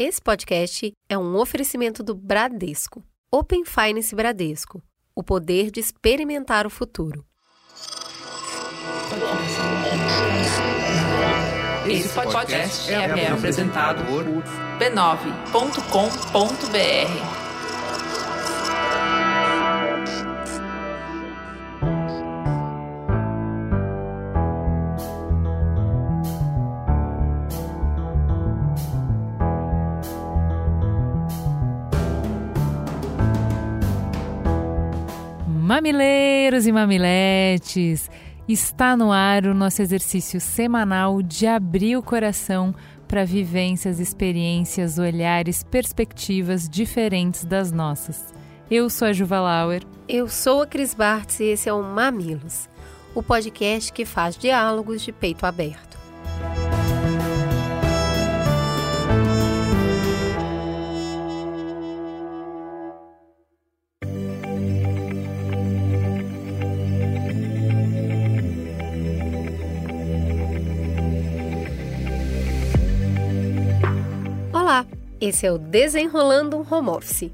Esse podcast é um oferecimento do Bradesco. Open Finance Bradesco. O poder de experimentar o futuro. Esse podcast é, é apresentado por b9.com.br. Mamileiros e mamiletes, está no ar o nosso exercício semanal de abrir o coração para vivências, experiências, olhares, perspectivas diferentes das nossas. Eu sou a Juva Lauer. Eu sou a Cris Bartz e esse é o Mamilos, o podcast que faz diálogos de peito aberto. Esse é o Desenrolando um Home Office,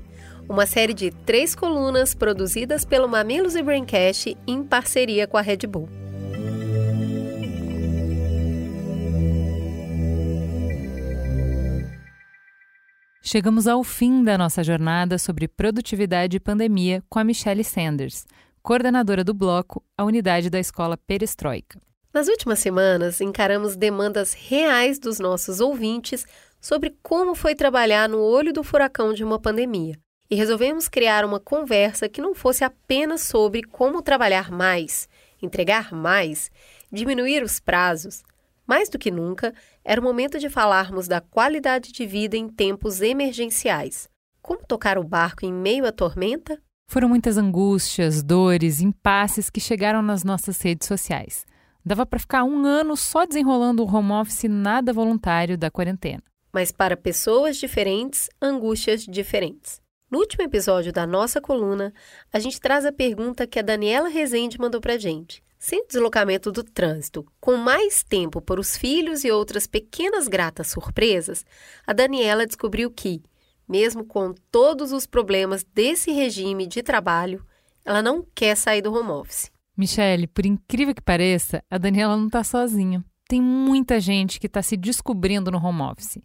uma série de três colunas produzidas pelo Mamilos e Braincast em parceria com a Red Bull. Chegamos ao fim da nossa jornada sobre produtividade e pandemia com a Michelle Sanders, coordenadora do bloco, a unidade da escola Perestroika. Nas últimas semanas, encaramos demandas reais dos nossos ouvintes sobre como foi trabalhar no olho do furacão de uma pandemia. E resolvemos criar uma conversa que não fosse apenas sobre como trabalhar mais, entregar mais, diminuir os prazos. Mais do que nunca, era o momento de falarmos da qualidade de vida em tempos emergenciais. Como tocar o barco em meio à tormenta? Foram muitas angústias, dores, impasses que chegaram nas nossas redes sociais. Dava para ficar um ano só desenrolando o home office nada voluntário da quarentena mas para pessoas diferentes, angústias diferentes. No último episódio da nossa coluna, a gente traz a pergunta que a Daniela Rezende mandou para gente. Sem deslocamento do trânsito, com mais tempo para os filhos e outras pequenas gratas surpresas, a Daniela descobriu que, mesmo com todos os problemas desse regime de trabalho, ela não quer sair do home office. Michele, por incrível que pareça, a Daniela não está sozinha. Tem muita gente que está se descobrindo no home office.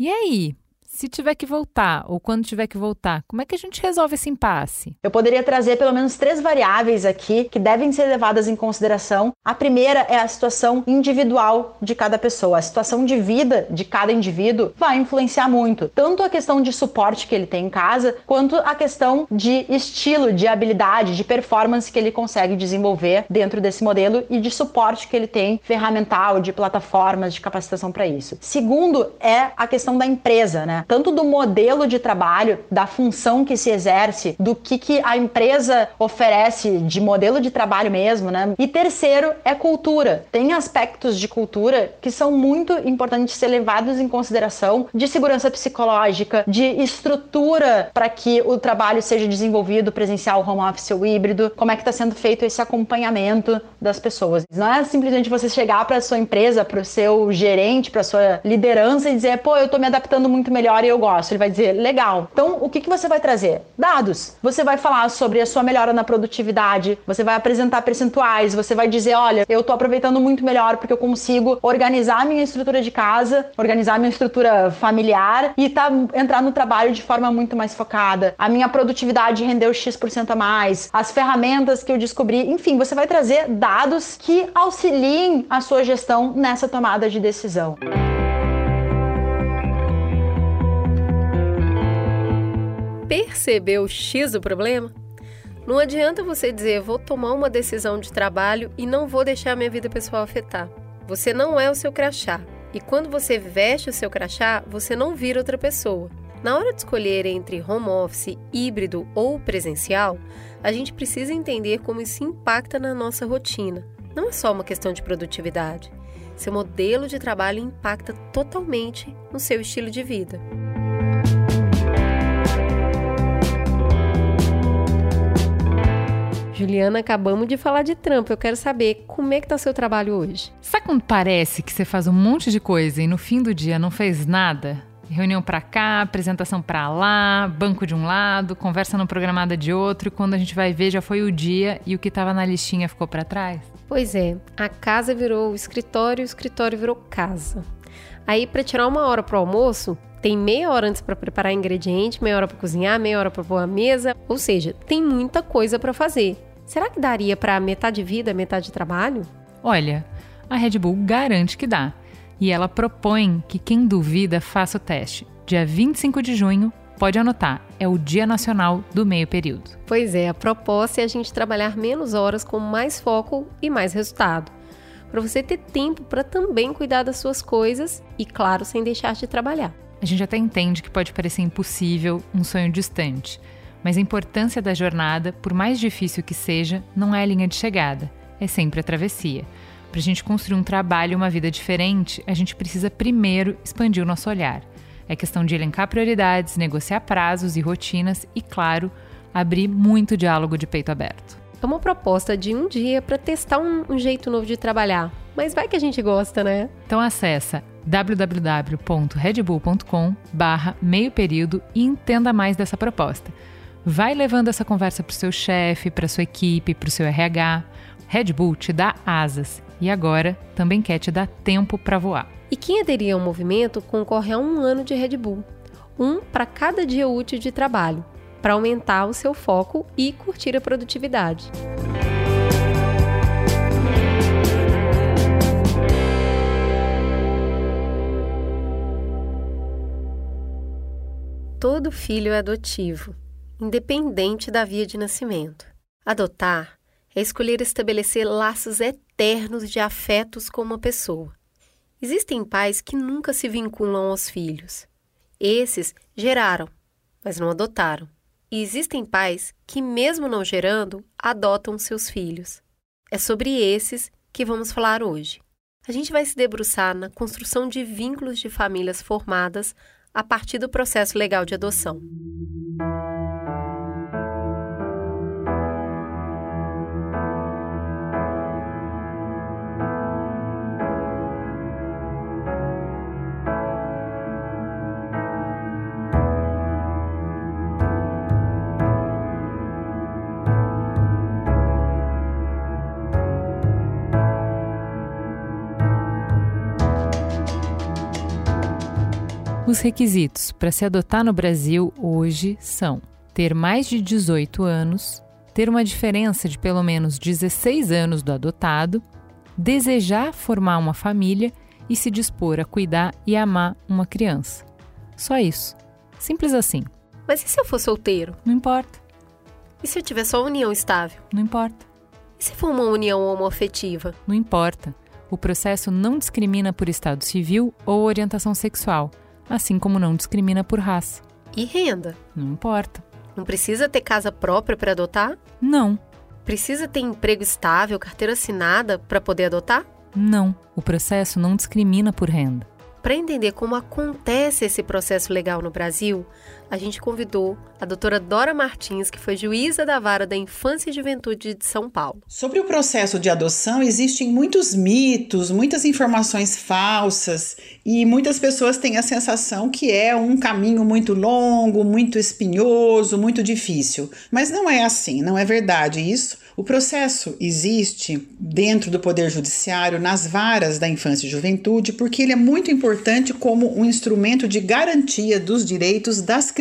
E aí? Se tiver que voltar ou quando tiver que voltar, como é que a gente resolve esse impasse? Eu poderia trazer pelo menos três variáveis aqui que devem ser levadas em consideração. A primeira é a situação individual de cada pessoa. A situação de vida de cada indivíduo vai influenciar muito, tanto a questão de suporte que ele tem em casa, quanto a questão de estilo, de habilidade, de performance que ele consegue desenvolver dentro desse modelo e de suporte que ele tem ferramental, de plataformas, de capacitação para isso. Segundo é a questão da empresa, né? Tanto do modelo de trabalho, da função que se exerce, do que, que a empresa oferece de modelo de trabalho mesmo, né? E terceiro é cultura. Tem aspectos de cultura que são muito importantes ser levados em consideração de segurança psicológica, de estrutura para que o trabalho seja desenvolvido presencial, home office ou híbrido, como é que está sendo feito esse acompanhamento das pessoas. Não é simplesmente você chegar para sua empresa, para o seu gerente, para sua liderança e dizer, pô, eu estou me adaptando muito melhor melhor e eu gosto. Ele vai dizer, legal. Então, o que, que você vai trazer? Dados. Você vai falar sobre a sua melhora na produtividade, você vai apresentar percentuais, você vai dizer, olha, eu tô aproveitando muito melhor porque eu consigo organizar a minha estrutura de casa, organizar a minha estrutura familiar e tá, entrar no trabalho de forma muito mais focada. A minha produtividade rendeu X% a mais, as ferramentas que eu descobri, enfim, você vai trazer dados que auxiliem a sua gestão nessa tomada de decisão. Percebeu o X do problema? Não adianta você dizer vou tomar uma decisão de trabalho e não vou deixar minha vida pessoal afetar. Você não é o seu crachá. E quando você veste o seu crachá, você não vira outra pessoa. Na hora de escolher entre home office, híbrido ou presencial, a gente precisa entender como isso impacta na nossa rotina. Não é só uma questão de produtividade. Seu modelo de trabalho impacta totalmente no seu estilo de vida. Juliana, acabamos de falar de trampo. Eu quero saber como é que tá o seu trabalho hoje. Sabe quando parece que você faz um monte de coisa e no fim do dia não fez nada? Reunião para cá, apresentação para lá, banco de um lado, conversa não programada de outro, e quando a gente vai ver já foi o dia e o que estava na listinha ficou para trás? Pois é, a casa virou o escritório, o escritório virou casa. Aí para tirar uma hora pro almoço, tem meia hora antes para preparar ingrediente, meia hora para cozinhar, meia hora para pôr a mesa, ou seja, tem muita coisa para fazer. Será que daria para metade vida, metade trabalho? Olha, a Red Bull garante que dá. E ela propõe que quem duvida faça o teste. Dia 25 de junho, pode anotar, é o Dia Nacional do Meio Período. Pois é, a proposta é a gente trabalhar menos horas com mais foco e mais resultado. Para você ter tempo para também cuidar das suas coisas e, claro, sem deixar de trabalhar. A gente até entende que pode parecer impossível, um sonho distante, mas a importância da jornada, por mais difícil que seja, não é a linha de chegada, é sempre a travessia. Para a gente construir um trabalho e uma vida diferente, a gente precisa primeiro expandir o nosso olhar. É questão de elencar prioridades, negociar prazos e rotinas e, claro, abrir muito diálogo de peito aberto. É uma proposta de um dia para testar um, um, jeito novo de trabalhar. Mas vai que a gente gosta, né? Então acessa www.redbull.com barra meio período e entenda mais dessa proposta. Vai levando essa conversa para o seu chefe, para sua equipe, para o seu RH. Red Bull te dá asas e agora também quer te dar tempo para voar. E quem aderir ao movimento concorre a um ano de Red Bull, um para cada dia útil de trabalho, para aumentar o seu foco e curtir a produtividade. Todo filho é adotivo, independente da via de nascimento. Adotar é escolher estabelecer laços eternos de afetos com uma pessoa. Existem pais que nunca se vinculam aos filhos. Esses geraram, mas não adotaram. E existem pais que, mesmo não gerando, adotam seus filhos. É sobre esses que vamos falar hoje. A gente vai se debruçar na construção de vínculos de famílias formadas a partir do processo legal de adoção. Os requisitos para se adotar no Brasil hoje são ter mais de 18 anos, ter uma diferença de pelo menos 16 anos do adotado, desejar formar uma família e se dispor a cuidar e amar uma criança. Só isso. Simples assim. Mas e se eu for solteiro? Não importa. E se eu tiver só união estável? Não importa. E se for uma união homoafetiva? Não importa. O processo não discrimina por estado civil ou orientação sexual assim como não discrimina por raça. E renda? Não importa. Não precisa ter casa própria para adotar? Não. Precisa ter emprego estável, carteira assinada para poder adotar? Não. O processo não discrimina por renda. Para entender como acontece esse processo legal no Brasil, a gente convidou a doutora Dora Martins, que foi juíza da Vara da Infância e Juventude de São Paulo. Sobre o processo de adoção, existem muitos mitos, muitas informações falsas e muitas pessoas têm a sensação que é um caminho muito longo, muito espinhoso, muito difícil. Mas não é assim, não é verdade isso. O processo existe dentro do Poder Judiciário nas varas da infância e juventude porque ele é muito importante como um instrumento de garantia dos direitos das crianças.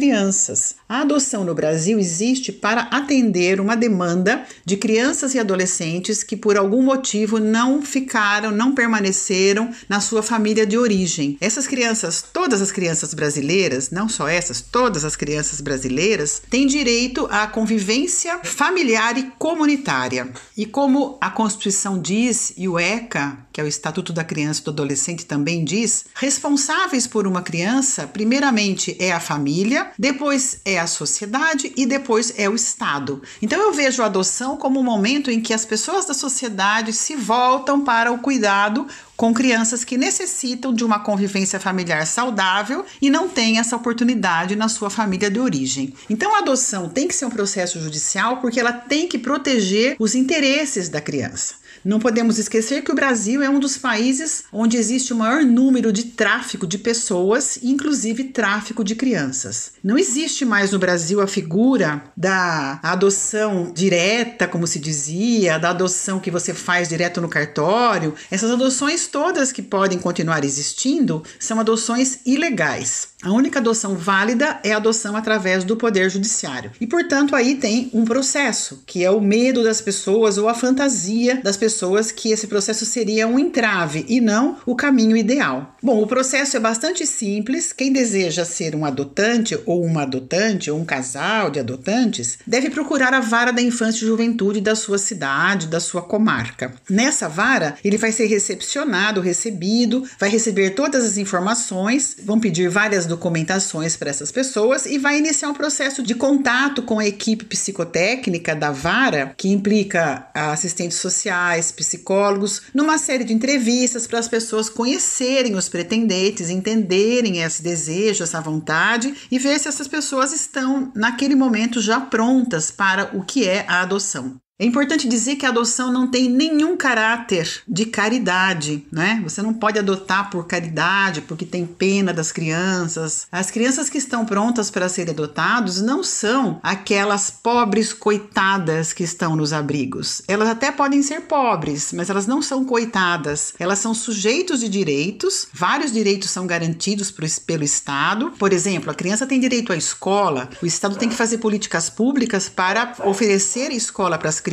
A adoção no Brasil existe para atender uma demanda de crianças e adolescentes que por algum motivo não ficaram, não permaneceram na sua família de origem. Essas crianças, todas as crianças brasileiras, não só essas, todas as crianças brasileiras, têm direito à convivência familiar e comunitária. E como a Constituição diz e o ECA, que é o Estatuto da Criança e do Adolescente também diz, responsáveis por uma criança, primeiramente é a família, depois é a sociedade e depois é o Estado. Então eu vejo a adoção como um momento em que as pessoas da sociedade se voltam para o cuidado com crianças que necessitam de uma convivência familiar saudável e não têm essa oportunidade na sua família de origem. Então a adoção tem que ser um processo judicial porque ela tem que proteger os interesses da criança. Não podemos esquecer que o Brasil é um dos países onde existe o maior número de tráfico de pessoas, inclusive tráfico de crianças. Não existe mais no Brasil a figura da adoção direta, como se dizia, da adoção que você faz direto no cartório. Essas adoções todas que podem continuar existindo são adoções ilegais. A única adoção válida é a adoção através do Poder Judiciário. E, portanto, aí tem um processo, que é o medo das pessoas ou a fantasia das pessoas que esse processo seria um entrave e não o caminho ideal. Bom, o processo é bastante simples. Quem deseja ser um adotante ou uma adotante ou um casal de adotantes deve procurar a vara da infância e juventude da sua cidade, da sua comarca. Nessa vara, ele vai ser recepcionado, recebido, vai receber todas as informações, vão pedir várias documentações para essas pessoas e vai iniciar um processo de contato com a equipe psicotécnica da vara, que implica assistentes sociais, psicólogos, numa série de entrevistas para as pessoas conhecerem os pretendentes, entenderem esse desejo, essa vontade e ver se essas pessoas estão naquele momento já prontas para o que é a adoção. É importante dizer que a adoção não tem nenhum caráter de caridade, né? Você não pode adotar por caridade, porque tem pena das crianças. As crianças que estão prontas para serem adotados não são aquelas pobres coitadas que estão nos abrigos. Elas até podem ser pobres, mas elas não são coitadas. Elas são sujeitos de direitos, vários direitos são garantidos pelo Estado. Por exemplo, a criança tem direito à escola, o Estado tem que fazer políticas públicas para oferecer escola para as crianças.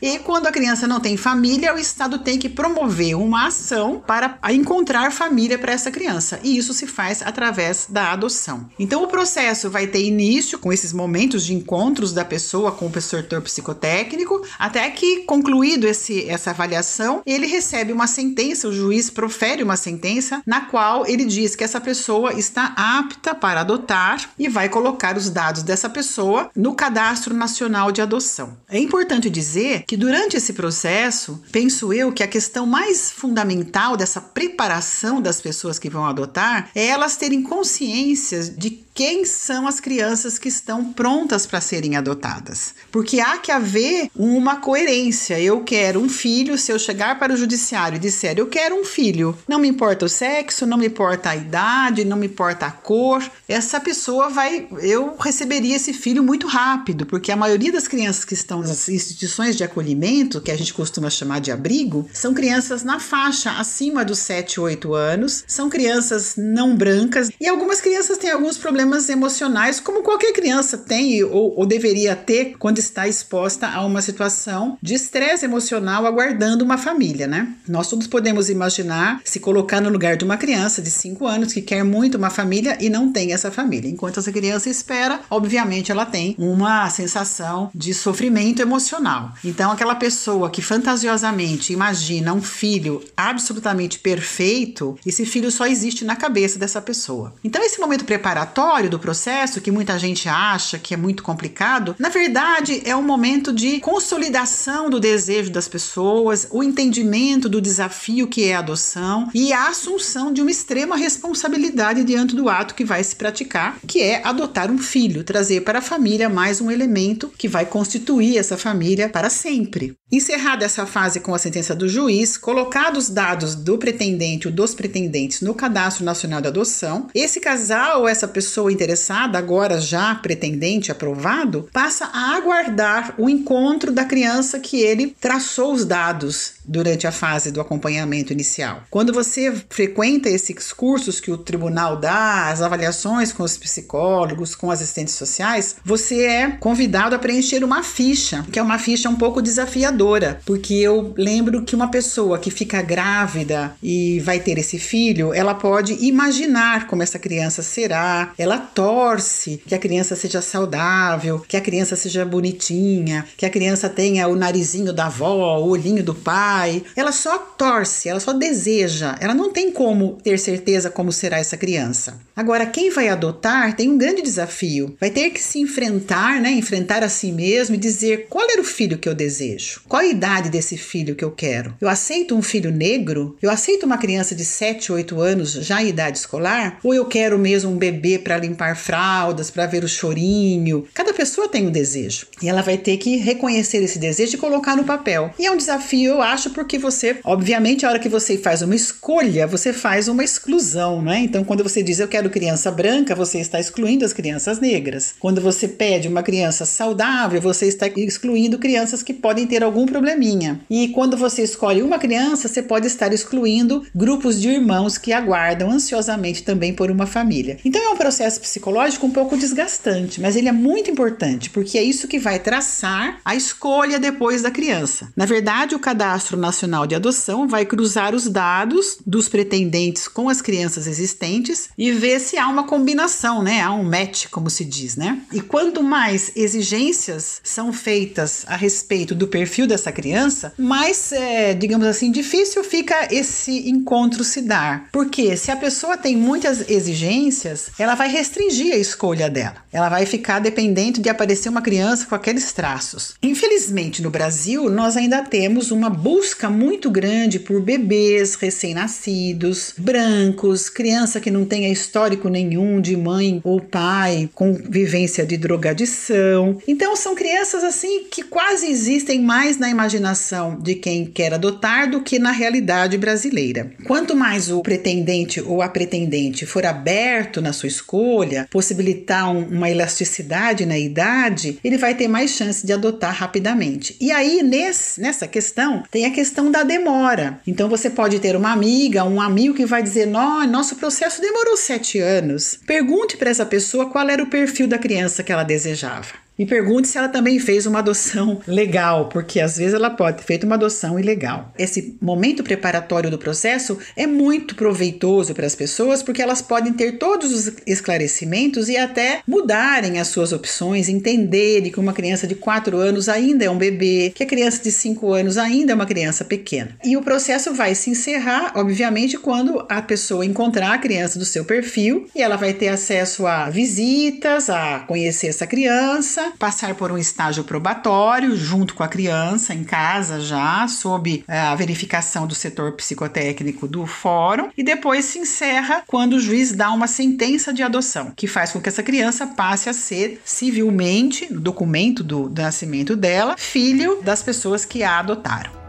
E quando a criança não tem família, o Estado tem que promover uma ação para encontrar família para essa criança. E isso se faz através da adoção. Então o processo vai ter início com esses momentos de encontros da pessoa com o professor psicotécnico, até que concluído esse, essa avaliação, ele recebe uma sentença, o juiz profere uma sentença na qual ele diz que essa pessoa está apta para adotar e vai colocar os dados dessa pessoa no Cadastro Nacional de Adoção. É importante dizer que durante esse processo, penso eu que a questão mais fundamental dessa preparação das pessoas que vão adotar é elas terem consciência de quem são as crianças que estão prontas para serem adotadas. Porque há que haver uma coerência. Eu quero um filho, se eu chegar para o judiciário e disser eu quero um filho, não me importa o sexo, não me importa a idade, não me importa a cor, essa pessoa vai, eu receberia esse filho muito rápido, porque a maioria das crianças que estão nas instituições de acolhimento, que a gente costuma chamar de abrigo, são crianças na faixa acima dos 7, 8 anos, são crianças não brancas e algumas crianças têm alguns problemas problemas emocionais, como qualquer criança tem ou, ou deveria ter quando está exposta a uma situação de estresse emocional aguardando uma família, né? Nós todos podemos imaginar se colocar no lugar de uma criança de 5 anos que quer muito uma família e não tem essa família. Enquanto essa criança espera, obviamente ela tem uma sensação de sofrimento emocional. Então, aquela pessoa que fantasiosamente imagina um filho absolutamente perfeito, esse filho só existe na cabeça dessa pessoa. Então, esse momento preparatório do processo, que muita gente acha que é muito complicado, na verdade é um momento de consolidação do desejo das pessoas, o entendimento do desafio que é a adoção e a assunção de uma extrema responsabilidade diante do ato que vai se praticar, que é adotar um filho, trazer para a família mais um elemento que vai constituir essa família para sempre. Encerrada essa fase com a sentença do juiz, colocados os dados do pretendente ou dos pretendentes no Cadastro Nacional de Adoção, esse casal ou essa pessoa interessada, agora já pretendente aprovado, passa a aguardar o encontro da criança que ele traçou os dados durante a fase do acompanhamento inicial. Quando você frequenta esses cursos que o tribunal dá, as avaliações com os psicólogos, com assistentes sociais, você é convidado a preencher uma ficha, que é uma ficha um pouco desafiadora, porque eu lembro que uma pessoa que fica grávida e vai ter esse filho, ela pode imaginar como essa criança será, ela torce que a criança seja saudável, que a criança seja bonitinha, que a criança tenha o narizinho da avó, o olhinho do pai pai, ela só torce, ela só deseja, ela não tem como ter certeza como será essa criança. Agora, quem vai adotar tem um grande desafio. Vai ter que se enfrentar, né? Enfrentar a si mesmo e dizer qual era o filho que eu desejo, qual a idade desse filho que eu quero. Eu aceito um filho negro? Eu aceito uma criança de 7, 8 anos já em idade escolar? Ou eu quero mesmo um bebê para limpar fraldas, para ver o chorinho. Cada pessoa tem um desejo e ela vai ter que reconhecer esse desejo e colocar no papel. E é um desafio, eu acho, porque você, obviamente, a hora que você faz uma escolha, você faz uma exclusão, né? Então, quando você diz eu quero criança branca, você está excluindo as crianças negras. Quando você pede uma criança saudável, você está excluindo crianças que podem ter algum probleminha. E quando você escolhe uma criança, você pode estar excluindo grupos de irmãos que aguardam ansiosamente também por uma família. Então é um processo psicológico um pouco desgastante, mas ele é muito importante porque é isso que vai traçar a escolha depois da criança. Na verdade, o Cadastro Nacional de Adoção vai cruzar os dados dos pretendentes com as crianças existentes e ver se há uma combinação, né? Há um match, como se diz, né? E quanto mais exigências são feitas a respeito do perfil dessa criança, mais, é, digamos assim, difícil fica esse encontro se dar. Porque se a pessoa tem muitas exigências, ela vai restringir a escolha dela. Ela vai ficar dependente de aparecer uma criança com aqueles traços. Infelizmente, no Brasil, nós ainda temos uma busca muito grande por bebês recém-nascidos, brancos, criança que não tenha histórico nenhum de mãe ou pai com vivência de drogadição. Então, são crianças assim que quase existem mais na imaginação de quem quer adotar do que na realidade brasileira. Quanto mais o pretendente ou a pretendente for aberto na sua escolha, possibilitar um, uma elasticidade na idade, ele vai ter mais chance de adotar rapidamente. E aí, nesse, nessa questão, tem a questão da demora. Então, você pode ter uma amiga, um amigo que vai dizer: nosso processo demorou sete anos. Pergunte para essa pessoa qual era o perfil da criança que ela desejava. E pergunte se ela também fez uma adoção legal, porque às vezes ela pode ter feito uma adoção ilegal. Esse momento preparatório do processo é muito proveitoso para as pessoas, porque elas podem ter todos os esclarecimentos e até mudarem as suas opções, entenderem que uma criança de 4 anos ainda é um bebê, que a criança de 5 anos ainda é uma criança pequena. E o processo vai se encerrar, obviamente, quando a pessoa encontrar a criança do seu perfil e ela vai ter acesso a visitas, a conhecer essa criança passar por um estágio probatório junto com a criança em casa já, sob eh, a verificação do setor psicotécnico do fórum, e depois se encerra quando o juiz dá uma sentença de adoção, que faz com que essa criança passe a ser civilmente, no documento do, do nascimento dela, filho das pessoas que a adotaram.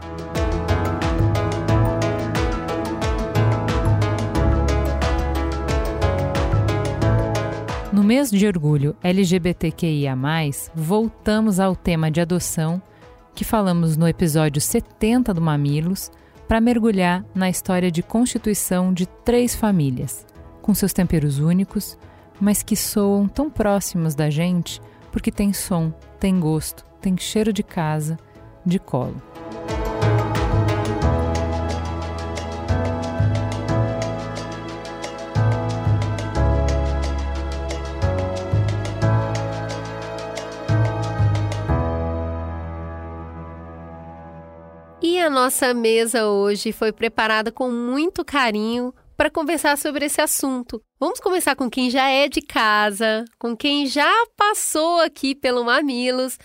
No mês de orgulho LGBTQIA, voltamos ao tema de adoção que falamos no episódio 70 do Mamilos para mergulhar na história de constituição de três famílias, com seus temperos únicos, mas que soam tão próximos da gente porque tem som, tem gosto, tem cheiro de casa, de colo. A nossa mesa hoje foi preparada com muito carinho para conversar sobre esse assunto. Vamos começar com quem já é de casa, com quem já passou aqui pelo Mamilos.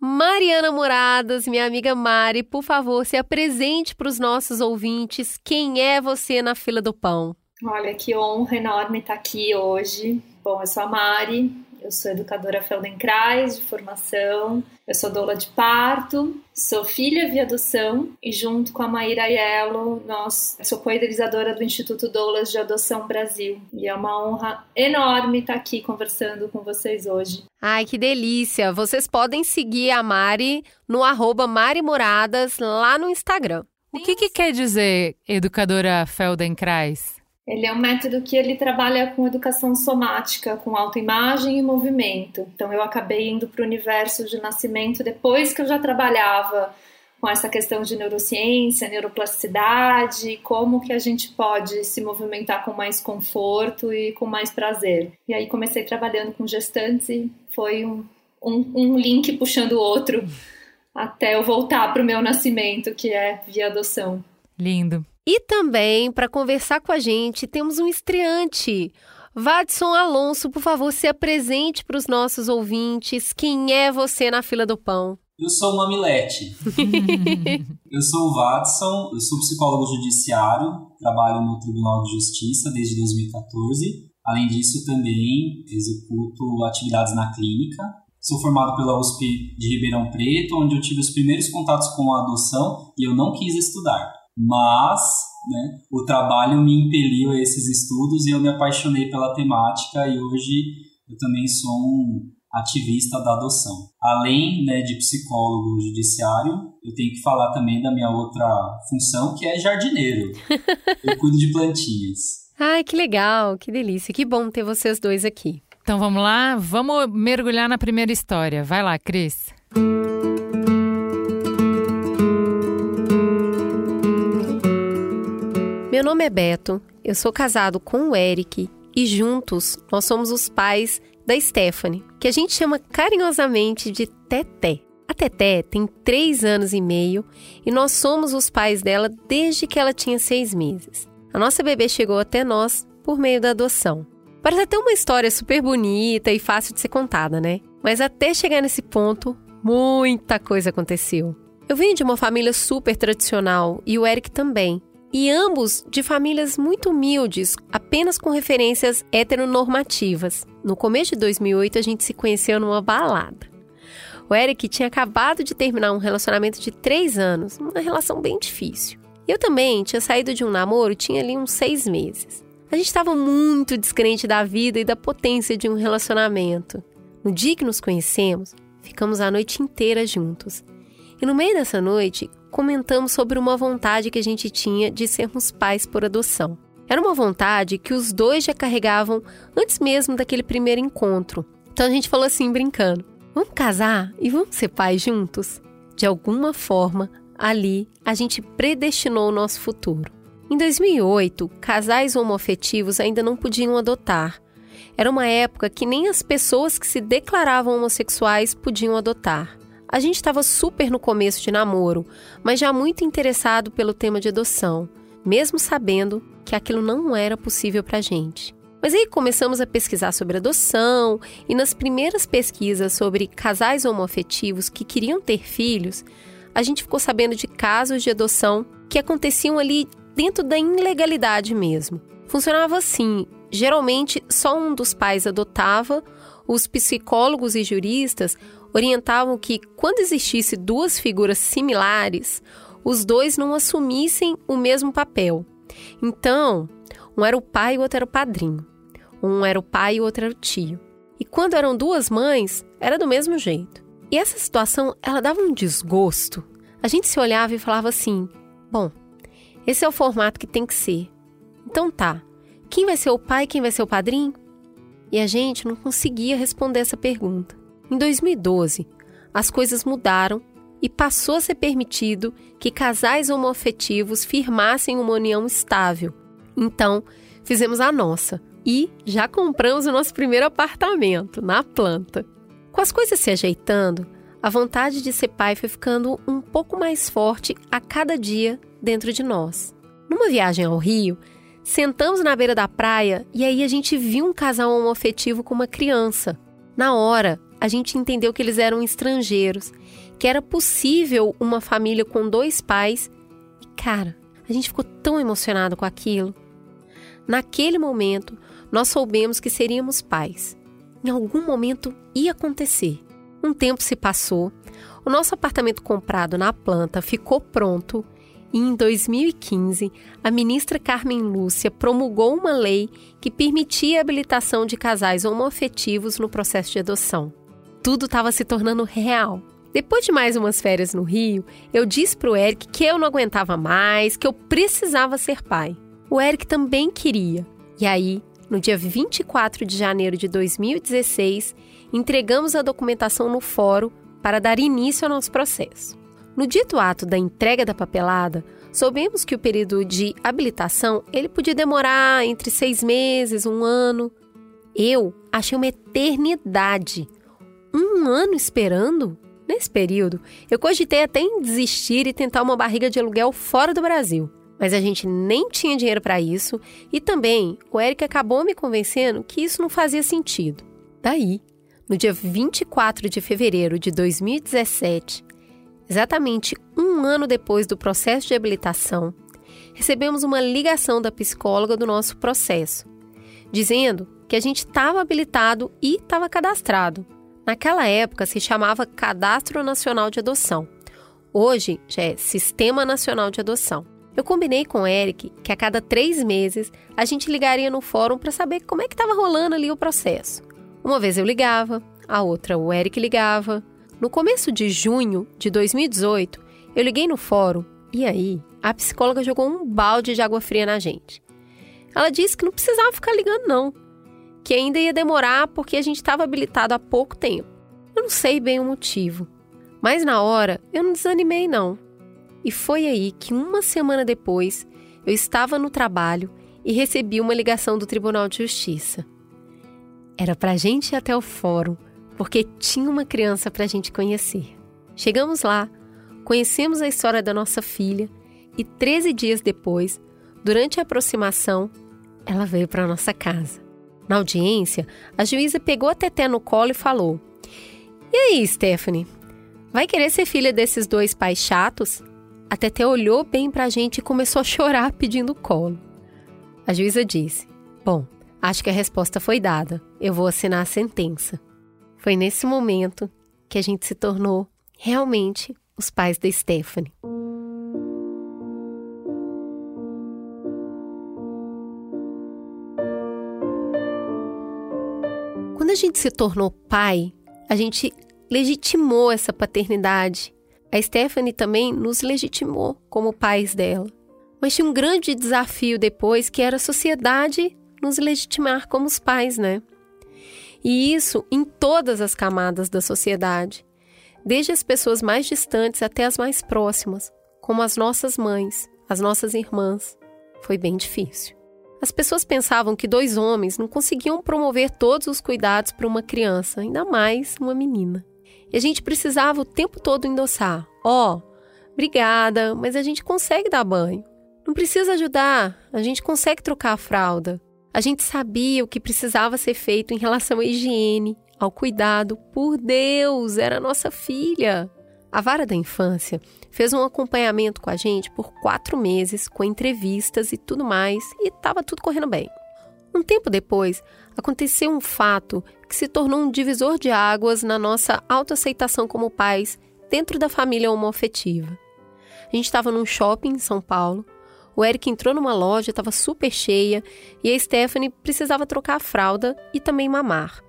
Mariana Moradas, minha amiga Mari, por favor, se apresente para os nossos ouvintes. Quem é você na fila do pão? Olha, que honra enorme estar aqui hoje. Bom, eu sou a Mari, eu sou educadora Feldenkrais de formação, eu sou doula de parto, sou filha via adoção e junto com a Maíra Aiello, nós sou co-idealizadora do Instituto Doulas de Adoção Brasil. E é uma honra enorme estar aqui conversando com vocês hoje. Ai, que delícia! Vocês podem seguir a Mari no arroba Mari Moradas lá no Instagram. O que, que quer dizer educadora Feldenkrais? Ele é um método que ele trabalha com educação somática, com autoimagem e movimento. Então eu acabei indo para o universo de nascimento depois que eu já trabalhava com essa questão de neurociência, neuroplasticidade, como que a gente pode se movimentar com mais conforto e com mais prazer. E aí comecei trabalhando com gestantes e foi um, um, um link puxando o outro até eu voltar para o meu nascimento, que é via adoção. Lindo. E também, para conversar com a gente, temos um estreante. Vadson Alonso, por favor, se apresente para os nossos ouvintes. Quem é você na fila do pão? Eu sou o Mamilete. eu sou o Watson, eu sou psicólogo judiciário, trabalho no Tribunal de Justiça desde 2014 Além disso, também executo atividades na clínica. Sou formado pela USP de Ribeirão Preto, onde eu tive os primeiros contatos com a adoção e eu não quis estudar. Mas né, o trabalho me impeliu a esses estudos e eu me apaixonei pela temática e hoje eu também sou um ativista da adoção. Além né, de psicólogo judiciário, eu tenho que falar também da minha outra função, que é jardineiro. eu cuido de plantinhas. Ai, que legal, que delícia, que bom ter vocês dois aqui. Então vamos lá, vamos mergulhar na primeira história. Vai lá, Cris. Meu nome é Beto, eu sou casado com o Eric e juntos nós somos os pais da Stephanie, que a gente chama carinhosamente de Teté. A Teté tem três anos e meio e nós somos os pais dela desde que ela tinha seis meses. A nossa bebê chegou até nós por meio da adoção. Parece até uma história super bonita e fácil de ser contada, né? Mas até chegar nesse ponto, muita coisa aconteceu. Eu venho de uma família super tradicional e o Eric também e ambos de famílias muito humildes, apenas com referências heteronormativas. No começo de 2008, a gente se conheceu numa balada. O Eric tinha acabado de terminar um relacionamento de três anos, uma relação bem difícil. Eu também tinha saído de um namoro, tinha ali uns seis meses. A gente estava muito descrente da vida e da potência de um relacionamento. No dia que nos conhecemos, ficamos a noite inteira juntos. E no meio dessa noite, comentamos sobre uma vontade que a gente tinha de sermos pais por adoção. Era uma vontade que os dois já carregavam antes mesmo daquele primeiro encontro. Então a gente falou assim, brincando: vamos casar e vamos ser pais juntos? De alguma forma, ali a gente predestinou o nosso futuro. Em 2008, casais homoafetivos ainda não podiam adotar. Era uma época que nem as pessoas que se declaravam homossexuais podiam adotar. A gente estava super no começo de namoro, mas já muito interessado pelo tema de adoção, mesmo sabendo que aquilo não era possível para a gente. Mas aí começamos a pesquisar sobre adoção e nas primeiras pesquisas sobre casais homoafetivos que queriam ter filhos, a gente ficou sabendo de casos de adoção que aconteciam ali dentro da ilegalidade mesmo. Funcionava assim: geralmente só um dos pais adotava, os psicólogos e juristas orientavam que, quando existisse duas figuras similares, os dois não assumissem o mesmo papel. Então, um era o pai e o outro era o padrinho. Um era o pai e o outro era o tio. E quando eram duas mães, era do mesmo jeito. E essa situação, ela dava um desgosto. A gente se olhava e falava assim: bom, esse é o formato que tem que ser. Então tá, quem vai ser o pai e quem vai ser o padrinho? E a gente não conseguia responder essa pergunta. Em 2012, as coisas mudaram e passou a ser permitido que casais homoafetivos firmassem uma união estável. Então, fizemos a nossa e já compramos o nosso primeiro apartamento na planta. Com as coisas se ajeitando, a vontade de ser pai foi ficando um pouco mais forte a cada dia dentro de nós. Numa viagem ao Rio, sentamos na beira da praia e aí a gente viu um casal homoafetivo com uma criança. Na hora, a gente entendeu que eles eram estrangeiros, que era possível uma família com dois pais. E, cara, a gente ficou tão emocionado com aquilo. Naquele momento, nós soubemos que seríamos pais. Em algum momento ia acontecer. Um tempo se passou, o nosso apartamento comprado na planta ficou pronto e em 2015, a ministra Carmen Lúcia promulgou uma lei que permitia a habilitação de casais homoafetivos no processo de adoção tudo estava se tornando real. Depois de mais umas férias no Rio, eu disse para o Eric que eu não aguentava mais, que eu precisava ser pai. O Eric também queria. E aí, no dia 24 de janeiro de 2016, entregamos a documentação no fórum para dar início ao nosso processo. No dito ato da entrega da papelada, soubemos que o período de habilitação ele podia demorar entre seis meses, um ano. Eu achei uma eternidade um ano esperando? Nesse período, eu cogitei até em desistir e tentar uma barriga de aluguel fora do Brasil. Mas a gente nem tinha dinheiro para isso e também o Eric acabou me convencendo que isso não fazia sentido. Daí, no dia 24 de fevereiro de 2017, exatamente um ano depois do processo de habilitação, recebemos uma ligação da psicóloga do nosso processo, dizendo que a gente estava habilitado e estava cadastrado. Naquela época se chamava Cadastro Nacional de Adoção. Hoje já é Sistema Nacional de Adoção. Eu combinei com o Eric que a cada três meses a gente ligaria no fórum para saber como é que estava rolando ali o processo. Uma vez eu ligava, a outra o Eric ligava. No começo de junho de 2018, eu liguei no fórum e aí a psicóloga jogou um balde de água fria na gente. Ela disse que não precisava ficar ligando, não, que ainda ia demorar porque a gente estava habilitado há pouco tempo. Eu não sei bem o motivo, mas na hora eu não desanimei, não. E foi aí que uma semana depois eu estava no trabalho e recebi uma ligação do Tribunal de Justiça. Era para gente ir até o fórum, porque tinha uma criança para gente conhecer. Chegamos lá, conhecemos a história da nossa filha e 13 dias depois, durante a aproximação, ela veio para nossa casa. Na audiência, a juíza pegou a Teté no colo e falou: E aí, Stephanie? Vai querer ser filha desses dois pais chatos? A Teté olhou bem para a gente e começou a chorar pedindo colo. A juíza disse: Bom, acho que a resposta foi dada. Eu vou assinar a sentença. Foi nesse momento que a gente se tornou realmente os pais da Stephanie. A gente se tornou pai, a gente legitimou essa paternidade a Stephanie também nos legitimou como pais dela. Mas tinha um grande desafio depois, que era a sociedade nos legitimar como os pais, né? E isso em todas as camadas da sociedade, desde as pessoas mais distantes até as mais próximas, como as nossas mães, as nossas irmãs. Foi bem difícil. As pessoas pensavam que dois homens não conseguiam promover todos os cuidados para uma criança, ainda mais uma menina. E a gente precisava o tempo todo endossar: ó, oh, obrigada, mas a gente consegue dar banho. Não precisa ajudar, a gente consegue trocar a fralda. A gente sabia o que precisava ser feito em relação à higiene, ao cuidado. Por Deus, era nossa filha. A Vara da Infância fez um acompanhamento com a gente por quatro meses, com entrevistas e tudo mais, e estava tudo correndo bem. Um tempo depois, aconteceu um fato que se tornou um divisor de águas na nossa autoaceitação como pais dentro da família homoafetiva. A gente estava num shopping em São Paulo, o Eric entrou numa loja, estava super cheia, e a Stephanie precisava trocar a fralda e também mamar.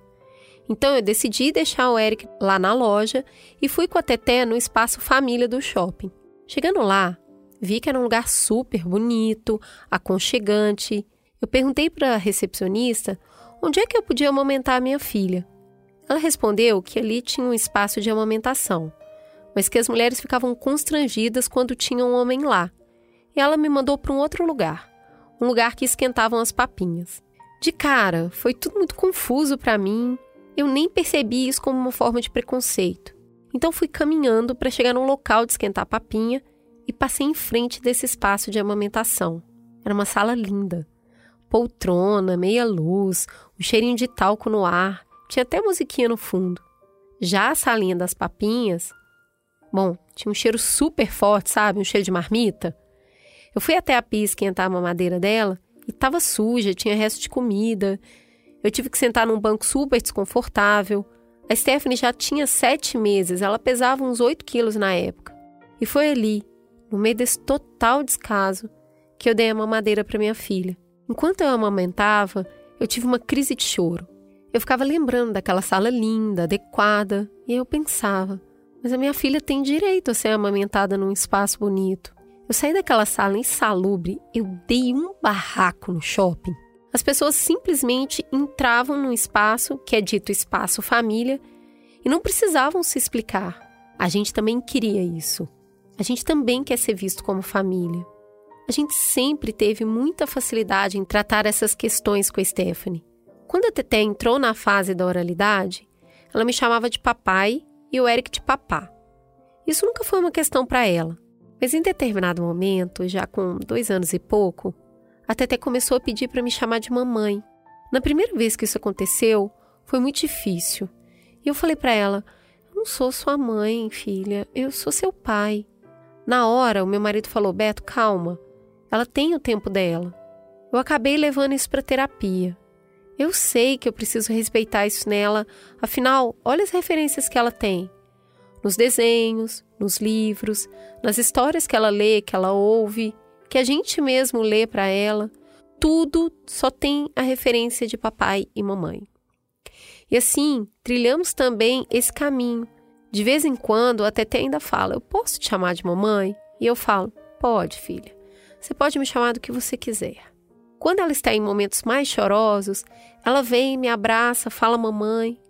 Então eu decidi deixar o Eric lá na loja e fui com a Teté no espaço família do shopping. Chegando lá, vi que era um lugar super bonito, aconchegante eu perguntei para a recepcionista onde é que eu podia amamentar a minha filha. Ela respondeu que ali tinha um espaço de amamentação, mas que as mulheres ficavam constrangidas quando tinha um homem lá. E ela me mandou para um outro lugar, um lugar que esquentavam as papinhas. De cara, foi tudo muito confuso para mim. Eu nem percebi isso como uma forma de preconceito. Então fui caminhando para chegar num local de esquentar papinha e passei em frente desse espaço de amamentação. Era uma sala linda poltrona, meia luz, um cheirinho de talco no ar, tinha até musiquinha no fundo. Já a salinha das papinhas, bom, tinha um cheiro super forte, sabe? Um cheiro de marmita. Eu fui até a pia esquentar a mamadeira dela e estava suja, tinha resto de comida. Eu tive que sentar num banco super desconfortável. A Stephanie já tinha sete meses, ela pesava uns oito quilos na época. E foi ali, no meio desse total descaso, que eu dei a mamadeira para minha filha. Enquanto eu amamentava, eu tive uma crise de choro. Eu ficava lembrando daquela sala linda, adequada, e eu pensava: mas a minha filha tem direito a ser amamentada num espaço bonito. Eu saí daquela sala insalubre, eu dei um barraco no shopping. As pessoas simplesmente entravam num espaço que é dito espaço família e não precisavam se explicar. A gente também queria isso. A gente também quer ser visto como família. A gente sempre teve muita facilidade em tratar essas questões com a Stephanie. Quando a Teté entrou na fase da oralidade, ela me chamava de papai e o Eric de papá. Isso nunca foi uma questão para ela, mas em determinado momento, já com dois anos e pouco, a Teté começou a pedir para me chamar de mamãe. Na primeira vez que isso aconteceu, foi muito difícil. E eu falei para ela: Eu não sou sua mãe, filha, eu sou seu pai. Na hora, o meu marido falou: Beto, calma. Ela tem o tempo dela. Eu acabei levando isso para terapia. Eu sei que eu preciso respeitar isso nela, afinal, olha as referências que ela tem. Nos desenhos, nos livros, nas histórias que ela lê, que ela ouve, que a gente mesmo lê para ela, tudo só tem a referência de papai e mamãe. E assim, trilhamos também esse caminho. De vez em quando, a Tete ainda fala: Eu posso te chamar de mamãe? E eu falo: Pode, filha. Você pode me chamar do que você quiser. Quando ela está em momentos mais chorosos, ela vem, me abraça, fala mamãe.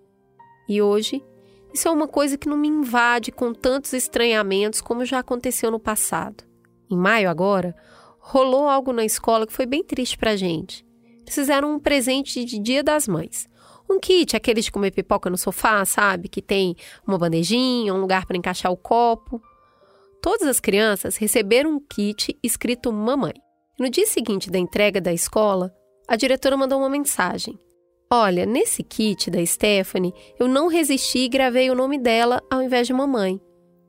E hoje, isso é uma coisa que não me invade com tantos estranhamentos como já aconteceu no passado. Em maio agora, rolou algo na escola que foi bem triste pra gente. Fizeram um presente de Dia das Mães. Um kit, aqueles de comer pipoca no sofá, sabe? Que tem uma bandejinha, um lugar para encaixar o copo. Todas as crianças receberam um kit escrito Mamãe. No dia seguinte da entrega da escola, a diretora mandou uma mensagem. Olha, nesse kit da Stephanie, eu não resisti e gravei o nome dela ao invés de mamãe.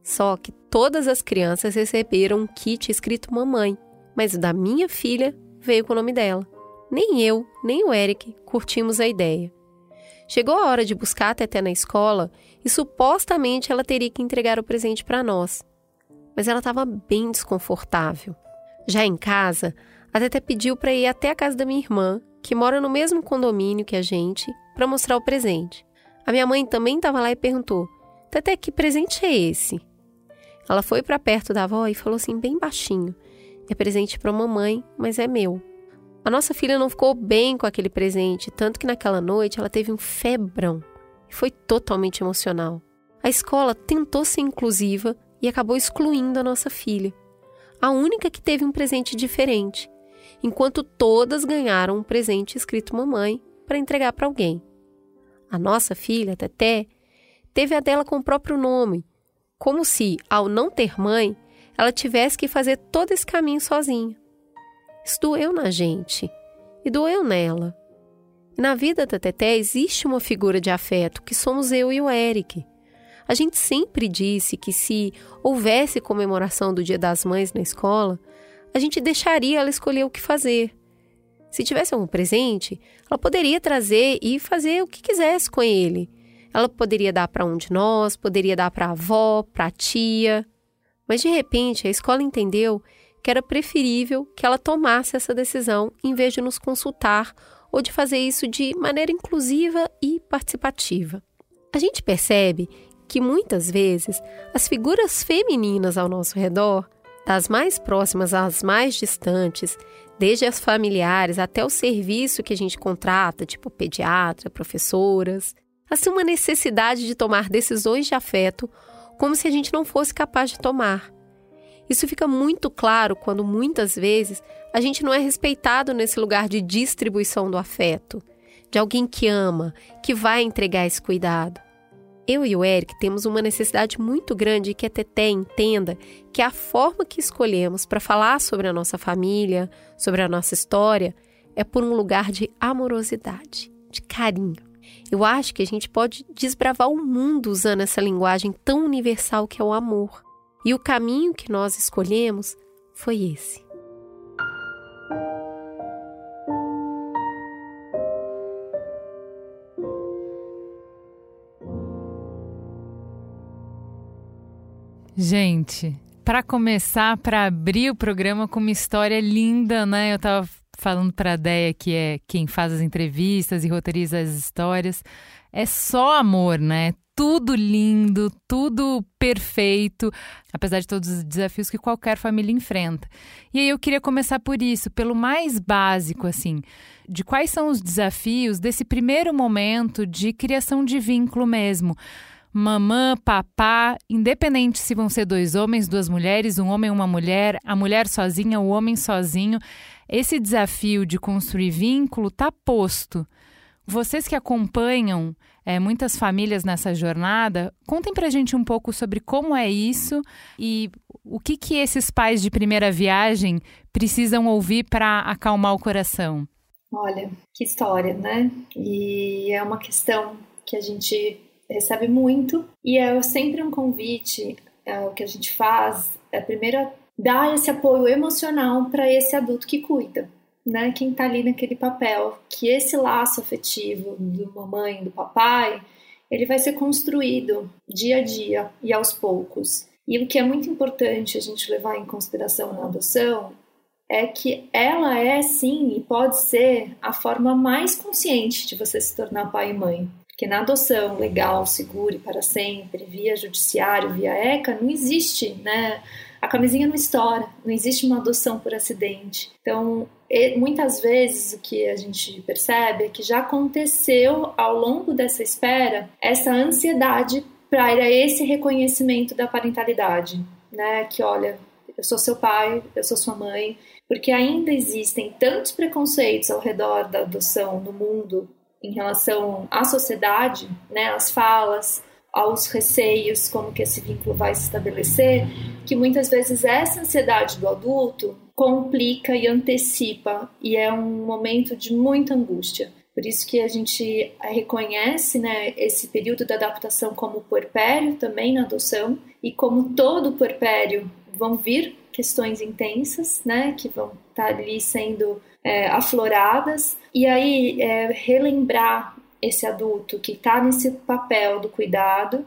Só que todas as crianças receberam um kit escrito mamãe, mas o da minha filha veio com o nome dela. Nem eu, nem o Eric curtimos a ideia. Chegou a hora de buscar a Teté na escola e supostamente ela teria que entregar o presente para nós. Mas ela estava bem desconfortável. Já em casa, a Teté pediu para ir até a casa da minha irmã, que mora no mesmo condomínio que a gente, para mostrar o presente. A minha mãe também estava lá e perguntou: Teté, que presente é esse? Ela foi para perto da avó e falou assim, bem baixinho: É presente para mamãe, mas é meu. A nossa filha não ficou bem com aquele presente, tanto que naquela noite ela teve um febrão e foi totalmente emocional. A escola tentou ser inclusiva e acabou excluindo a nossa filha, a única que teve um presente diferente, enquanto todas ganharam um presente escrito mamãe para entregar para alguém. A nossa filha, Teté, teve a dela com o próprio nome, como se, ao não ter mãe, ela tivesse que fazer todo esse caminho sozinha. Isso doeu na gente e doeu nela. Na vida da Teté existe uma figura de afeto que somos eu e o Eric. A gente sempre disse que se houvesse comemoração do Dia das Mães na escola, a gente deixaria ela escolher o que fazer. Se tivesse algum presente, ela poderia trazer e fazer o que quisesse com ele. Ela poderia dar para um de nós, poderia dar para a avó, para a tia. Mas de repente a escola entendeu que era preferível que ela tomasse essa decisão em vez de nos consultar ou de fazer isso de maneira inclusiva e participativa. A gente percebe que muitas vezes as figuras femininas ao nosso redor, das mais próximas às mais distantes, desde as familiares até o serviço que a gente contrata, tipo pediatra, professoras, assim uma necessidade de tomar decisões de afeto como se a gente não fosse capaz de tomar. Isso fica muito claro quando muitas vezes a gente não é respeitado nesse lugar de distribuição do afeto, de alguém que ama, que vai entregar esse cuidado. Eu e o Eric temos uma necessidade muito grande que a Teté entenda que a forma que escolhemos para falar sobre a nossa família, sobre a nossa história, é por um lugar de amorosidade, de carinho. Eu acho que a gente pode desbravar o mundo usando essa linguagem tão universal que é o amor. E o caminho que nós escolhemos foi esse. Gente, para começar, para abrir o programa com uma história linda, né? Eu estava falando para a Deia, que é quem faz as entrevistas e roteiriza as histórias. É só amor, né? tudo lindo, tudo perfeito, apesar de todos os desafios que qualquer família enfrenta. E aí eu queria começar por isso, pelo mais básico, assim, de quais são os desafios desse primeiro momento de criação de vínculo mesmo. Mamã, papá, independente se vão ser dois homens, duas mulheres, um homem uma mulher, a mulher sozinha, o homem sozinho, esse desafio de construir vínculo está posto. Vocês que acompanham é, muitas famílias nessa jornada, contem pra gente um pouco sobre como é isso e o que, que esses pais de primeira viagem precisam ouvir para acalmar o coração. Olha, que história, né? E é uma questão que a gente recebe muito e é sempre um convite, é, o que a gente faz é primeiro dar esse apoio emocional para esse adulto que cuida, né, quem está ali naquele papel, que esse laço afetivo do mamãe, do papai, ele vai ser construído dia a dia e aos poucos. E o que é muito importante a gente levar em consideração na adoção é que ela é sim e pode ser a forma mais consciente de você se tornar pai e mãe. Porque na adoção legal, segura e para sempre, via judiciário, via ECA, não existe, né? A camisinha não estoura, não existe uma adoção por acidente. Então, muitas vezes o que a gente percebe é que já aconteceu ao longo dessa espera essa ansiedade para esse reconhecimento da parentalidade, né? Que olha, eu sou seu pai, eu sou sua mãe, porque ainda existem tantos preconceitos ao redor da adoção no mundo em relação à sociedade, né, às falas, aos receios, como que esse vínculo vai se estabelecer, que muitas vezes essa ansiedade do adulto complica e antecipa e é um momento de muita angústia. Por isso que a gente reconhece né, esse período da adaptação como puerpério também na adoção e como todo puerpério vão vir questões intensas, né, que vão estar tá ali sendo é, afloradas, e aí é, relembrar esse adulto que está nesse papel do cuidado,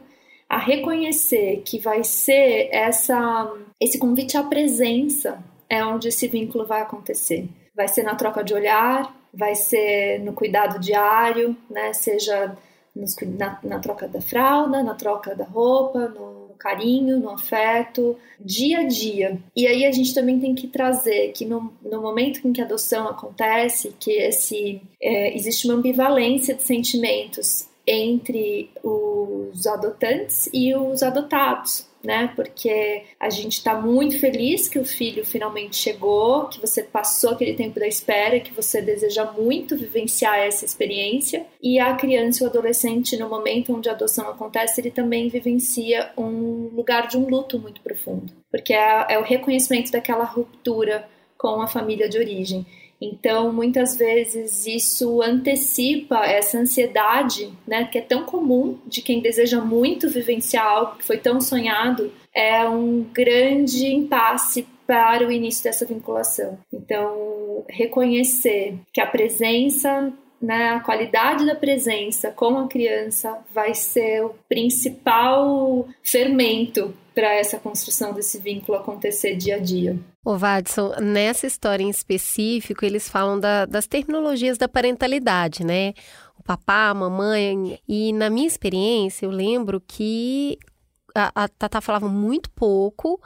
a reconhecer que vai ser essa, esse convite à presença é onde esse vínculo vai acontecer. Vai ser na troca de olhar, vai ser no cuidado diário, né? Seja nos, na, na troca da fralda, na troca da roupa, no carinho, no afeto, dia a dia. E aí a gente também tem que trazer que no, no momento em que a adoção acontece, que esse é, existe uma ambivalência de sentimentos entre os adotantes e os adotados né? Porque a gente está muito feliz que o filho finalmente chegou, que você passou aquele tempo da espera, que você deseja muito vivenciar essa experiência. E a criança e o adolescente, no momento onde a adoção acontece, ele também vivencia um lugar de um luto muito profundo, porque é, é o reconhecimento daquela ruptura com a família de origem. Então, muitas vezes isso antecipa essa ansiedade, né, que é tão comum de quem deseja muito vivenciar algo que foi tão sonhado, é um grande impasse para o início dessa vinculação. Então, reconhecer que a presença né, a qualidade da presença com a criança vai ser o principal fermento para essa construção desse vínculo acontecer dia a dia. O Vadson, nessa história em específico, eles falam da, das terminologias da parentalidade, né? O papá, a mamãe. E na minha experiência, eu lembro que a, a Tata falava muito pouco,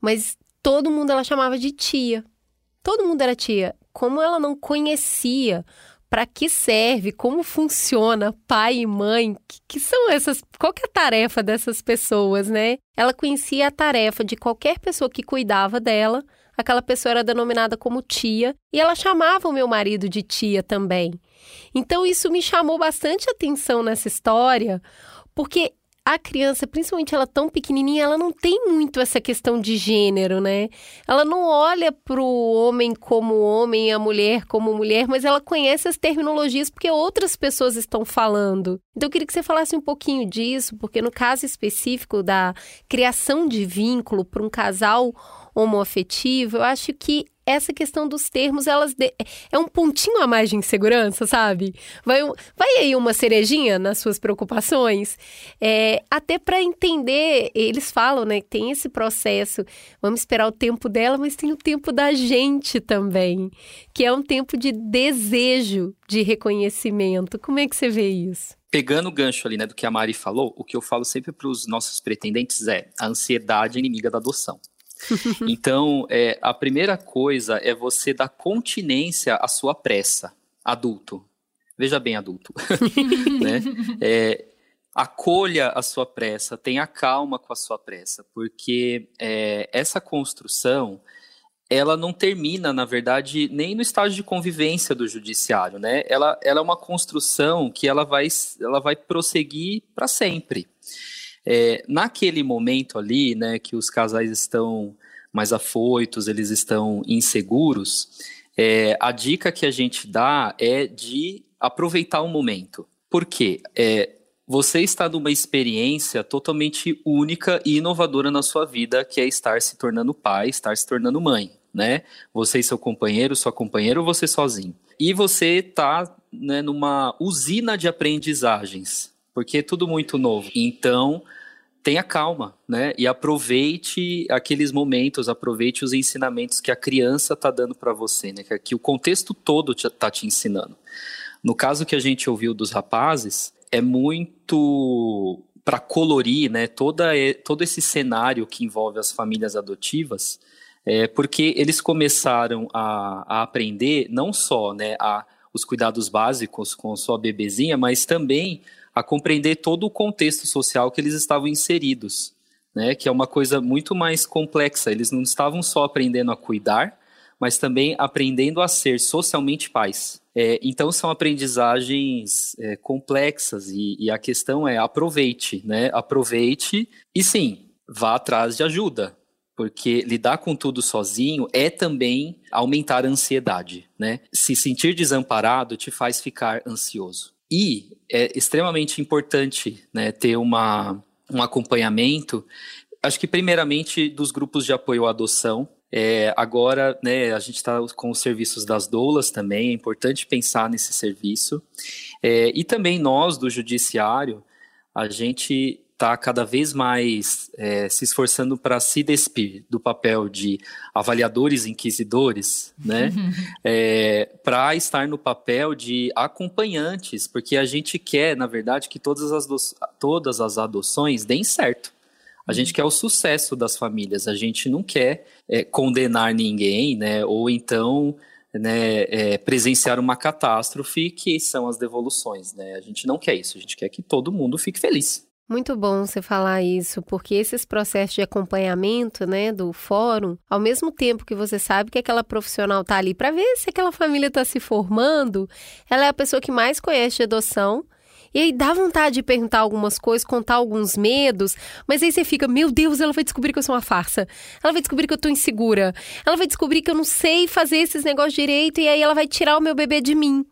mas todo mundo ela chamava de tia. Todo mundo era tia. Como ela não conhecia para que serve, como funciona pai e mãe, que, que, são essas, qual é a tarefa dessas pessoas, né? Ela conhecia a tarefa de qualquer pessoa que cuidava dela, aquela pessoa era denominada como tia, e ela chamava o meu marido de tia também. Então isso me chamou bastante atenção nessa história, porque a criança, principalmente ela tão pequenininha, ela não tem muito essa questão de gênero, né? Ela não olha para o homem como homem, a mulher como mulher, mas ela conhece as terminologias porque outras pessoas estão falando. Então eu queria que você falasse um pouquinho disso, porque no caso específico da criação de vínculo para um casal homoafetivo, eu acho que essa questão dos termos, elas de... é um pontinho a mais de insegurança, sabe? Vai, vai aí uma cerejinha nas suas preocupações, é, até para entender, eles falam, né, que tem esse processo, vamos esperar o tempo dela, mas tem o tempo da gente também, que é um tempo de desejo de reconhecimento. Como é que você vê isso? Pegando o gancho ali, né, do que a Mari falou, o que eu falo sempre para os nossos pretendentes é a ansiedade inimiga da adoção. então, é, a primeira coisa é você dar continência à sua pressa, adulto. Veja bem, adulto. né? É, acolha a sua pressa, tenha calma com a sua pressa, porque é, essa construção ela não termina, na verdade, nem no estágio de convivência do judiciário, né? Ela, ela é uma construção que ela vai, ela vai prosseguir para sempre. É, naquele momento ali, né, que os casais estão mais afoitos, eles estão inseguros, é, a dica que a gente dá é de aproveitar o momento. Por quê? É, você está numa experiência totalmente única e inovadora na sua vida, que é estar se tornando pai, estar se tornando mãe. né? Você e seu companheiro, sua companheira ou você sozinho. E você tá né, numa usina de aprendizagens, porque é tudo muito novo. Então, tenha calma, né? E aproveite aqueles momentos, aproveite os ensinamentos que a criança está dando para você, né? Que o contexto todo está te ensinando. No caso que a gente ouviu dos rapazes, é muito para colorir, né? Toda, todo esse cenário que envolve as famílias adotivas, é, porque eles começaram a, a aprender não só, né? A, os cuidados básicos com sua bebezinha, mas também a compreender todo o contexto social que eles estavam inseridos, né? Que é uma coisa muito mais complexa. Eles não estavam só aprendendo a cuidar, mas também aprendendo a ser socialmente pais. É, então são aprendizagens é, complexas e, e, a questão é aproveite, né? Aproveite e sim, vá atrás de ajuda, porque lidar com tudo sozinho é também aumentar a ansiedade, né? Se sentir desamparado te faz ficar ansioso. E é extremamente importante né, ter uma, um acompanhamento, acho que primeiramente dos grupos de apoio à adoção. É, agora, né, a gente está com os serviços das doulas também, é importante pensar nesse serviço. É, e também nós, do judiciário, a gente está cada vez mais é, se esforçando para se despir do papel de avaliadores inquisidores, né? é, para estar no papel de acompanhantes, porque a gente quer, na verdade, que todas as, todas as adoções deem certo. A gente quer o sucesso das famílias, a gente não quer é, condenar ninguém, né? Ou então né, é, presenciar uma catástrofe que são as devoluções, né? A gente não quer isso, a gente quer que todo mundo fique feliz. Muito bom você falar isso, porque esses processos de acompanhamento, né, do fórum, ao mesmo tempo que você sabe que aquela profissional tá ali para ver se aquela família está se formando, ela é a pessoa que mais conhece de adoção. E aí dá vontade de perguntar algumas coisas, contar alguns medos, mas aí você fica, meu Deus, ela vai descobrir que eu sou uma farsa. Ela vai descobrir que eu tô insegura. Ela vai descobrir que eu não sei fazer esses negócios direito e aí ela vai tirar o meu bebê de mim.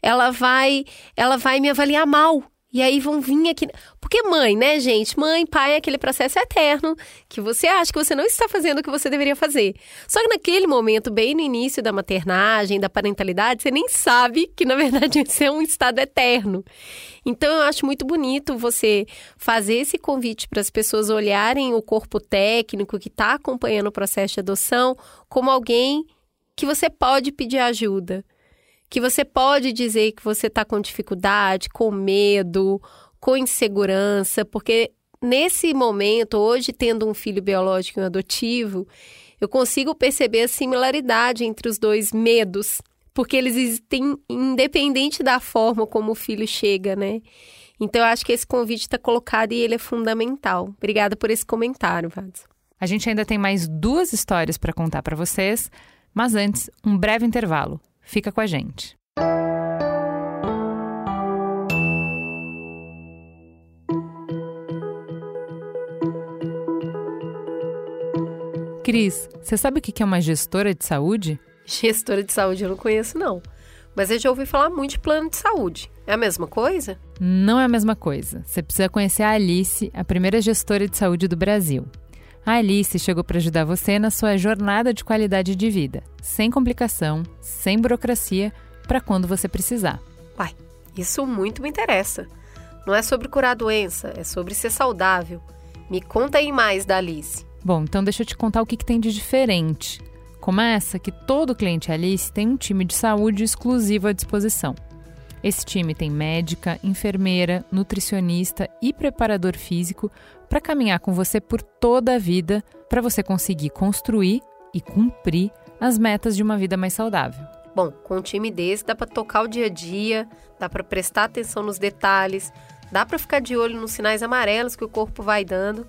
Ela vai, ela vai me avaliar mal. E aí vão vir aqui. Porque mãe, né, gente? Mãe, pai, é aquele processo eterno que você acha que você não está fazendo o que você deveria fazer. Só que naquele momento, bem no início da maternagem, da parentalidade, você nem sabe que, na verdade, isso é um estado eterno. Então, eu acho muito bonito você fazer esse convite para as pessoas olharem o corpo técnico que está acompanhando o processo de adoção como alguém que você pode pedir ajuda que você pode dizer que você está com dificuldade, com medo, com insegurança, porque nesse momento, hoje tendo um filho biológico e um adotivo, eu consigo perceber a similaridade entre os dois medos, porque eles existem independente da forma como o filho chega, né? Então eu acho que esse convite está colocado e ele é fundamental. Obrigada por esse comentário, Vads. A gente ainda tem mais duas histórias para contar para vocês, mas antes, um breve intervalo. Fica com a gente. Cris, você sabe o que é uma gestora de saúde? Gestora de saúde eu não conheço, não. Mas eu já ouvi falar muito de plano de saúde. É a mesma coisa? Não é a mesma coisa. Você precisa conhecer a Alice, a primeira gestora de saúde do Brasil. A Alice chegou para ajudar você na sua jornada de qualidade de vida, sem complicação, sem burocracia, para quando você precisar. Uai, isso muito me interessa. Não é sobre curar a doença, é sobre ser saudável. Me conta aí mais da Alice. Bom, então deixa eu te contar o que, que tem de diferente. Começa que todo cliente Alice tem um time de saúde exclusivo à disposição. Esse time tem médica, enfermeira, nutricionista e preparador físico para caminhar com você por toda a vida, para você conseguir construir e cumprir as metas de uma vida mais saudável. Bom, com um time desse dá para tocar o dia a dia, dá para prestar atenção nos detalhes, dá para ficar de olho nos sinais amarelos que o corpo vai dando.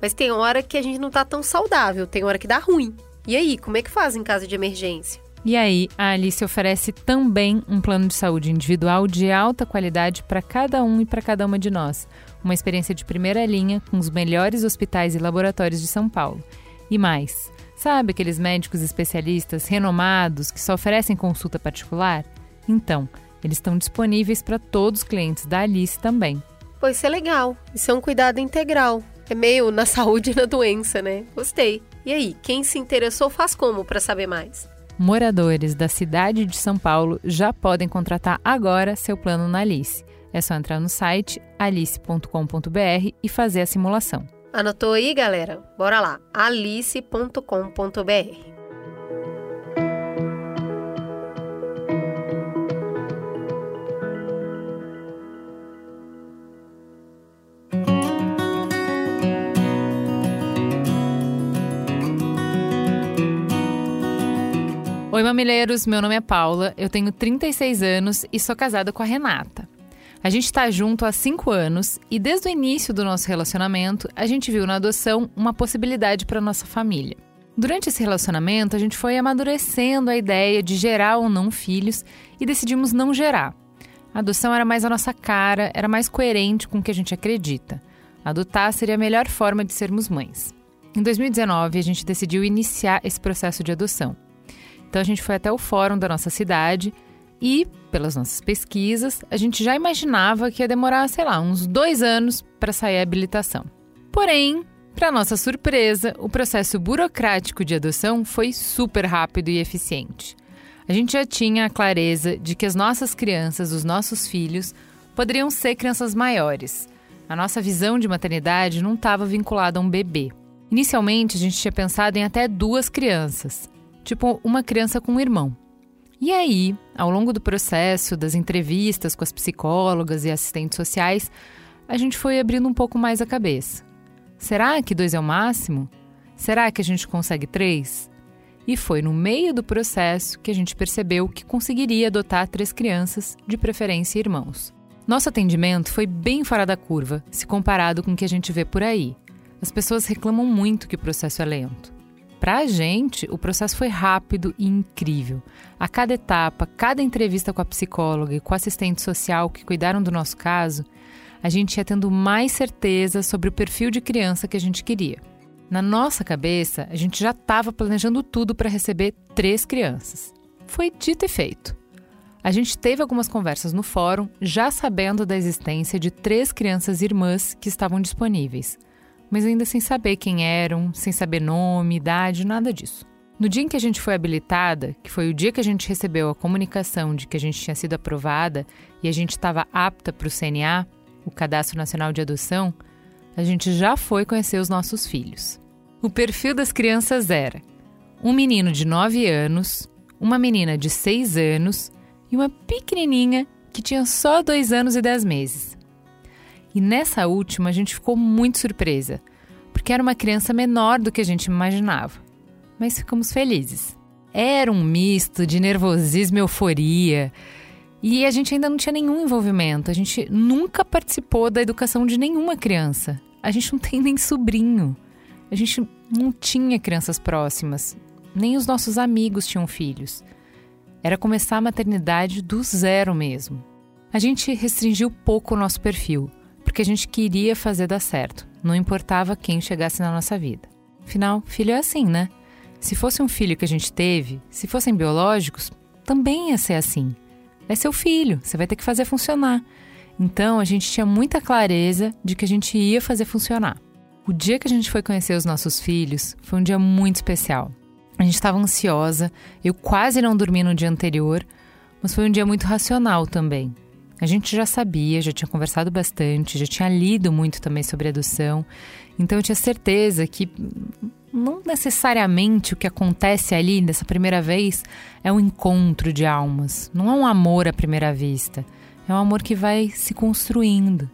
Mas tem hora que a gente não tá tão saudável, tem hora que dá ruim. E aí, como é que faz em caso de emergência? E aí, a Alice oferece também um plano de saúde individual de alta qualidade para cada um e para cada uma de nós. Uma experiência de primeira linha com os melhores hospitais e laboratórios de São Paulo. E mais, sabe aqueles médicos especialistas renomados que só oferecem consulta particular? Então, eles estão disponíveis para todos os clientes da Alice também. Pois é legal. Isso é um cuidado integral. É meio na saúde e na doença, né? Gostei. E aí, quem se interessou faz como para saber mais? Moradores da cidade de São Paulo já podem contratar agora seu plano na Alice. É só entrar no site alice.com.br e fazer a simulação. Anotou aí, galera? Bora lá, alice.com.br. Oi, mamileiros, meu nome é Paula, eu tenho 36 anos e sou casada com a Renata. A gente está junto há 5 anos e desde o início do nosso relacionamento, a gente viu na adoção uma possibilidade para nossa família. Durante esse relacionamento, a gente foi amadurecendo a ideia de gerar ou não filhos e decidimos não gerar. A adoção era mais a nossa cara, era mais coerente com o que a gente acredita. Adotar seria a melhor forma de sermos mães. Em 2019, a gente decidiu iniciar esse processo de adoção. Então a gente foi até o fórum da nossa cidade e, pelas nossas pesquisas, a gente já imaginava que ia demorar, sei lá, uns dois anos para sair a habilitação. Porém, para nossa surpresa, o processo burocrático de adoção foi super rápido e eficiente. A gente já tinha a clareza de que as nossas crianças, os nossos filhos, poderiam ser crianças maiores. A nossa visão de maternidade não estava vinculada a um bebê. Inicialmente, a gente tinha pensado em até duas crianças, tipo uma criança com um irmão. E aí, ao longo do processo, das entrevistas com as psicólogas e assistentes sociais, a gente foi abrindo um pouco mais a cabeça. Será que dois é o máximo? Será que a gente consegue três? E foi no meio do processo que a gente percebeu que conseguiria adotar três crianças, de preferência irmãos. Nosso atendimento foi bem fora da curva, se comparado com o que a gente vê por aí. As pessoas reclamam muito que o processo é lento. Para a gente, o processo foi rápido e incrível. A cada etapa, cada entrevista com a psicóloga e com o assistente social que cuidaram do nosso caso, a gente ia tendo mais certeza sobre o perfil de criança que a gente queria. Na nossa cabeça, a gente já estava planejando tudo para receber três crianças. Foi dito e feito. A gente teve algumas conversas no fórum, já sabendo da existência de três crianças irmãs que estavam disponíveis mas ainda sem saber quem eram, sem saber nome, idade, nada disso. No dia em que a gente foi habilitada, que foi o dia que a gente recebeu a comunicação de que a gente tinha sido aprovada e a gente estava apta para o CNA, o Cadastro Nacional de Adoção, a gente já foi conhecer os nossos filhos. O perfil das crianças era um menino de 9 anos, uma menina de 6 anos e uma pequenininha que tinha só 2 anos e 10 meses. E nessa última a gente ficou muito surpresa, porque era uma criança menor do que a gente imaginava. Mas ficamos felizes. Era um misto de nervosismo e euforia. E a gente ainda não tinha nenhum envolvimento. A gente nunca participou da educação de nenhuma criança. A gente não tem nem sobrinho. A gente não tinha crianças próximas. Nem os nossos amigos tinham filhos. Era começar a maternidade do zero mesmo. A gente restringiu pouco o nosso perfil porque a gente queria fazer dar certo, não importava quem chegasse na nossa vida. Afinal, filho é assim, né? Se fosse um filho que a gente teve, se fossem biológicos, também ia ser assim. É seu filho, você vai ter que fazer funcionar. Então a gente tinha muita clareza de que a gente ia fazer funcionar. O dia que a gente foi conhecer os nossos filhos foi um dia muito especial. A gente estava ansiosa, eu quase não dormi no dia anterior, mas foi um dia muito racional também. A gente já sabia, já tinha conversado bastante, já tinha lido muito também sobre adoção, então eu tinha certeza que não necessariamente o que acontece ali nessa primeira vez é um encontro de almas, não é um amor à primeira vista, é um amor que vai se construindo.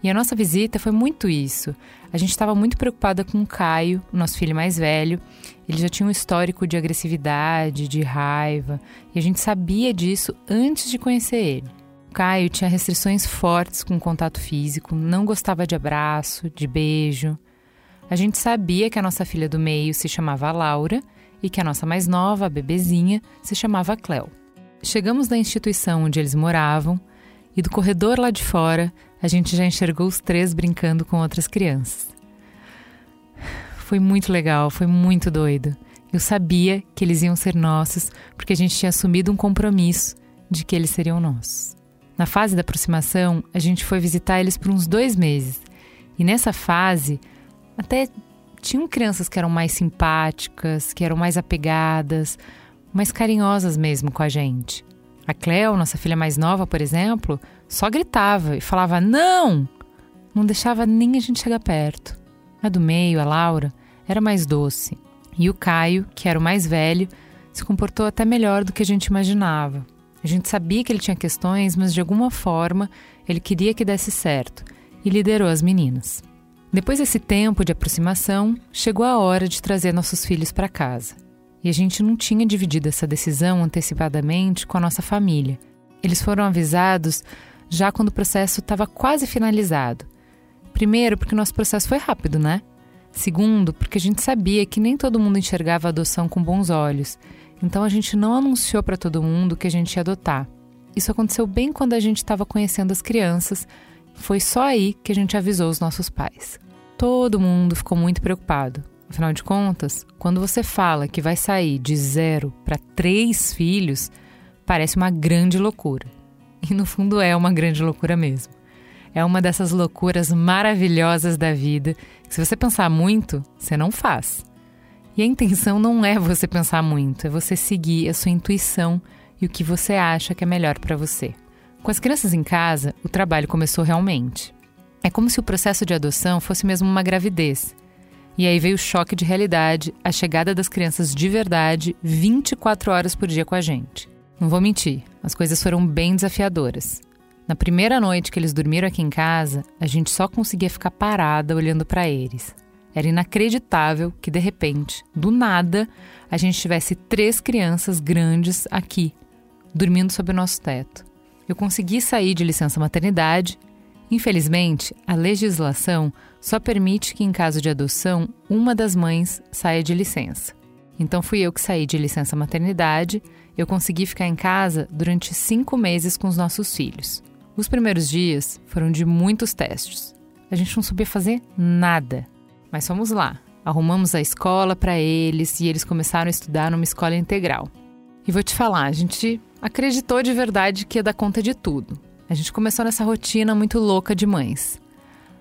E a nossa visita foi muito isso. A gente estava muito preocupada com o Caio, nosso filho mais velho. Ele já tinha um histórico de agressividade, de raiva, e a gente sabia disso antes de conhecer ele. Caio tinha restrições fortes com contato físico, não gostava de abraço, de beijo. A gente sabia que a nossa filha do meio se chamava Laura e que a nossa mais nova, a bebezinha, se chamava Cleo. Chegamos na instituição onde eles moravam e do corredor lá de fora a gente já enxergou os três brincando com outras crianças. Foi muito legal, foi muito doido. Eu sabia que eles iam ser nossos porque a gente tinha assumido um compromisso de que eles seriam nossos. Na fase da aproximação, a gente foi visitar eles por uns dois meses. E nessa fase, até tinham crianças que eram mais simpáticas, que eram mais apegadas, mais carinhosas mesmo com a gente. A Cleo, nossa filha mais nova, por exemplo, só gritava e falava não! Não deixava nem a gente chegar perto. A do meio, a Laura, era mais doce. E o Caio, que era o mais velho, se comportou até melhor do que a gente imaginava. A gente sabia que ele tinha questões, mas de alguma forma ele queria que desse certo e liderou as meninas. Depois desse tempo de aproximação, chegou a hora de trazer nossos filhos para casa. E a gente não tinha dividido essa decisão antecipadamente com a nossa família. Eles foram avisados já quando o processo estava quase finalizado. Primeiro, porque nosso processo foi rápido, né? Segundo, porque a gente sabia que nem todo mundo enxergava a adoção com bons olhos então a gente não anunciou para todo mundo que a gente ia adotar. Isso aconteceu bem quando a gente estava conhecendo as crianças. Foi só aí que a gente avisou os nossos pais. Todo mundo ficou muito preocupado. Afinal de contas, quando você fala que vai sair de zero para três filhos, parece uma grande loucura. E no fundo é uma grande loucura mesmo. É uma dessas loucuras maravilhosas da vida que, se você pensar muito, você não faz. E a intenção não é você pensar muito, é você seguir a sua intuição e o que você acha que é melhor para você. Com as crianças em casa, o trabalho começou realmente. É como se o processo de adoção fosse mesmo uma gravidez. E aí veio o choque de realidade, a chegada das crianças de verdade 24 horas por dia com a gente. Não vou mentir, as coisas foram bem desafiadoras. Na primeira noite que eles dormiram aqui em casa, a gente só conseguia ficar parada olhando para eles. Era inacreditável que, de repente, do nada, a gente tivesse três crianças grandes aqui, dormindo sob o nosso teto. Eu consegui sair de licença maternidade. Infelizmente, a legislação só permite que, em caso de adoção, uma das mães saia de licença. Então, fui eu que saí de licença maternidade. Eu consegui ficar em casa durante cinco meses com os nossos filhos. Os primeiros dias foram de muitos testes. A gente não sabia fazer nada. Mas fomos lá. Arrumamos a escola para eles e eles começaram a estudar numa escola integral. E vou te falar, a gente acreditou de verdade que ia dar conta de tudo. A gente começou nessa rotina muito louca de mães.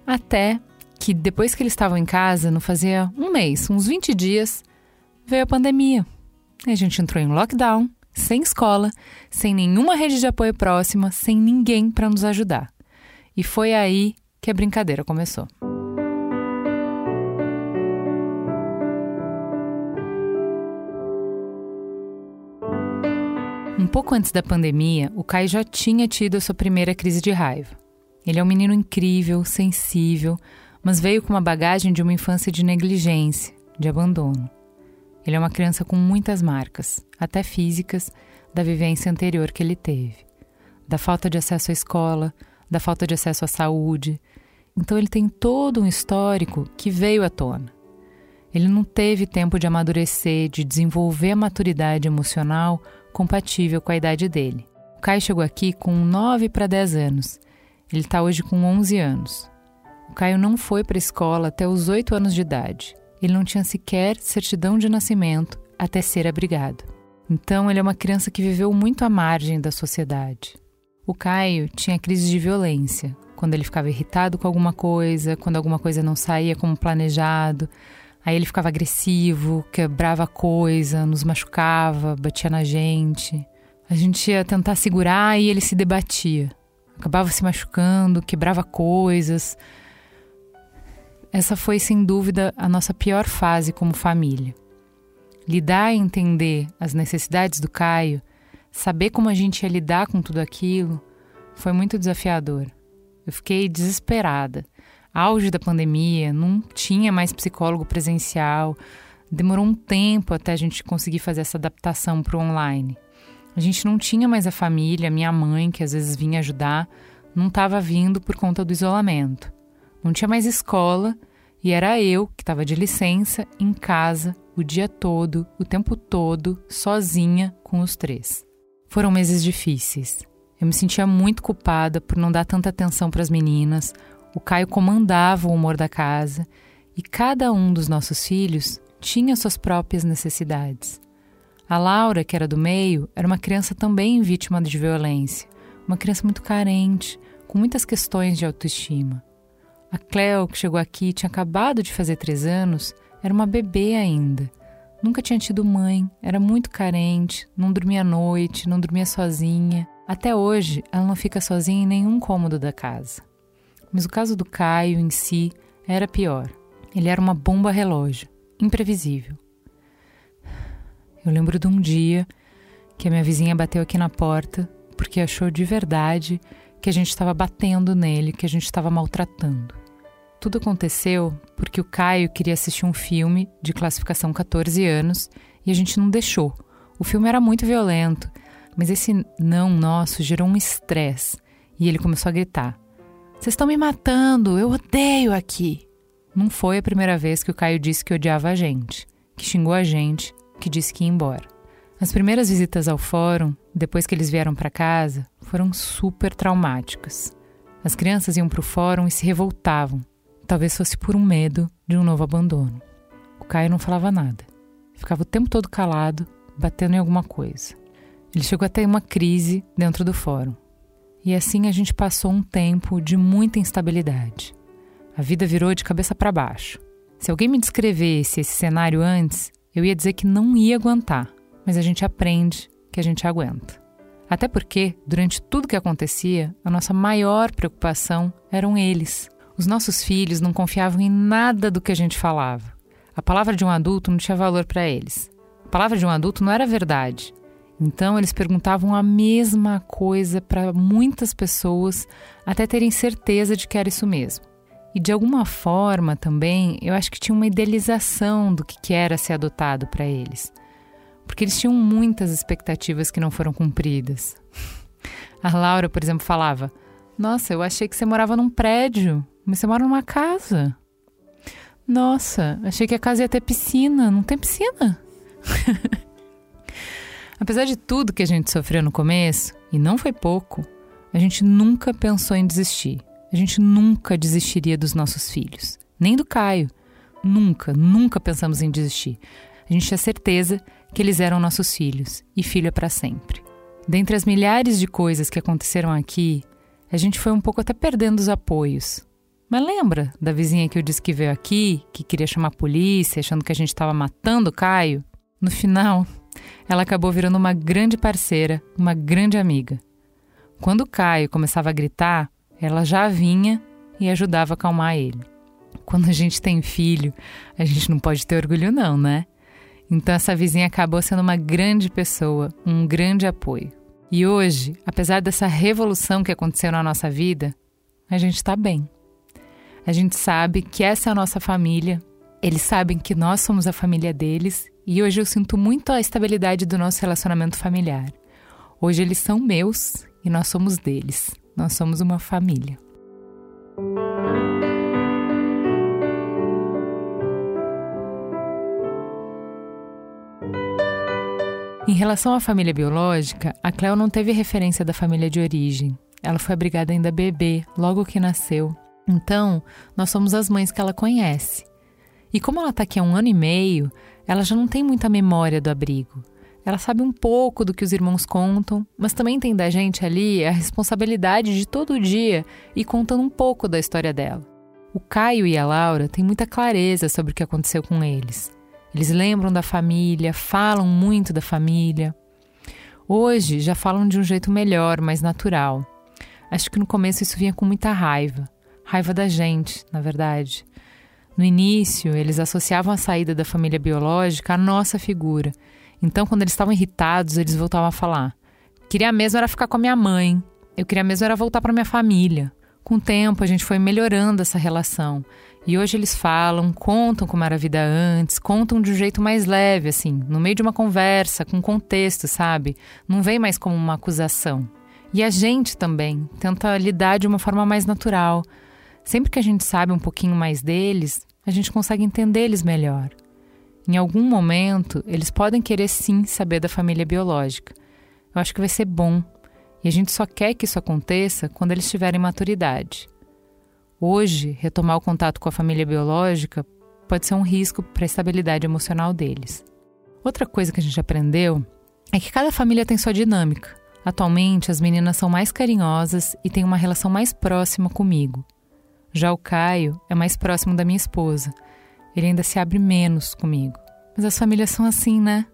Até que depois que eles estavam em casa, não fazia um mês, uns 20 dias, veio a pandemia. E a gente entrou em lockdown, sem escola, sem nenhuma rede de apoio próxima, sem ninguém para nos ajudar. E foi aí que a brincadeira começou. Um pouco antes da pandemia, o Kai já tinha tido a sua primeira crise de raiva. Ele é um menino incrível, sensível, mas veio com uma bagagem de uma infância de negligência, de abandono. Ele é uma criança com muitas marcas, até físicas, da vivência anterior que ele teve. Da falta de acesso à escola, da falta de acesso à saúde. Então ele tem todo um histórico que veio à tona. Ele não teve tempo de amadurecer, de desenvolver a maturidade emocional compatível com a idade dele. O Kai chegou aqui com 9 para 10 anos. Ele está hoje com 11 anos. O Caio não foi para a escola até os 8 anos de idade. Ele não tinha sequer certidão de nascimento até ser abrigado. Então, ele é uma criança que viveu muito à margem da sociedade. O Caio tinha crise de violência, quando ele ficava irritado com alguma coisa, quando alguma coisa não saía como planejado, Aí ele ficava agressivo, quebrava coisa, nos machucava, batia na gente. A gente ia tentar segurar e ele se debatia. Acabava se machucando, quebrava coisas. Essa foi, sem dúvida, a nossa pior fase como família. Lidar e entender as necessidades do Caio, saber como a gente ia lidar com tudo aquilo, foi muito desafiador. Eu fiquei desesperada auge da pandemia, não tinha mais psicólogo presencial. Demorou um tempo até a gente conseguir fazer essa adaptação para o online. A gente não tinha mais a família, minha mãe, que às vezes vinha ajudar, não estava vindo por conta do isolamento. Não tinha mais escola e era eu que estava de licença em casa o dia todo, o tempo todo, sozinha com os três. Foram meses difíceis. Eu me sentia muito culpada por não dar tanta atenção para as meninas o Caio comandava o humor da casa e cada um dos nossos filhos tinha suas próprias necessidades. A Laura, que era do meio, era uma criança também vítima de violência, uma criança muito carente, com muitas questões de autoestima. A Cleo, que chegou aqui, tinha acabado de fazer três anos, Era uma bebê ainda. Nunca tinha tido mãe, era muito carente, não dormia à noite, não dormia sozinha. Até hoje, ela não fica sozinha em nenhum cômodo da casa. Mas o caso do Caio em si era pior. Ele era uma bomba relógio, imprevisível. Eu lembro de um dia que a minha vizinha bateu aqui na porta porque achou de verdade que a gente estava batendo nele, que a gente estava maltratando. Tudo aconteceu porque o Caio queria assistir um filme de classificação 14 anos e a gente não deixou. O filme era muito violento, mas esse não nosso gerou um estresse e ele começou a gritar: Vocês estão me matando, eu odeio aqui. Não foi a primeira vez que o Caio disse que odiava a gente, que xingou a gente, que disse que ia embora. As primeiras visitas ao fórum, depois que eles vieram para casa, foram super traumáticas. As crianças iam para o fórum e se revoltavam, talvez fosse por um medo de um novo abandono. O Caio não falava nada. Ficava o tempo todo calado, batendo em alguma coisa. Ele chegou a ter uma crise dentro do fórum. E assim a gente passou um tempo de muita instabilidade. A vida virou de cabeça para baixo. Se alguém me descrevesse esse cenário antes, eu ia dizer que não ia aguentar mas a gente aprende que a gente aguenta. Até porque, durante tudo que acontecia, a nossa maior preocupação eram eles. Os nossos filhos não confiavam em nada do que a gente falava. A palavra de um adulto não tinha valor para eles. A palavra de um adulto não era verdade. Então, eles perguntavam a mesma coisa para muitas pessoas até terem certeza de que era isso mesmo. E de alguma forma também, eu acho que tinha uma idealização do que era ser adotado para eles porque eles tinham muitas expectativas que não foram cumpridas. A Laura, por exemplo, falava: Nossa, eu achei que você morava num prédio, mas você mora numa casa. Nossa, achei que a casa ia ter piscina, não tem piscina. Apesar de tudo que a gente sofreu no começo, e não foi pouco, a gente nunca pensou em desistir. A gente nunca desistiria dos nossos filhos, nem do Caio. Nunca, nunca pensamos em desistir. A gente tinha certeza que eles eram nossos filhos e filha para sempre. Dentre as milhares de coisas que aconteceram aqui, a gente foi um pouco até perdendo os apoios. Mas lembra da vizinha que eu disse que veio aqui, que queria chamar a polícia, achando que a gente estava matando o Caio? No final, ela acabou virando uma grande parceira, uma grande amiga. Quando Caio começava a gritar, ela já vinha e ajudava a acalmar ele. Quando a gente tem filho, a gente não pode ter orgulho, não, né? Então essa vizinha acabou sendo uma grande pessoa, um grande apoio. E hoje, apesar dessa revolução que aconteceu na nossa vida, a gente está bem. A gente sabe que essa é a nossa família, eles sabem que nós somos a família deles e hoje eu sinto muito a estabilidade do nosso relacionamento familiar. Hoje eles são meus e nós somos deles. Nós somos uma família. Em relação à família biológica, a Cleo não teve referência da família de origem. Ela foi abrigada ainda bebê, logo que nasceu. Então, nós somos as mães que ela conhece. E como ela está aqui há um ano e meio, ela já não tem muita memória do abrigo. Ela sabe um pouco do que os irmãos contam, mas também tem da gente ali a responsabilidade de todo dia e contando um pouco da história dela. O Caio e a Laura têm muita clareza sobre o que aconteceu com eles. Eles lembram da família, falam muito da família. Hoje já falam de um jeito melhor, mais natural. Acho que no começo isso vinha com muita raiva. Raiva da gente, na verdade. No início, eles associavam a saída da família biológica à nossa figura. Então, quando eles estavam irritados, eles voltavam a falar: Queria mesmo era ficar com a minha mãe. Eu queria mesmo era voltar para minha família. Com o tempo, a gente foi melhorando essa relação. E hoje eles falam, contam como era a vida antes, contam de um jeito mais leve, assim, no meio de uma conversa, com contexto, sabe? Não vem mais como uma acusação. E a gente também tenta lidar de uma forma mais natural. Sempre que a gente sabe um pouquinho mais deles, a gente consegue entender eles melhor. Em algum momento, eles podem querer sim saber da família biológica. Eu acho que vai ser bom. E a gente só quer que isso aconteça quando eles tiverem maturidade. Hoje, retomar o contato com a família biológica pode ser um risco para a estabilidade emocional deles. Outra coisa que a gente aprendeu é que cada família tem sua dinâmica. Atualmente, as meninas são mais carinhosas e têm uma relação mais próxima comigo. Já o Caio é mais próximo da minha esposa. ele ainda se abre menos comigo. Mas as famílias são assim, né?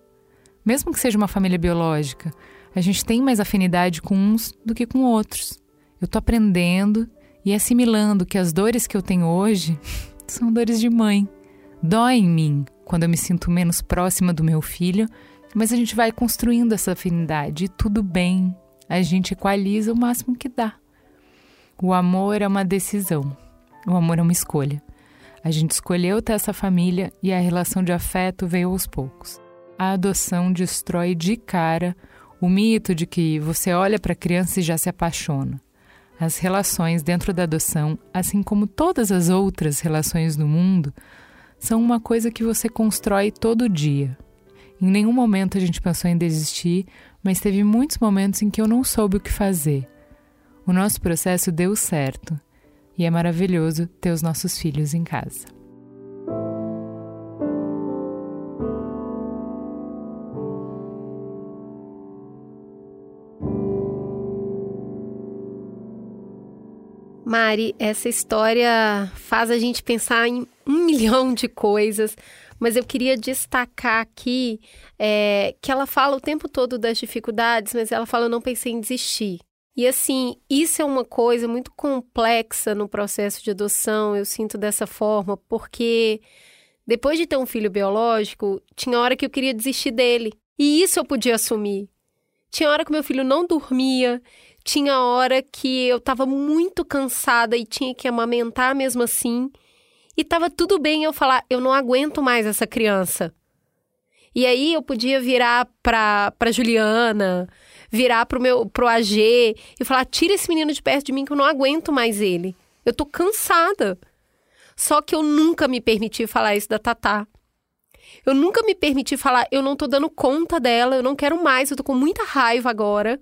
Mesmo que seja uma família biológica, a gente tem mais afinidade com uns do que com outros. Eu tô aprendendo e assimilando que as dores que eu tenho hoje são dores de mãe. Dói em mim quando eu me sinto menos próxima do meu filho, mas a gente vai construindo essa afinidade e tudo bem. A gente equaliza o máximo que dá. O amor é uma decisão. O amor é uma escolha. A gente escolheu ter essa família e a relação de afeto veio aos poucos. A adoção destrói de cara o mito de que você olha para a criança e já se apaixona. As relações dentro da adoção, assim como todas as outras relações no mundo, são uma coisa que você constrói todo dia. Em nenhum momento a gente pensou em desistir, mas teve muitos momentos em que eu não soube o que fazer. O nosso processo deu certo e é maravilhoso ter os nossos filhos em casa. Mari, essa história faz a gente pensar em um milhão de coisas, mas eu queria destacar aqui é, que ela fala o tempo todo das dificuldades, mas ela fala: eu não pensei em desistir. E assim, isso é uma coisa muito complexa no processo de adoção, eu sinto dessa forma, porque depois de ter um filho biológico, tinha hora que eu queria desistir dele. E isso eu podia assumir. Tinha hora que meu filho não dormia, tinha hora que eu estava muito cansada e tinha que amamentar mesmo assim. E tava tudo bem eu falar, eu não aguento mais essa criança. E aí eu podia virar pra, pra Juliana, virar pro meu pro AG e falar: tira esse menino de perto de mim que eu não aguento mais ele. Eu tô cansada. Só que eu nunca me permiti falar isso da Tatá. Eu nunca me permiti falar, eu não tô dando conta dela, eu não quero mais, eu tô com muita raiva agora.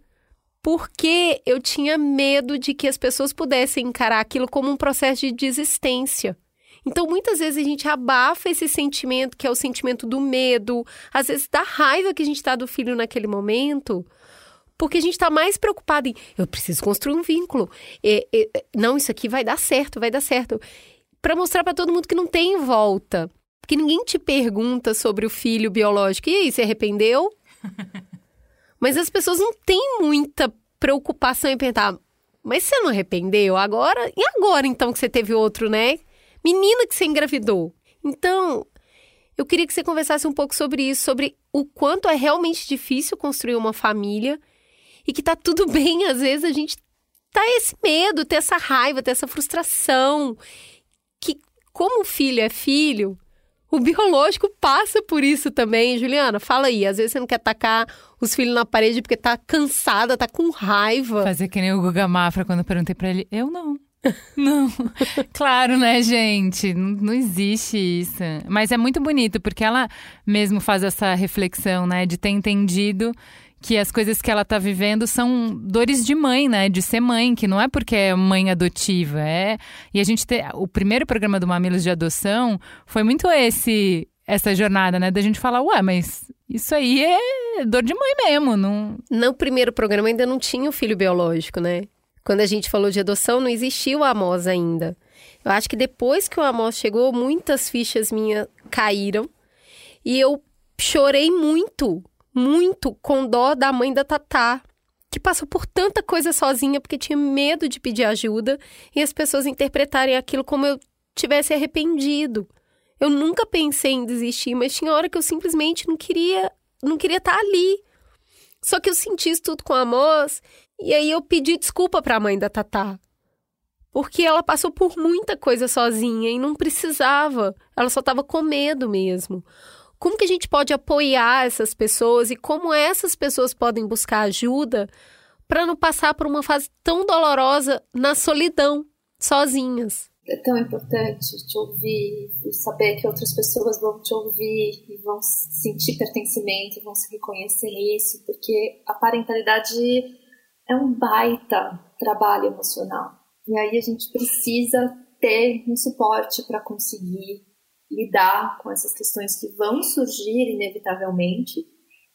Porque eu tinha medo de que as pessoas pudessem encarar aquilo como um processo de desistência. Então, muitas vezes a gente abafa esse sentimento, que é o sentimento do medo, às vezes da raiva que a gente está do filho naquele momento, porque a gente está mais preocupado em eu preciso construir um vínculo. E, e, não, isso aqui vai dar certo, vai dar certo. Para mostrar para todo mundo que não tem volta. Porque ninguém te pergunta sobre o filho biológico. E aí, se arrependeu? Mas as pessoas não têm muita preocupação em pensar, mas você não arrependeu agora? E agora então que você teve outro, né? Menina que você engravidou. Então, eu queria que você conversasse um pouco sobre isso, sobre o quanto é realmente difícil construir uma família e que tá tudo bem, às vezes a gente tá esse medo, ter essa raiva, ter essa frustração, que como filho é filho, o biológico passa por isso também. Juliana, fala aí, às vezes você não quer tacar os filhos na parede porque tá cansada, tá com raiva. Fazer que nem o Guga Mafra quando eu perguntei para ele, eu não. Não, claro, né, gente? Não, não, existe isso. Mas é muito bonito, porque ela mesmo faz essa reflexão, né, de ter entendido que as coisas que ela tá vivendo são dores de mãe, né? De ser mãe, que não é porque é mãe adotiva, é. E a gente ter o primeiro programa do Mamilos de Adoção foi muito esse essa jornada, né, da gente falar, ué, mas isso aí é dor de mãe mesmo, não. No primeiro programa ainda não tinha o filho biológico, né? Quando a gente falou de adoção, não existia o Amos ainda. Eu acho que depois que o Amos chegou, muitas fichas minhas caíram e eu chorei muito muito com dó da mãe da Tatá, que passou por tanta coisa sozinha porque tinha medo de pedir ajuda e as pessoas interpretarem aquilo como eu tivesse arrependido. Eu nunca pensei em desistir, mas tinha hora que eu simplesmente não queria, não queria estar ali. Só que eu senti isso tudo com a Moz e aí eu pedi desculpa para a mãe da Tatá. Porque ela passou por muita coisa sozinha e não precisava. Ela só estava com medo mesmo. Como que a gente pode apoiar essas pessoas e como essas pessoas podem buscar ajuda para não passar por uma fase tão dolorosa na solidão, sozinhas? É tão importante te ouvir e saber que outras pessoas vão te ouvir e vão sentir pertencimento, vão se reconhecer nisso, porque a parentalidade é um baita trabalho emocional. E aí a gente precisa ter um suporte para conseguir lidar com essas questões que vão surgir inevitavelmente.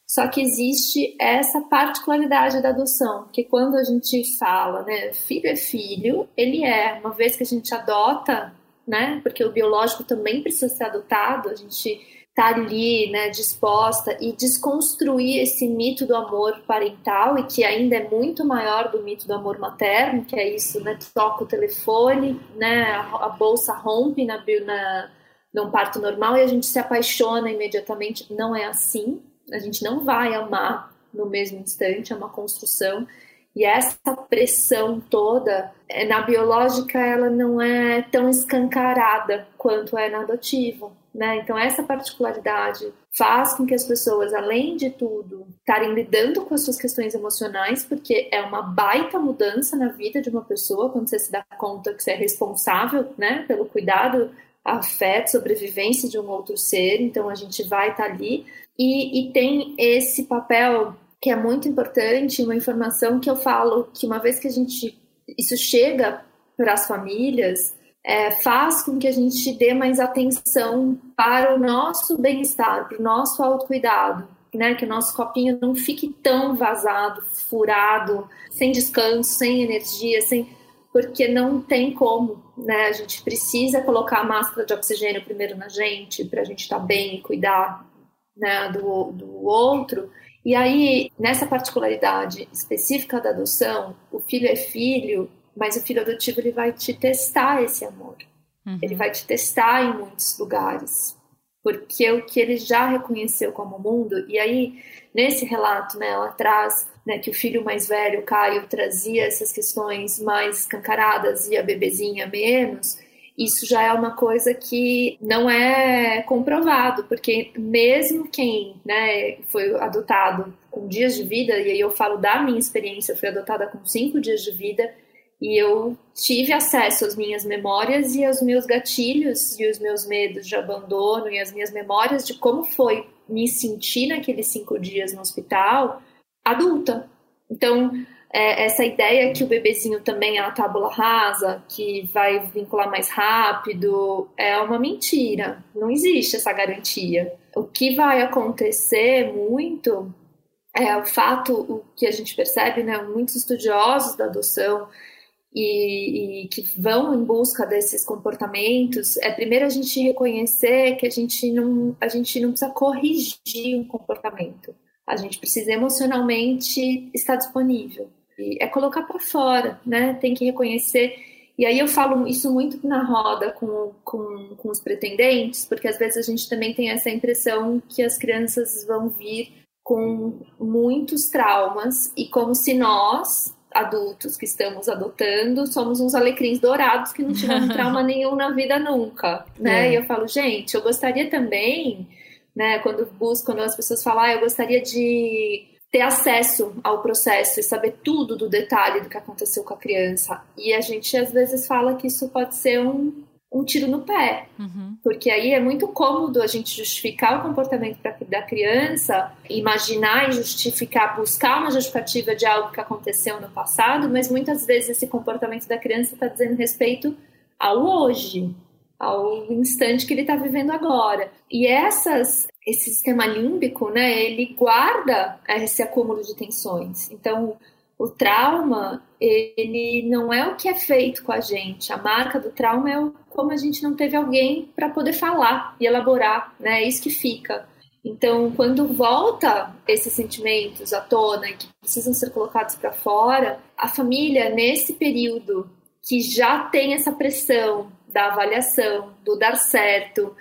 Só que existe essa particularidade da adoção, que quando a gente fala, né, filho é filho, ele é, uma vez que a gente adota, né? Porque o biológico também precisa ser adotado, a gente tá ali, né, disposta e desconstruir esse mito do amor parental e que ainda é muito maior do mito do amor materno, que é isso, né, toca o telefone, né, a, bolsa rompe na, na num parto normal e a gente se apaixona imediatamente. Não é assim. A gente não vai amar no mesmo instante, é uma construção. E essa pressão toda, é, na biológica, ela não é tão escancarada quanto é na adotiva. Né? Então, essa particularidade faz com que as pessoas, além de tudo, estarem lidando com as suas questões emocionais, porque é uma baita mudança na vida de uma pessoa quando você se dá conta que você é responsável né, pelo cuidado, afeto, sobrevivência de um outro ser. Então, a gente vai estar ali. E, e tem esse papel que é muito importante, uma informação que eu falo que uma vez que a gente isso chega para as famílias, é, faz com que a gente dê mais atenção para o nosso bem-estar, para o nosso autocuidado, né? Que o nosso copinho não fique tão vazado, furado, sem descanso, sem energia, sem porque não tem como, né? A gente precisa colocar a máscara de oxigênio primeiro na gente, para a gente estar tá bem e cuidar né, do, do outro. E aí, nessa particularidade específica da adoção, o filho é filho, mas o filho adotivo ele vai te testar esse amor. Uhum. Ele vai te testar em muitos lugares. Porque o que ele já reconheceu como mundo, e aí, nesse relato, né, ela traz né, que o filho mais velho, Caio, trazia essas questões mais escancaradas e a bebezinha menos isso já é uma coisa que não é comprovado, porque mesmo quem né, foi adotado com dias de vida, e aí eu falo da minha experiência, eu fui adotada com cinco dias de vida, e eu tive acesso às minhas memórias e aos meus gatilhos e os meus medos de abandono e as minhas memórias de como foi me sentir naqueles cinco dias no hospital adulta. Então, é, essa ideia que o bebezinho também é a tábula rasa, que vai vincular mais rápido, é uma mentira. Não existe essa garantia. O que vai acontecer muito é o fato, o que a gente percebe, né, muitos estudiosos da adoção e, e, que vão em busca desses comportamentos, é primeiro a gente reconhecer que a gente não, a gente não precisa corrigir um comportamento. A gente precisa emocionalmente estar disponível. E é colocar para fora, né? Tem que reconhecer. E aí eu falo isso muito na roda com, com, com os pretendentes, porque às vezes a gente também tem essa impressão que as crianças vão vir com muitos traumas e como se nós, adultos que estamos adotando, somos uns alecrins dourados que não tiveram trauma nenhum na vida nunca, né? É. E eu falo, gente, eu gostaria também, né, quando busco, quando as pessoas falam, ah, eu gostaria de ter acesso ao processo e saber tudo do detalhe do que aconteceu com a criança. E a gente às vezes fala que isso pode ser um, um tiro no pé, uhum. porque aí é muito cômodo a gente justificar o comportamento da criança, imaginar e justificar, buscar uma justificativa de algo que aconteceu no passado, mas muitas vezes esse comportamento da criança está dizendo respeito ao hoje, ao instante que ele está vivendo agora. E essas esse sistema límbico, né, ele guarda esse acúmulo de tensões. Então, o trauma, ele não é o que é feito com a gente. A marca do trauma é o, como a gente não teve alguém para poder falar e elaborar, né? É isso que fica. Então, quando volta esses sentimentos à tona que precisam ser colocados para fora, a família, nesse período que já tem essa pressão da avaliação, do dar certo,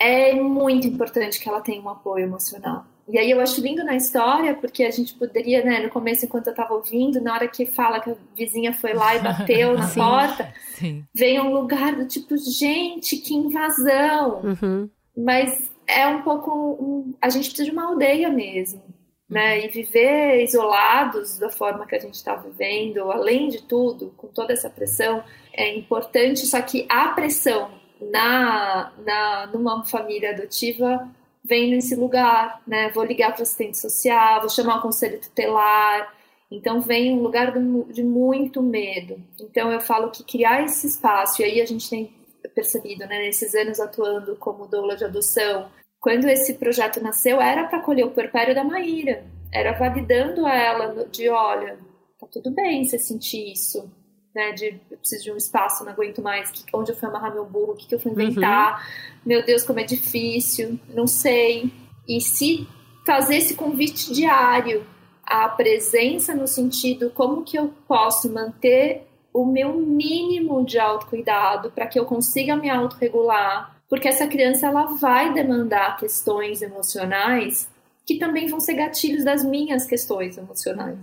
é muito importante que ela tenha um apoio emocional. E aí eu acho lindo na história, porque a gente poderia, né, no começo, enquanto eu tava ouvindo, na hora que fala que a vizinha foi lá e bateu na sim, porta, sim. vem um lugar do tipo, gente, que invasão. Uhum. Mas é um pouco. Um, a gente precisa de uma aldeia mesmo. Né, e viver isolados da forma que a gente está vivendo, além de tudo, com toda essa pressão, é importante. Só que a pressão na, na numa família adotiva vem nesse lugar, né? Vou ligar para o assistente social, vou chamar o conselho tutelar. Então vem um lugar de, muito medo. Então eu falo que criar esse espaço, e aí a gente tem percebido, né, nesses anos atuando como doula de adoção, quando esse projeto nasceu era para acolher o puerpério da Maíra, era validando ela de, olha, tá tudo bem você sentir isso, né? De eu preciso de um espaço, não aguento mais, que, onde eu fui amarrar meu burro, o que, que eu fui inventar, uhum. meu Deus, como é difícil, não sei. E se fazer esse convite diário, a presença no sentido como que eu posso manter o meu mínimo de autocuidado para que eu consiga me autorregular, porque essa criança ela vai demandar questões emocionais que também vão ser gatilhos das minhas questões emocionais.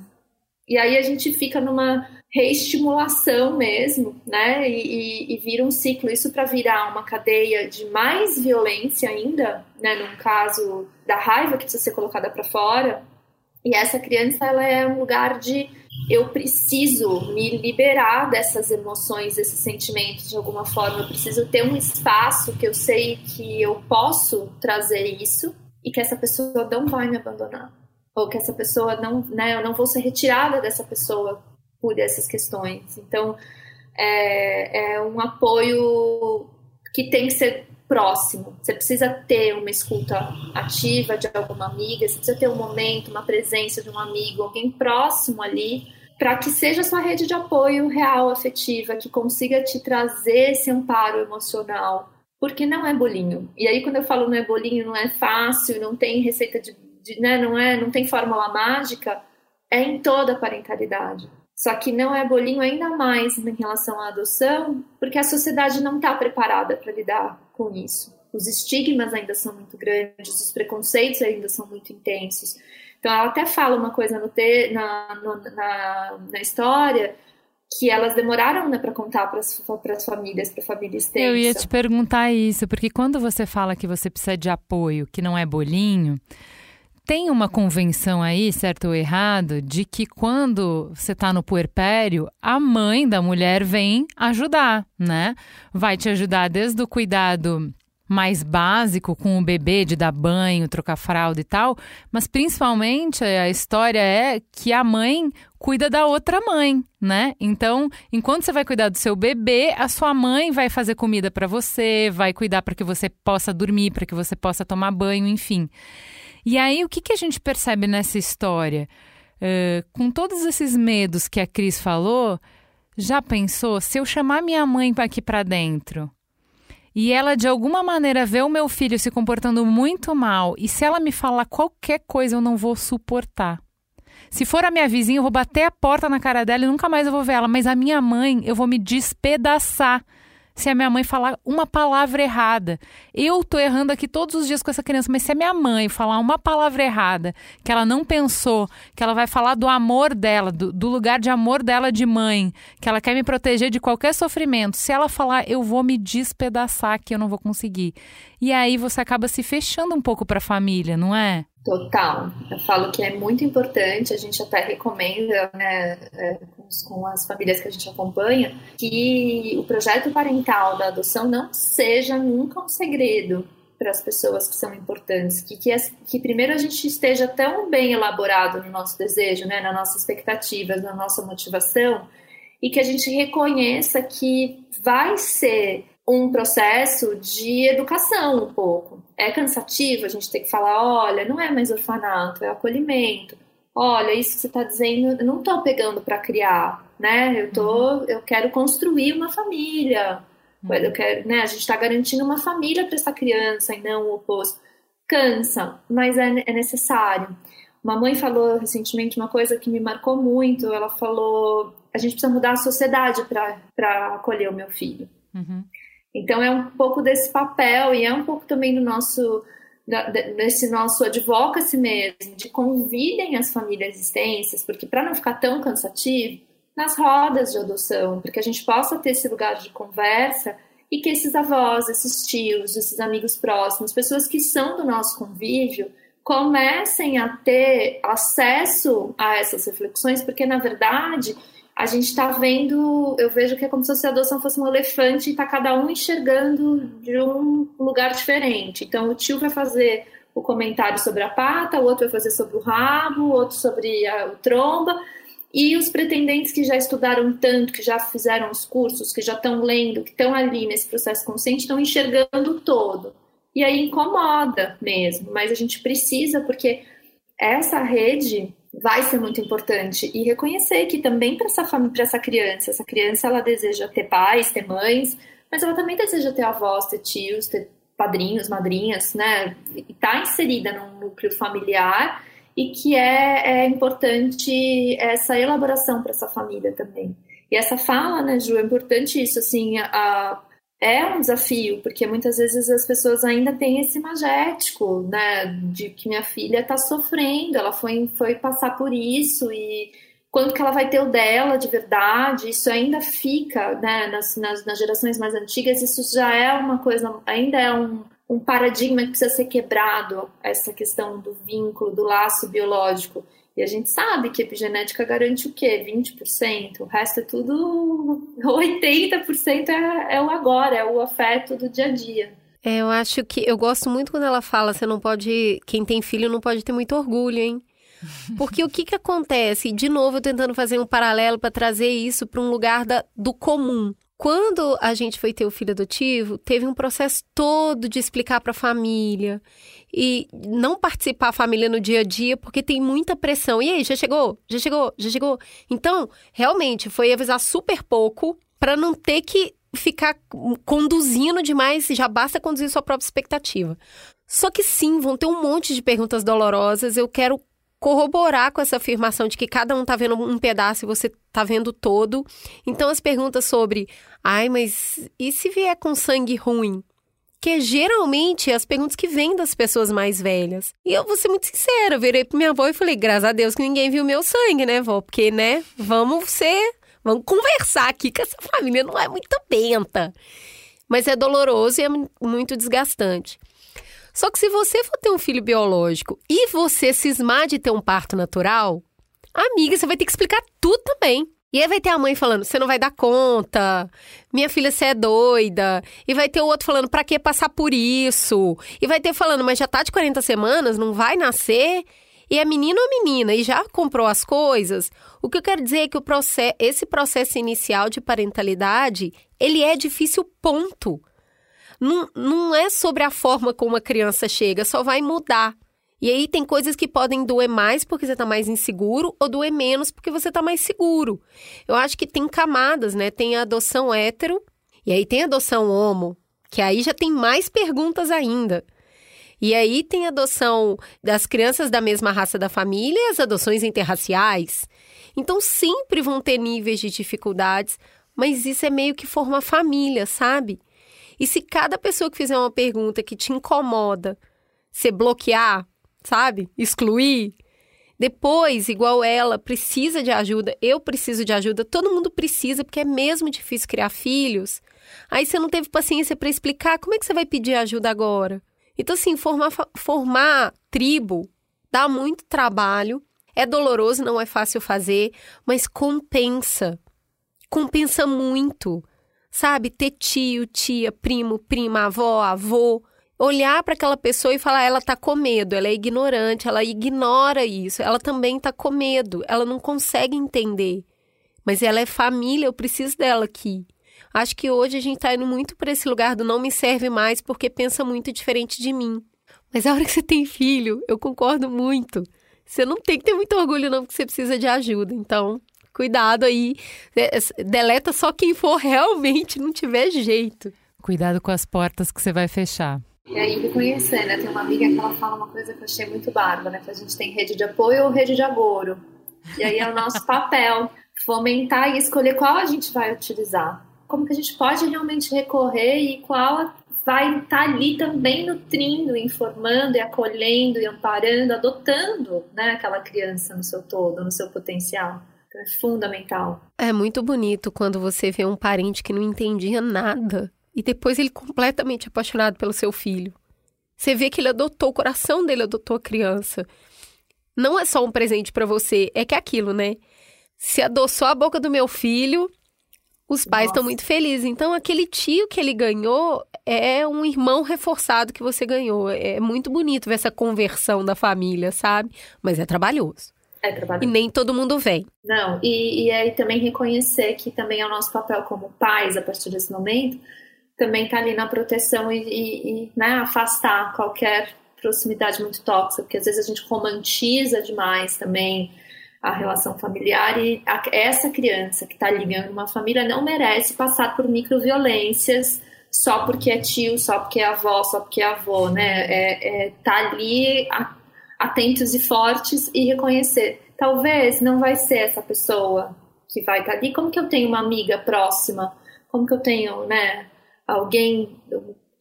E aí a gente fica numa reestimulação mesmo, né? E, e, e vira um ciclo. Isso para virar uma cadeia de mais violência ainda, né? Num caso da raiva que precisa ser colocada para fora. E essa criança, ela é um lugar de eu preciso me liberar dessas emoções, desses sentimentos de alguma forma. Eu preciso ter um espaço que eu sei que eu posso trazer isso e que essa pessoa não vai me abandonar ou que essa pessoa não, né, eu não vou ser retirada dessa pessoa por essas questões. Então, é, é um apoio que tem que ser próximo. Você precisa ter uma escuta ativa de alguma amiga, você precisa ter um momento, uma presença de um amigo, alguém próximo ali, para que seja sua rede de apoio real, afetiva, que consiga te trazer esse amparo emocional. Porque não é bolinho. E aí, quando eu falo não é bolinho, não é fácil, não tem receita de de, né, não é, não tem fórmula mágica, é em toda a parentalidade. Só que não é bolinho ainda mais em relação à adoção, porque a sociedade não está preparada para lidar com isso. Os estigmas ainda são muito grandes, os preconceitos ainda são muito intensos. Então, ela até fala uma coisa no te, na, no, na, na história que elas demoraram né, para contar para as famílias, para a família extensa. Eu ia te perguntar isso, porque quando você fala que você precisa de apoio, que não é bolinho, tem uma convenção aí, certo ou errado, de que quando você está no puerpério, a mãe da mulher vem ajudar, né? Vai te ajudar desde o cuidado mais básico com o bebê, de dar banho, trocar fralda e tal, mas principalmente a história é que a mãe cuida da outra mãe, né? Então, enquanto você vai cuidar do seu bebê, a sua mãe vai fazer comida para você, vai cuidar para que você possa dormir, para que você possa tomar banho, enfim. E aí, o que, que a gente percebe nessa história? Uh, com todos esses medos que a Cris falou, já pensou se eu chamar minha mãe aqui para dentro e ela de alguma maneira vê o meu filho se comportando muito mal e se ela me falar qualquer coisa eu não vou suportar. Se for a minha vizinha, eu vou bater a porta na cara dela e nunca mais eu vou ver ela, mas a minha mãe, eu vou me despedaçar se a minha mãe falar uma palavra errada. Eu tô errando aqui todos os dias com essa criança, mas se a minha mãe falar uma palavra errada, que ela não pensou, que ela vai falar do amor dela, do, do lugar de amor dela de mãe, que ela quer me proteger de qualquer sofrimento, se ela falar, eu vou me despedaçar que eu não vou conseguir. E aí você acaba se fechando um pouco para a família, não é? Total. Eu falo que é muito importante, a gente até recomenda né, com as famílias que a gente acompanha, que o projeto parental da adoção não seja nunca um segredo para as pessoas que são importantes, que, que, que, primeiro a gente esteja tão bem elaborado no nosso desejo, né, nas nossas expectativas, na nossa motivação, e que a gente reconheça que vai ser um processo de educação um pouco. É cansativo a gente ter que falar, olha, não é mais orfanato, é acolhimento. Olha, isso que você está dizendo, eu não estou pegando para criar, né? Eu tô, uhum. eu quero construir uma família. Uhum. Eu quero, né? A gente está garantindo uma família para essa criança e não o oposto. Cansa, mas é, é necessário. Uma mãe falou recentemente uma coisa que me marcou muito. Ela falou: a gente precisa mudar a sociedade para acolher o meu filho. Uhum. Então é um pouco desse papel e é um pouco também do nosso desse nosso advocacy mesmo, de convidem as famílias existências, porque para não ficar tão cansativo, nas rodas de adoção, porque a gente possa ter esse lugar de conversa e que esses avós, esses tios, esses amigos próximos, pessoas que são do nosso convívio, comecem a ter acesso a essas reflexões, porque na verdade a gente está vendo, eu vejo que é como se a adoção fosse um elefante e está cada um enxergando de um lugar diferente. Então, o tio vai fazer o comentário sobre a pata, o outro vai fazer sobre o rabo, o outro sobre a, o tromba, e os pretendentes que já estudaram tanto, que já fizeram os cursos, que já estão lendo, que estão ali nesse processo consciente, estão enxergando todo. E aí incomoda mesmo, mas a gente precisa, porque essa rede vai ser muito importante e reconhecer que também para essa para essa criança, essa criança ela deseja ter pais, ter mães, mas ela também deseja ter avós, ter tios, ter padrinhos, madrinhas, né? Está inserida num núcleo familiar e que é, é importante essa elaboração para essa família também. E essa fala, né, Ju, é importante isso, assim, a, é um desafio, porque muitas vezes as pessoas ainda têm esse magético, né, de que minha filha está sofrendo, ela foi, foi passar por isso e quando que ela vai ter o dela de verdade, isso ainda fica, né, nas, nas, nas gerações mais antigas, isso já é uma coisa, ainda é um, um paradigma que precisa ser quebrado, essa questão do vínculo, do laço biológico. E a gente sabe que epigenética garante o quê? 20%. O resto é tudo. 80% é, é o agora, é o afeto do dia a dia. É, eu acho que. Eu gosto muito quando ela fala: você não pode. Quem tem filho não pode ter muito orgulho, hein? Porque o que, que acontece? De novo, eu tentando fazer um paralelo para trazer isso para um lugar da, do comum. Quando a gente foi ter o filho adotivo, teve um processo todo de explicar para a família e não participar a família no dia a dia, porque tem muita pressão. E aí, já chegou? Já chegou? Já chegou? Então, realmente, foi avisar super pouco para não ter que ficar conduzindo demais, já basta conduzir sua própria expectativa. Só que sim, vão ter um monte de perguntas dolorosas. Eu quero corroborar com essa afirmação de que cada um tá vendo um pedaço e você tá vendo todo. Então as perguntas sobre, ai, mas e se vier com sangue ruim? Que é geralmente as perguntas que vêm das pessoas mais velhas. E eu vou ser muito sincera, eu virei pra minha avó e falei, graças a Deus que ninguém viu meu sangue, né, vó? Porque, né, vamos ser, vamos conversar aqui que essa família não é muito benta. Mas é doloroso e é muito desgastante. Só que se você for ter um filho biológico e você cismar de ter um parto natural, amiga, você vai ter que explicar tudo também. E aí vai ter a mãe falando, você não vai dar conta, minha filha, você é doida. E vai ter o outro falando, pra que passar por isso? E vai ter falando, mas já tá de 40 semanas, não vai nascer? E é menino ou menina e já comprou as coisas? O que eu quero dizer é que processo, esse processo inicial de parentalidade, ele é difícil, ponto não, não é sobre a forma como a criança chega, só vai mudar. E aí tem coisas que podem doer mais porque você está mais inseguro ou doer menos porque você está mais seguro. Eu acho que tem camadas, né? Tem a adoção hétero e aí tem a adoção homo, que aí já tem mais perguntas ainda. E aí tem a adoção das crianças da mesma raça da família e as adoções interraciais. Então sempre vão ter níveis de dificuldades, mas isso é meio que formar família, sabe? E se cada pessoa que fizer uma pergunta que te incomoda, você bloquear, sabe? Excluir, depois, igual ela, precisa de ajuda, eu preciso de ajuda, todo mundo precisa, porque é mesmo difícil criar filhos. Aí você não teve paciência para explicar, como é que você vai pedir ajuda agora? Então, assim, formar, formar tribo dá muito trabalho, é doloroso, não é fácil fazer, mas compensa. Compensa muito sabe? Ter tio, tia, primo, prima, avó, avô. Olhar para aquela pessoa e falar, ela tá com medo, ela é ignorante, ela ignora isso, ela também tá com medo, ela não consegue entender. Mas ela é família, eu preciso dela aqui. Acho que hoje a gente tá indo muito para esse lugar do não me serve mais porque pensa muito diferente de mim. Mas a hora que você tem filho, eu concordo muito. Você não tem que ter muito orgulho, não, porque você precisa de ajuda. Então, Cuidado aí. É, é, deleta só quem for realmente não tiver jeito. Cuidado com as portas que você vai fechar. E aí, reconhecer, né? Tem uma amiga que ela fala uma coisa que eu achei muito bárbara, né? Que a gente tem rede de apoio ou rede de agouro. E aí é o nosso papel fomentar e escolher qual a gente vai utilizar. Como que a gente pode realmente recorrer e qual vai estar tá ali também nutrindo, informando e acolhendo e amparando, adotando né, aquela criança no seu todo, no seu potencial é fundamental. É muito bonito quando você vê um parente que não entendia nada e depois ele completamente apaixonado pelo seu filho. Você vê que ele adotou, o coração dele adotou a criança. Não é só um presente para você, é que é aquilo, né? Se adoçou a boca do meu filho, os pais estão muito felizes. Então, aquele tio que ele ganhou é um irmão reforçado que você ganhou. É muito bonito ver essa conversão da família, sabe? Mas é trabalhoso. É trabalhoso. E nem todo mundo vem. Não, e, e aí também reconhecer que também é o nosso papel como pais, a partir desse momento, também tá ali na proteção e, e, e né, afastar qualquer proximidade muito tóxica, porque às vezes a gente romantiza demais também a relação familiar e a, essa criança que está ligando uma família não merece passar por microviolências só porque é tio, só porque é avó, só porque é avô, né? É, é tá ali atentos e fortes e reconhecer. Talvez não vai ser essa pessoa que vai estar tá ali. Como que eu tenho uma amiga próxima? Como que eu tenho, né? Alguém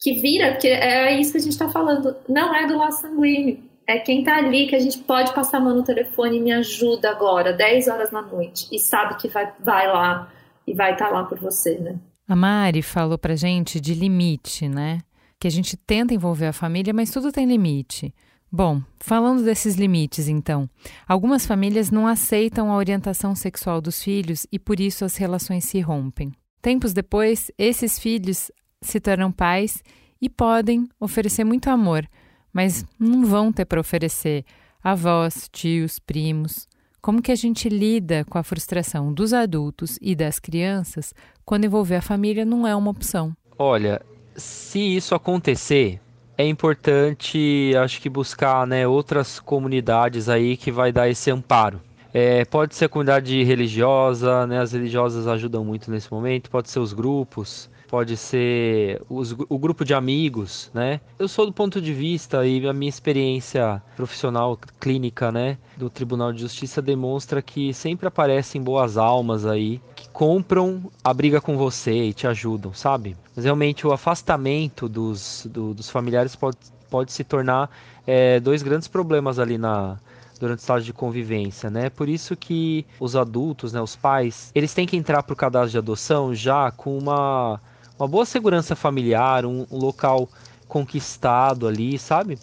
que vira, porque é isso que a gente está falando. Não é do laço sanguíneo. É quem está ali que a gente pode passar a mão no telefone e me ajuda agora, 10 horas da noite, e sabe que vai, vai lá e vai estar tá lá por você, né? A Mari falou pra gente de limite, né? Que a gente tenta envolver a família, mas tudo tem limite. Bom, falando desses limites, então, algumas famílias não aceitam a orientação sexual dos filhos e por isso as relações se rompem. Tempos depois, esses filhos se tornam pais e podem oferecer muito amor, mas não vão ter para oferecer avós, tios, primos. Como que a gente lida com a frustração dos adultos e das crianças quando envolver a família não é uma opção? Olha, se isso acontecer, é importante, acho que buscar, né, outras comunidades aí que vai dar esse amparo. É, pode ser a comunidade religiosa, né, as religiosas ajudam muito nesse momento, pode ser os grupos, pode ser os, o grupo de amigos, né? Eu sou do ponto de vista e a minha experiência profissional clínica, né, do Tribunal de Justiça demonstra que sempre aparecem boas almas aí que compram a briga com você e te ajudam, sabe? Mas realmente o afastamento dos, do, dos familiares pode, pode se tornar é, dois grandes problemas ali na durante o estágio de convivência, né? Por isso que os adultos, né, os pais, eles têm que entrar para o cadastro de adoção já com uma uma boa segurança familiar, um, um local conquistado ali, sabe?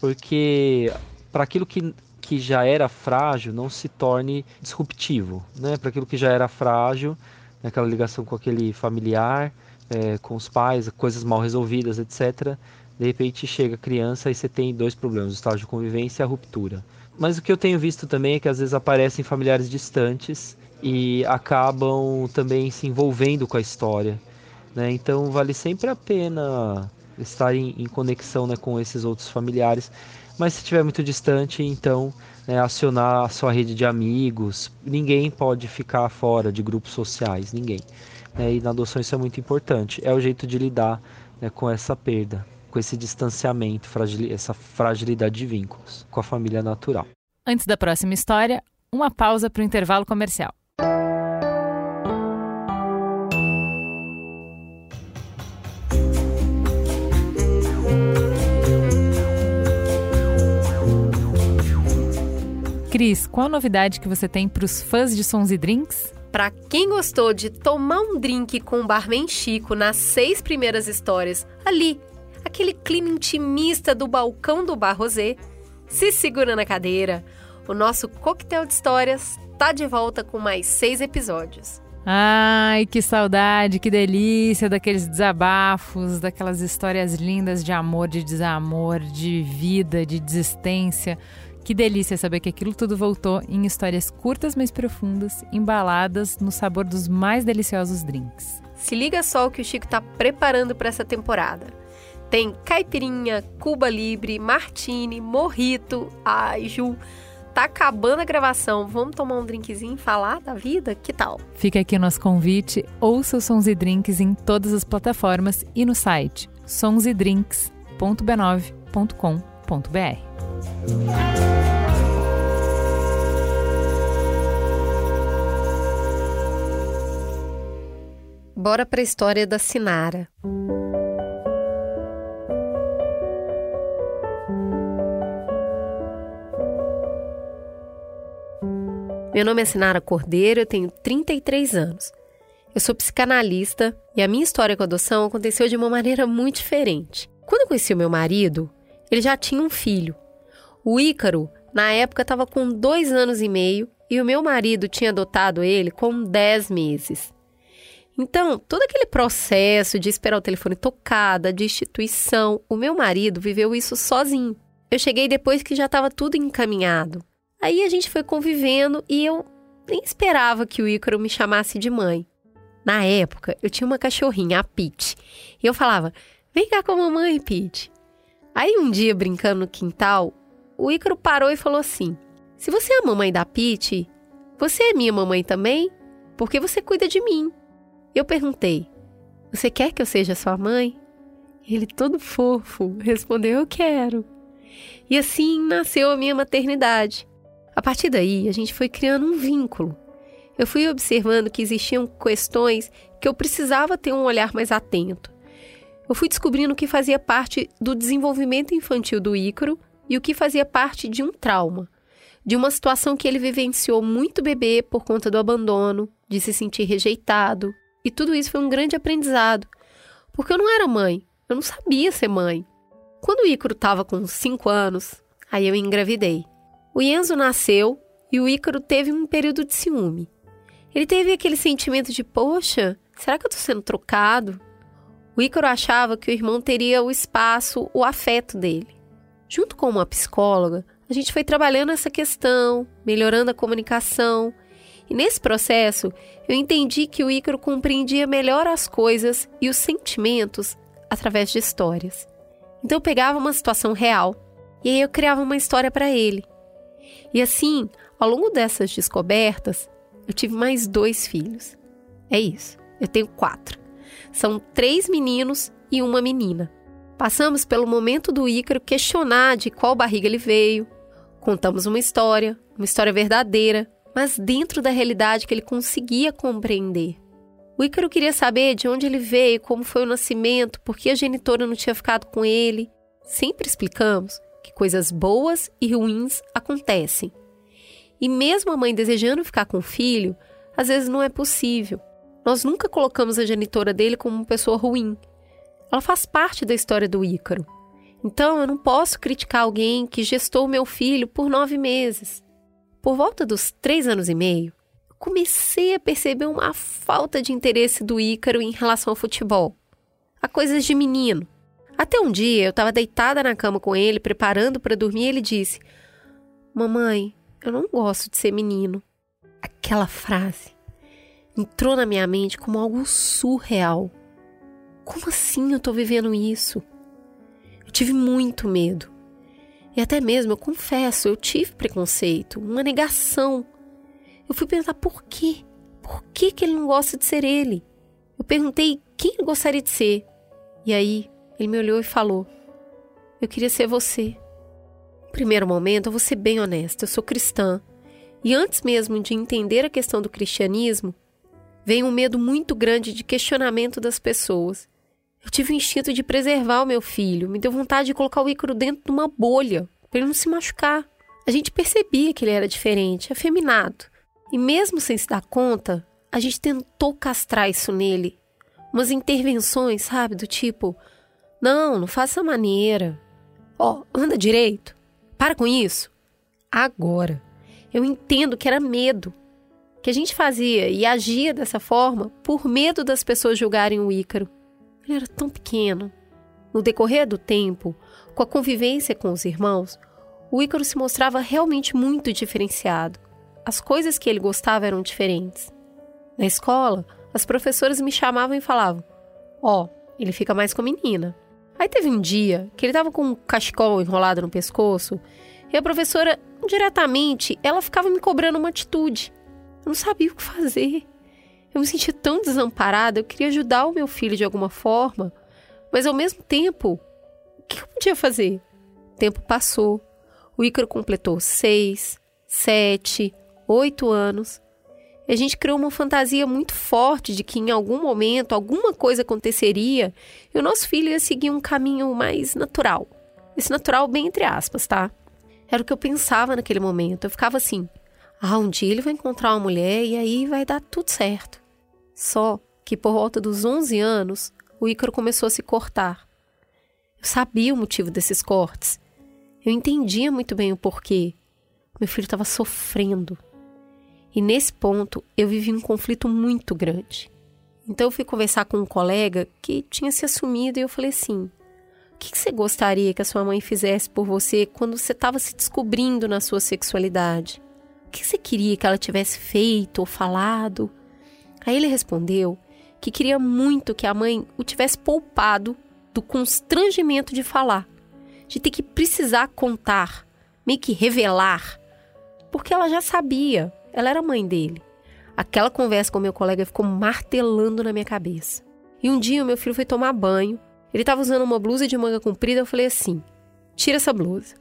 Porque para aquilo que, que já era frágil não se torne disruptivo, né? Para aquilo que já era frágil, né? aquela ligação com aquele familiar, é, com os pais, coisas mal resolvidas, etc. De repente chega a criança e você tem dois problemas: o estágio de convivência e a ruptura. Mas o que eu tenho visto também é que às vezes aparecem familiares distantes e acabam também se envolvendo com a história. Né? Então vale sempre a pena estar em, em conexão né, com esses outros familiares. Mas se estiver muito distante, então né, acionar a sua rede de amigos. Ninguém pode ficar fora de grupos sociais, ninguém. Né? E na adoção isso é muito importante. É o jeito de lidar né, com essa perda, com esse distanciamento, fragil... essa fragilidade de vínculos com a família natural. Antes da próxima história, uma pausa para o intervalo comercial. Cris, qual a novidade que você tem para os fãs de sons e drinks? Para quem gostou de tomar um drink com o barman Chico nas seis primeiras histórias, ali, aquele clima intimista do balcão do Bar Rosé, se segura na cadeira. O nosso coquetel de histórias tá de volta com mais seis episódios. Ai, que saudade, que delícia daqueles desabafos, daquelas histórias lindas de amor, de desamor, de vida, de desistência. Que delícia saber que aquilo tudo voltou em histórias curtas, mas profundas, embaladas no sabor dos mais deliciosos drinks. Se liga só o que o Chico está preparando para essa temporada. Tem caipirinha, Cuba Libre, Martini, Morrito. Ai, Ju, tá acabando a gravação. Vamos tomar um drinkzinho e falar da vida? Que tal? Fica aqui o nosso convite. Ouça os sons e drinks em todas as plataformas e no site sonsedrinks.b9.com.br. Bora para a história da Sinara. Meu nome é Sinara Cordeiro, eu tenho 33 anos. Eu sou psicanalista e a minha história com a adoção aconteceu de uma maneira muito diferente. Quando eu conheci o meu marido, ele já tinha um filho. O Ícaro, na época, estava com dois anos e meio e o meu marido tinha adotado ele com 10 meses. Então, todo aquele processo de esperar o telefone tocada, de instituição, o meu marido viveu isso sozinho. Eu cheguei depois que já estava tudo encaminhado. Aí a gente foi convivendo e eu nem esperava que o Ícaro me chamasse de mãe. Na época, eu tinha uma cachorrinha, a Pete, e eu falava: Vem cá com a mamãe, Pete. Aí um dia, brincando no quintal, o Ícaro parou e falou assim: Se você é a mamãe da Pete, Você é minha mamãe também? Porque você cuida de mim. Eu perguntei: Você quer que eu seja sua mãe? Ele, todo fofo, respondeu: Eu quero. E assim nasceu a minha maternidade. A partir daí, a gente foi criando um vínculo. Eu fui observando que existiam questões que eu precisava ter um olhar mais atento. Eu fui descobrindo o que fazia parte do desenvolvimento infantil do Ícaro e o que fazia parte de um trauma, de uma situação que ele vivenciou muito bebê por conta do abandono, de se sentir rejeitado. E tudo isso foi um grande aprendizado, porque eu não era mãe, eu não sabia ser mãe. Quando o Ícaro estava com 5 anos, aí eu engravidei. O Enzo nasceu e o Ícaro teve um período de ciúme. Ele teve aquele sentimento de: poxa, será que eu estou sendo trocado? O Ícaro achava que o irmão teria o espaço, o afeto dele. Junto com uma psicóloga, a gente foi trabalhando essa questão, melhorando a comunicação. E nesse processo, eu entendi que o Ícaro compreendia melhor as coisas e os sentimentos através de histórias. Então eu pegava uma situação real e aí eu criava uma história para ele. E assim, ao longo dessas descobertas, eu tive mais dois filhos. É isso, eu tenho quatro. São três meninos e uma menina. Passamos pelo momento do Ícaro questionar de qual barriga ele veio. Contamos uma história, uma história verdadeira, mas dentro da realidade que ele conseguia compreender. O Ícaro queria saber de onde ele veio, como foi o nascimento, por que a genitora não tinha ficado com ele. Sempre explicamos que coisas boas e ruins acontecem. E mesmo a mãe desejando ficar com o filho, às vezes não é possível. Nós nunca colocamos a genitora dele como uma pessoa ruim. Ela faz parte da história do Ícaro. Então eu não posso criticar alguém que gestou meu filho por nove meses. Por volta dos três anos e meio, comecei a perceber uma falta de interesse do Ícaro em relação ao futebol. A coisas de menino. Até um dia eu estava deitada na cama com ele, preparando para dormir, e ele disse: Mamãe, eu não gosto de ser menino. Aquela frase entrou na minha mente como algo surreal. Como assim eu tô vivendo isso? Eu tive muito medo. E até mesmo, eu confesso, eu tive preconceito, uma negação. Eu fui pensar por quê? Por que, que ele não gosta de ser ele? Eu perguntei quem ele gostaria de ser. E aí, ele me olhou e falou: Eu queria ser você. No primeiro momento, eu vou ser bem honesta, eu sou cristã. E antes mesmo de entender a questão do cristianismo, Vem um medo muito grande de questionamento das pessoas. Eu tive o instinto de preservar o meu filho, me deu vontade de colocar o Ícaro dentro de uma bolha, para ele não se machucar. A gente percebia que ele era diferente, afeminado. E mesmo sem se dar conta, a gente tentou castrar isso nele. Umas intervenções, sabe, do tipo: não, não faça maneira. Ó, oh, anda direito. Para com isso. Agora, eu entendo que era medo que a gente fazia e agia dessa forma por medo das pessoas julgarem o Ícaro. Ele era tão pequeno. No decorrer do tempo, com a convivência com os irmãos, o Ícaro se mostrava realmente muito diferenciado. As coisas que ele gostava eram diferentes. Na escola, as professoras me chamavam e falavam: Ó, oh, ele fica mais com a menina. Aí teve um dia que ele estava com um cachecol enrolado no pescoço e a professora, diretamente, ela ficava me cobrando uma atitude. Eu não sabia o que fazer. Eu me sentia tão desamparada, eu queria ajudar o meu filho de alguma forma, mas ao mesmo tempo, o que eu podia fazer? O tempo passou. O Ícaro completou seis, sete, oito anos. E a gente criou uma fantasia muito forte de que em algum momento alguma coisa aconteceria e o nosso filho ia seguir um caminho mais natural. Esse natural, bem entre aspas, tá? Era o que eu pensava naquele momento. Eu ficava assim: ah, um dia ele vai encontrar uma mulher e aí vai dar tudo certo. Só que por volta dos 11 anos, o Ícaro começou a se cortar. Eu sabia o motivo desses cortes. Eu entendia muito bem o porquê. Meu filho estava sofrendo. E nesse ponto, eu vivi um conflito muito grande. Então eu fui conversar com um colega que tinha se assumido e eu falei assim: o que você gostaria que a sua mãe fizesse por você quando você estava se descobrindo na sua sexualidade? Que você queria que ela tivesse feito ou falado? Aí ele respondeu que queria muito que a mãe o tivesse poupado do constrangimento de falar, de ter que precisar contar, meio que revelar, porque ela já sabia. ela era mãe dele. Aquela conversa com meu colega ficou martelando na minha cabeça. E um dia o meu filho foi tomar banho. Ele estava usando uma blusa de manga comprida. Eu falei assim: tira essa blusa.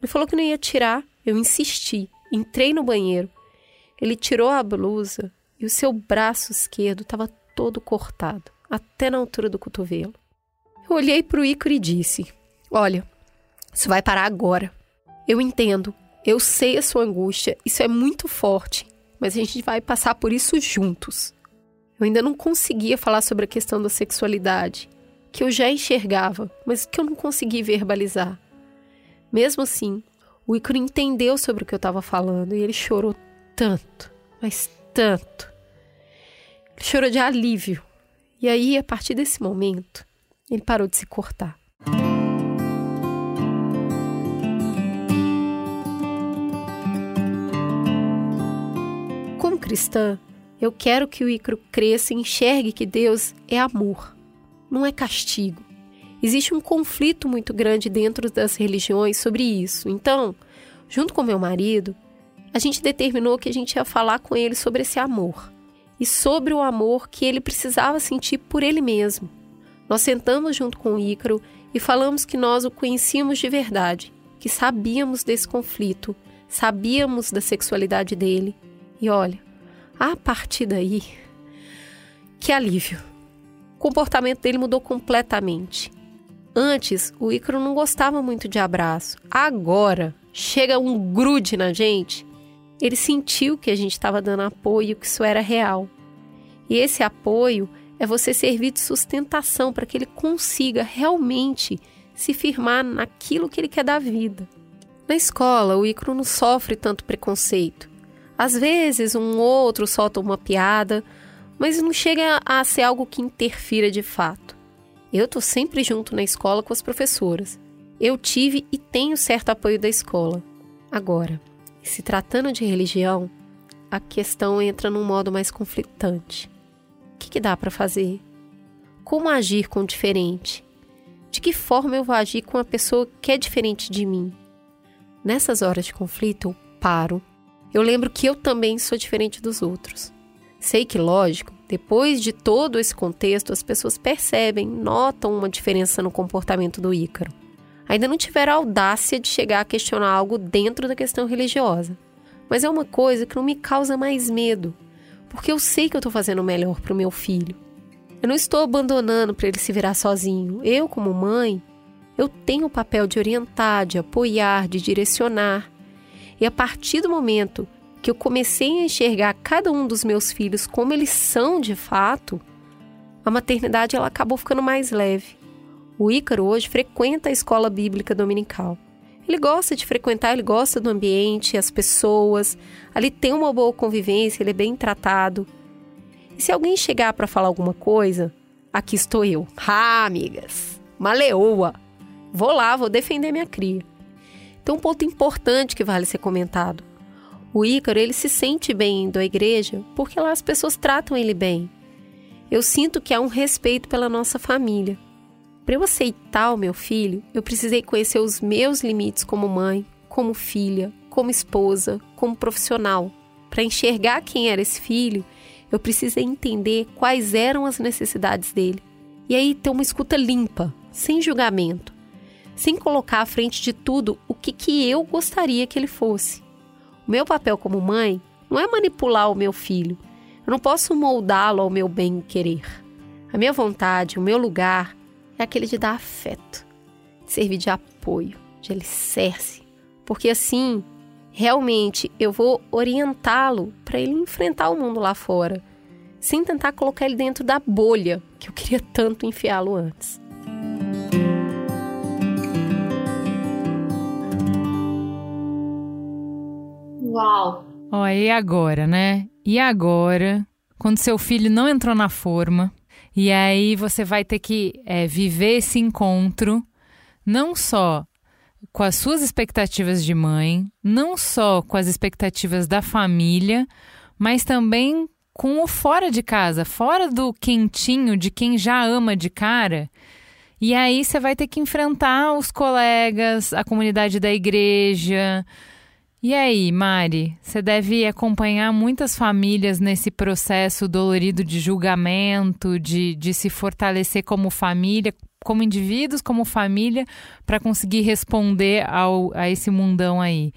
Ele falou que não ia tirar. Eu insisti. Entrei no banheiro. Ele tirou a blusa e o seu braço esquerdo estava todo cortado, até na altura do cotovelo. Eu olhei para o Ícaro e disse: Olha, isso vai parar agora. Eu entendo, eu sei a sua angústia, isso é muito forte, mas a gente vai passar por isso juntos. Eu ainda não conseguia falar sobre a questão da sexualidade, que eu já enxergava, mas que eu não consegui verbalizar. Mesmo assim, o Ícaro entendeu sobre o que eu estava falando e ele chorou tanto, mas tanto. Ele chorou de alívio. E aí, a partir desse momento, ele parou de se cortar. Como cristã, eu quero que o Ícaro cresça e enxergue que Deus é amor, não é castigo. Existe um conflito muito grande dentro das religiões sobre isso. Então, junto com meu marido, a gente determinou que a gente ia falar com ele sobre esse amor e sobre o amor que ele precisava sentir por ele mesmo. Nós sentamos junto com o Ícaro e falamos que nós o conhecíamos de verdade, que sabíamos desse conflito, sabíamos da sexualidade dele. E olha, a partir daí, que alívio! O comportamento dele mudou completamente. Antes, o Ícaro não gostava muito de abraço. Agora, chega um grude na gente. Ele sentiu que a gente estava dando apoio, que isso era real. E esse apoio é você servir de sustentação para que ele consiga realmente se firmar naquilo que ele quer da vida. Na escola, o Ícaro não sofre tanto preconceito. Às vezes, um outro solta uma piada, mas não chega a ser algo que interfira de fato. Eu tô sempre junto na escola com as professoras. Eu tive e tenho certo apoio da escola. Agora, se tratando de religião, a questão entra num modo mais conflitante. O que, que dá para fazer? Como agir com o diferente? De que forma eu vou agir com a pessoa que é diferente de mim? Nessas horas de conflito, eu paro eu lembro que eu também sou diferente dos outros. Sei que, lógico, depois de todo esse contexto, as pessoas percebem, notam uma diferença no comportamento do Ícaro. Ainda não tiveram a audácia de chegar a questionar algo dentro da questão religiosa. Mas é uma coisa que não me causa mais medo, porque eu sei que eu estou fazendo o melhor para o meu filho. Eu não estou abandonando para ele se virar sozinho. Eu, como mãe, eu tenho o papel de orientar, de apoiar, de direcionar. E a partir do momento que eu comecei a enxergar cada um dos meus filhos como eles são de fato, a maternidade ela acabou ficando mais leve. O Ícaro hoje frequenta a escola bíblica dominical. Ele gosta de frequentar, ele gosta do ambiente, as pessoas, ali tem uma boa convivência, ele é bem tratado. E se alguém chegar para falar alguma coisa, aqui estou eu. Ah, amigas, uma leoa. Vou lá, vou defender minha cria. Tem um ponto importante que vale ser comentado. O Ícaro, ele se sente bem indo à igreja porque lá as pessoas tratam ele bem. Eu sinto que há um respeito pela nossa família. Para eu aceitar o meu filho, eu precisei conhecer os meus limites como mãe, como filha, como esposa, como profissional. Para enxergar quem era esse filho, eu precisei entender quais eram as necessidades dele. E aí ter uma escuta limpa, sem julgamento sem colocar à frente de tudo o que, que eu gostaria que ele fosse. Meu papel como mãe não é manipular o meu filho. Eu não posso moldá-lo ao meu bem querer. A minha vontade, o meu lugar é aquele de dar afeto, de servir de apoio, de alicerce, porque assim realmente eu vou orientá-lo para ele enfrentar o mundo lá fora, sem tentar colocar ele dentro da bolha que eu queria tanto enfiá-lo antes. Uau! Ó, e agora, né? E agora, quando seu filho não entrou na forma, e aí você vai ter que é, viver esse encontro, não só com as suas expectativas de mãe, não só com as expectativas da família, mas também com o fora de casa, fora do quentinho de quem já ama de cara. E aí você vai ter que enfrentar os colegas, a comunidade da igreja, E aí, Mari, você deve acompanhar muitas famílias nesse processo dolorido de julgamento, de, de se fortalecer como família, como indivíduos, como família, para conseguir responder ao, a esse mundão aí.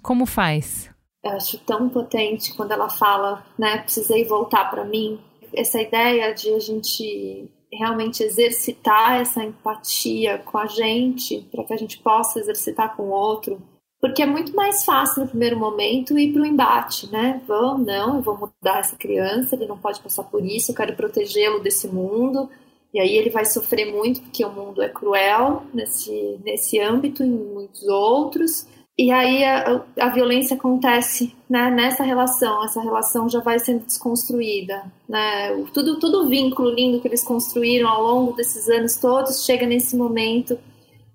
Como faz? Eu acho tão potente quando ela fala, né, precisei voltar para mim. Essa ideia de a gente realmente exercitar essa empatia com a gente, para que a gente possa exercitar com o outro porque é muito mais fácil no primeiro momento ir para o embate, né? Vão, não, eu vou mudar essa criança, ele não pode passar por isso, eu quero protegê-lo desse mundo. E aí ele vai sofrer muito porque o mundo é cruel nesse, nesse âmbito e em muitos outros. E aí a, a violência acontece né, nessa relação, essa relação já vai sendo desconstruída. Né? Tudo, tudo o vínculo lindo que eles construíram ao longo desses anos todos chega nesse momento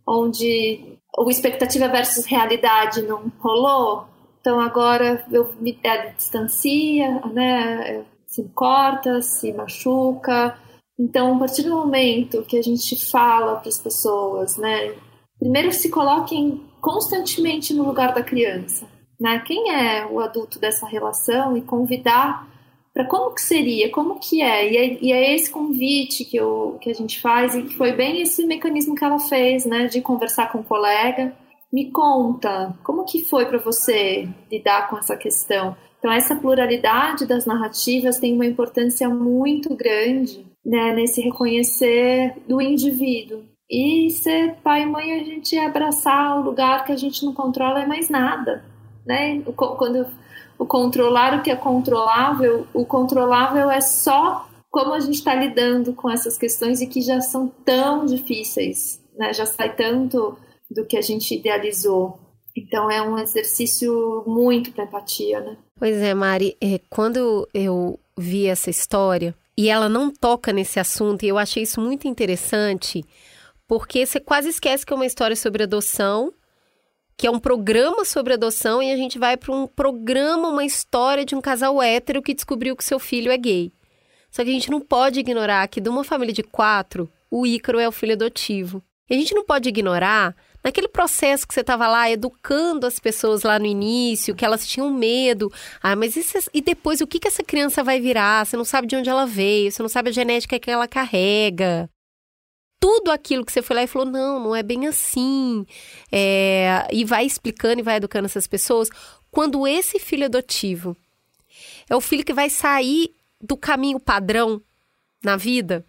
onde o expectativa versus realidade não rolou, então agora eu me ela distancia, né? Se corta, se machuca. Então, a partir do momento que a gente fala para as pessoas, né? Primeiro se coloquem constantemente no lugar da criança, né? Quem é o adulto dessa relação e convidar para como que seria, como que é. E, é. e é, esse convite que, eu, que a gente faz e que foi bem esse mecanismo que ela fez, né, de conversar com o um colega. Me conta, como que foi para você lidar com essa questão? Então, essa pluralidade das narrativas tem uma importância muito grande né, nesse reconhecer do indivíduo. E ser pai e mãe, a gente abraçar o lugar que a gente não controla é mais nada. Né? Quando o controlar o que é controlável, o controlável é só como a gente está lidando com essas questões e que já são tão difíceis, né? já sai tanto do que a gente idealizou. Então é um exercício muito para empatia, né? Pois é, Mari, é, quando eu vi essa história e ela não toca nesse assunto, e eu achei isso muito interessante, porque você quase esquece que é uma história sobre adoção que é um programa sobre adoção, e a gente vai para um programa, uma história de um casal hétero que descobriu que seu filho é gay. Só que a gente não pode ignorar que de uma família de quatro, o Ícaro é o filho adotivo. E a gente não pode ignorar naquele processo que você estava lá educando as pessoas lá no início, que elas tinham medo. Ah, mas e depois o que, que essa criança vai virar? Você não sabe de onde ela veio, você não sabe a genética que ela carrega tudo aquilo que você foi lá e falou: não, não é bem assim. É, e vai explicando e vai educando essas pessoas. Quando esse filho adotivo é o filho que vai sair do caminho padrão na vida,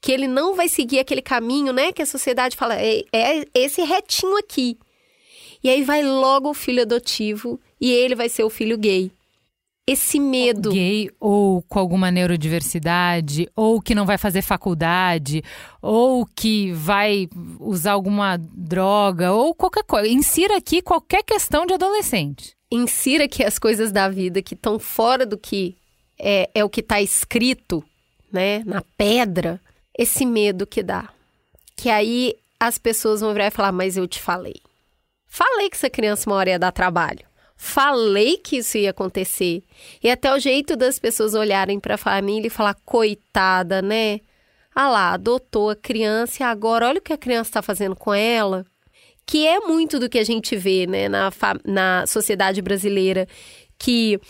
que ele não vai seguir aquele caminho, né? Que a sociedade fala, é, é esse retinho aqui. E aí vai logo o filho adotivo e ele vai ser o filho gay esse medo. Gay ou com alguma neurodiversidade, ou que não vai fazer faculdade, ou que vai usar alguma droga, ou qualquer coisa. Insira aqui qualquer questão de adolescente. Insira aqui as coisas da vida que estão fora do que é, é o que está escrito, né, na pedra. Esse medo que dá. Que aí as pessoas vão virar e falar: Mas eu te falei. Falei que essa criança uma hora ia dar trabalho. Falei que isso ia acontecer. E até o jeito das pessoas olharem para a família e falar: coitada, né? Ah lá, adotou a criança e agora olha o que a criança está fazendo com ela. Que é muito do que a gente vê né, na, na sociedade brasileira. Que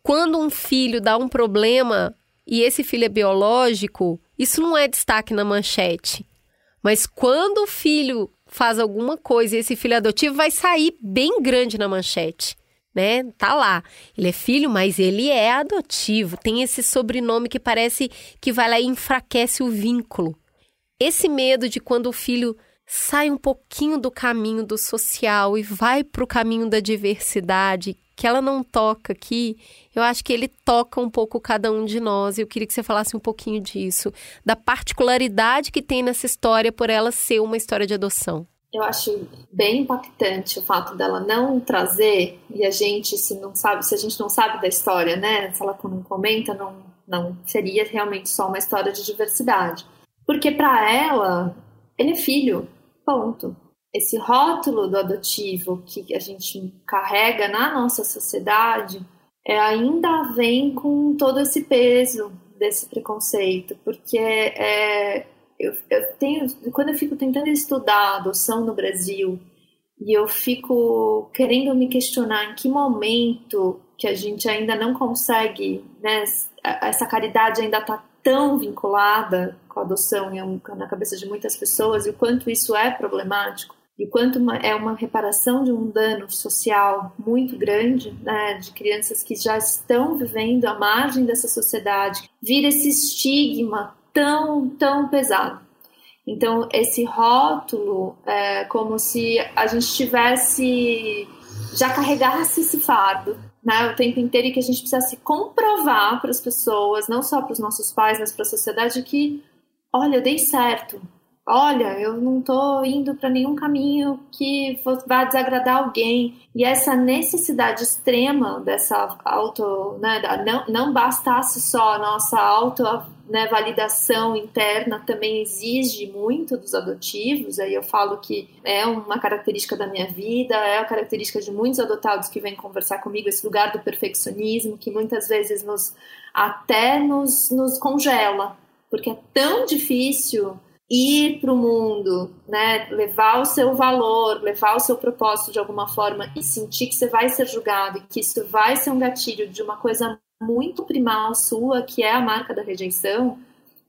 quando um filho dá um problema e esse filho é biológico, isso não é destaque na manchete. Mas quando o filho faz alguma coisa e esse filho adotivo vai sair bem grande na manchete né? Tá lá. Ele é filho, mas ele é adotivo. Tem esse sobrenome que parece que vai lá e enfraquece o vínculo. Esse medo de quando o filho sai um pouquinho do caminho do social e vai para o caminho da diversidade, que ela não toca aqui, eu acho que ele toca um pouco cada um de nós. Eu queria que você falasse um pouquinho disso, da particularidade que tem nessa história por ela ser uma história de adoção eu acho bem impactante o fato dela não trazer e a gente se não sabe se a gente não sabe da história né? Se ela não comenta não não seria realmente só uma história de diversidade. Porque para ela ele é filho ponto. Esse rótulo do adotivo que a gente carrega na nossa sociedade é, ainda vem com todo esse peso desse preconceito porque é, eu, eu tenho, quando eu fico tentando estudar adoção no Brasil E eu fico querendo me questionar em que momento que a gente ainda não consegue, né, essa caridade ainda está tão vinculada com a adoção na cabeça de muitas pessoas e o quanto isso é problemático e o quanto uma, é uma reparação de um dano social muito grande, né, de crianças que já estão vivendo à margem dessa sociedade, vira esse estigma tão, tão pesado. Então, esse rótulo é como se a gente tivesse, já carregasse esse fardo, né, o tempo inteiro e que a gente precisasse comprovar para as pessoas, não só para os nossos pais, mas para a sociedade, que, olha, eu dei certo, olha, eu não estou indo para nenhum caminho que vá desagradar alguém. E essa necessidade extrema dessa auto, né, não, não bastasse só a nossa auto né, validação interna também exige muito dos adotivos. Aí eu falo que é uma característica da minha vida, é a característica de muitos adotados que vêm conversar comigo, esse lugar do perfeccionismo que muitas vezes nos até nos, nos congela, porque é tão difícil ir para o mundo, né, levar o seu valor, levar o seu propósito de alguma forma e sentir que você vai ser julgado e que isso vai ser um gatilho de uma coisa muito primal sua, que é a marca da rejeição,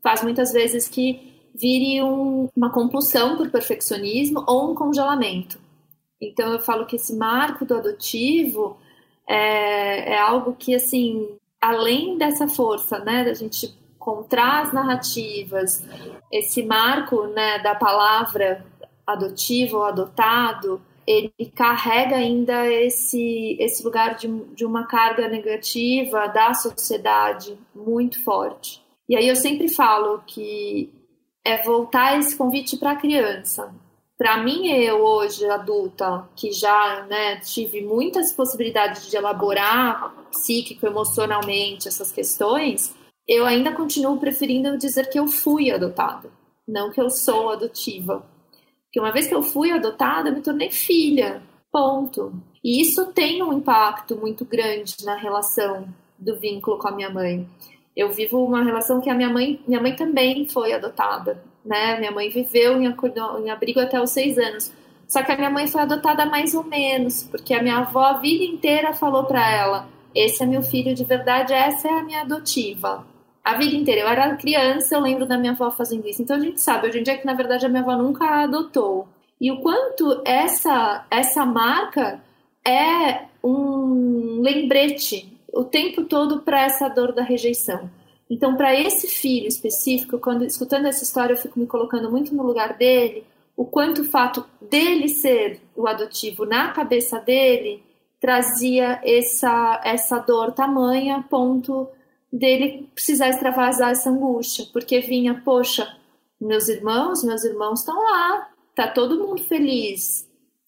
faz muitas vezes que vire um, uma compulsão por perfeccionismo ou um congelamento. Então eu falo que esse marco do adotivo é, é algo que, assim, além dessa força, né, da gente encontrar as narrativas, esse marco né, da palavra adotivo ou adotado, ele carrega ainda esse, esse lugar de, de uma carga negativa da sociedade muito forte. E aí eu sempre falo que é voltar esse convite para a criança. Para mim, eu hoje, adulta, que já né, tive muitas possibilidades de elaborar psíquico, emocionalmente essas questões, eu ainda continuo preferindo dizer que eu fui adotada, não que eu sou adotiva. Porque uma vez que eu fui adotada, eu me tornei filha. Ponto. E isso tem um impacto muito grande na relação do vínculo com a minha mãe. Eu vivo uma relação que a minha mãe, minha mãe também foi adotada, né? Minha mãe viveu em, em abrigo até os seis anos. Só que a minha mãe foi adotada mais ou menos, porque a minha avó a vida inteira falou para ela: esse é meu filho de verdade, essa é a minha adotiva a vida inteira. Eu era criança, eu lembro da minha avó fazendo isso. Então a gente sabe hoje em dia que na verdade a minha avó nunca adotou. E o quanto essa essa marca é um lembrete o tempo todo para essa dor da rejeição. Então, para esse filho específico, quando escutando essa história, eu fico me colocando muito no lugar dele, o quanto o fato dele ser o adotivo na cabeça dele trazia essa essa dor tamanha ponto dele precisar extravasar essa angústia, porque vinha, poxa, meus irmãos, meus irmãos estão lá, tá todo mundo feliz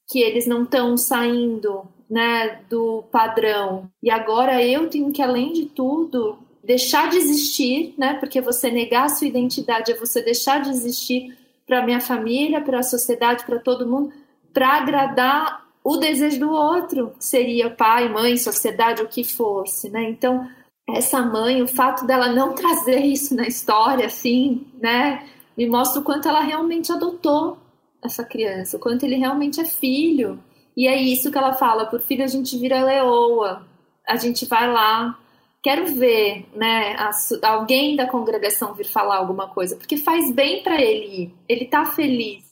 que eles não estão saindo, né, do padrão. E agora eu tenho que além de tudo deixar de existir, né? Porque você negar a sua identidade é você deixar de existir para minha família, para a sociedade, para todo mundo, para agradar o desejo do outro, seria pai, mãe, sociedade, o que fosse, né? Então, essa mãe, o fato dela não trazer isso na história, assim, né, me mostra o quanto ela realmente adotou essa criança, o quanto ele realmente é filho. E é isso que ela fala: por filho a gente vira leoa, a gente vai lá. Quero ver, né, a, alguém da congregação vir falar alguma coisa, porque faz bem para ele ir. Ele tá feliz.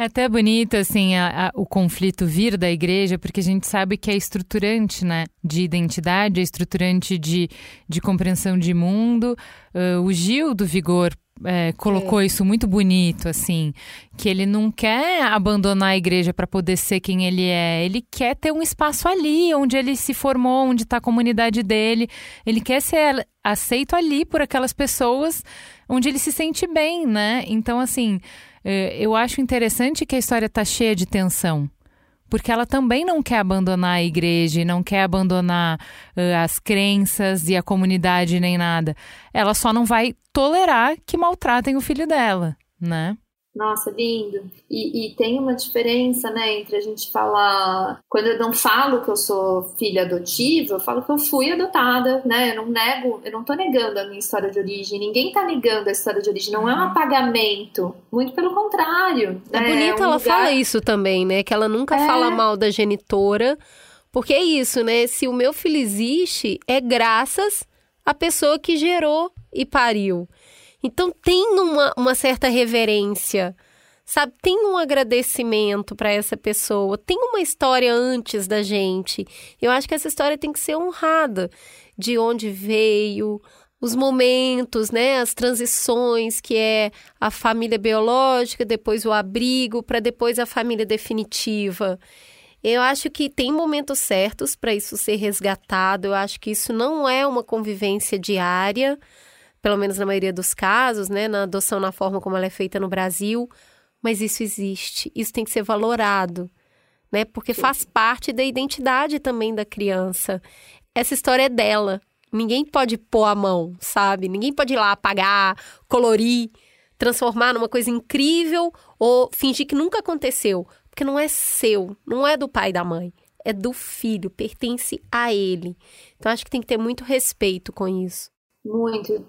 É até bonito, assim, a, a, o conflito vir da igreja, porque a gente sabe que é estruturante, né? De identidade, é estruturante de, de compreensão de mundo. Uh, o Gil do Vigor é, colocou é. isso muito bonito, assim, que ele não quer abandonar a igreja para poder ser quem ele é, ele quer ter um espaço ali, onde ele se formou, onde está a comunidade dele, ele quer ser aceito ali por aquelas pessoas onde ele se sente bem, né? Então, assim, eu acho interessante que a história está cheia de tensão. Porque ela também não quer abandonar a igreja, não quer abandonar as crenças e a comunidade nem nada. Ela só não vai tolerar que maltratem o filho dela, né? Nossa, lindo. E, e, tem uma diferença, né, entre a gente falar. Quando eu não falo que eu sou filha adotiva, eu falo que eu fui adotada, né? Eu não nego, eu não tô negando a minha história de origem. Ninguém tá negando a história de origem. Não é um uhum. apagamento. Muito pelo contrário. É né? bonita é um ela lugar... fala isso também, né? Que ela nunca é... fala mal da genitora. Porque é isso, né? Se o meu filho existe, é graças à pessoa que gerou e pariu. Então tem uma, uma certa reverência, sabe? Tem um agradecimento para essa pessoa, tem uma história antes da gente. Eu acho que essa história tem que ser honrada, de onde veio, os momentos, né, as transições, que é a família biológica, depois o abrigo, para depois a família definitiva. Eu acho que tem momentos certos para isso ser resgatado. Eu acho que isso não é uma convivência diária pelo menos na maioria dos casos, né, na adoção na forma como ela é feita no Brasil, mas isso existe, isso tem que ser valorado, né, porque Sim. faz parte da identidade também da criança. Essa história é dela. Ninguém pode pôr a mão, sabe? Ninguém pode ir lá apagar, colorir, transformar numa coisa incrível ou fingir que nunca aconteceu, porque não é seu, não é do pai e da mãe, é do filho, pertence a ele. Então acho que tem que ter muito respeito com isso. Muito.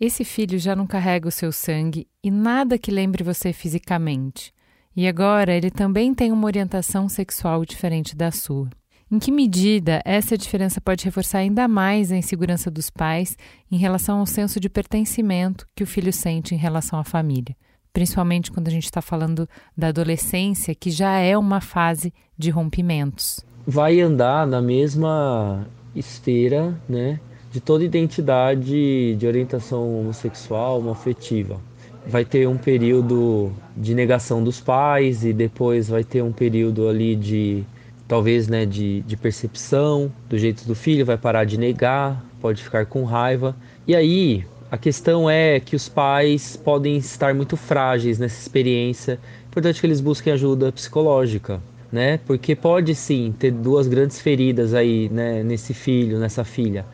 Esse filho já não carrega o seu sangue e nada que lembre você fisicamente. E agora ele também tem uma orientação sexual diferente da sua. Em que medida essa diferença pode reforçar ainda mais a insegurança dos pais em relação ao senso de pertencimento que o filho sente em relação à família? Principalmente quando a gente está falando da adolescência, que já é uma fase de rompimentos. Vai andar na mesma esteira, né? De toda identidade de orientação homossexual, homoafetiva. Vai ter um período de negação dos pais e depois vai ter um período ali de talvez né, de, de percepção do jeito do filho, vai parar de negar, pode ficar com raiva. E aí a questão é que os pais podem estar muito frágeis nessa experiência. É importante que eles busquem ajuda psicológica, né? Porque pode sim ter duas grandes feridas aí, né, nesse filho, nessa filha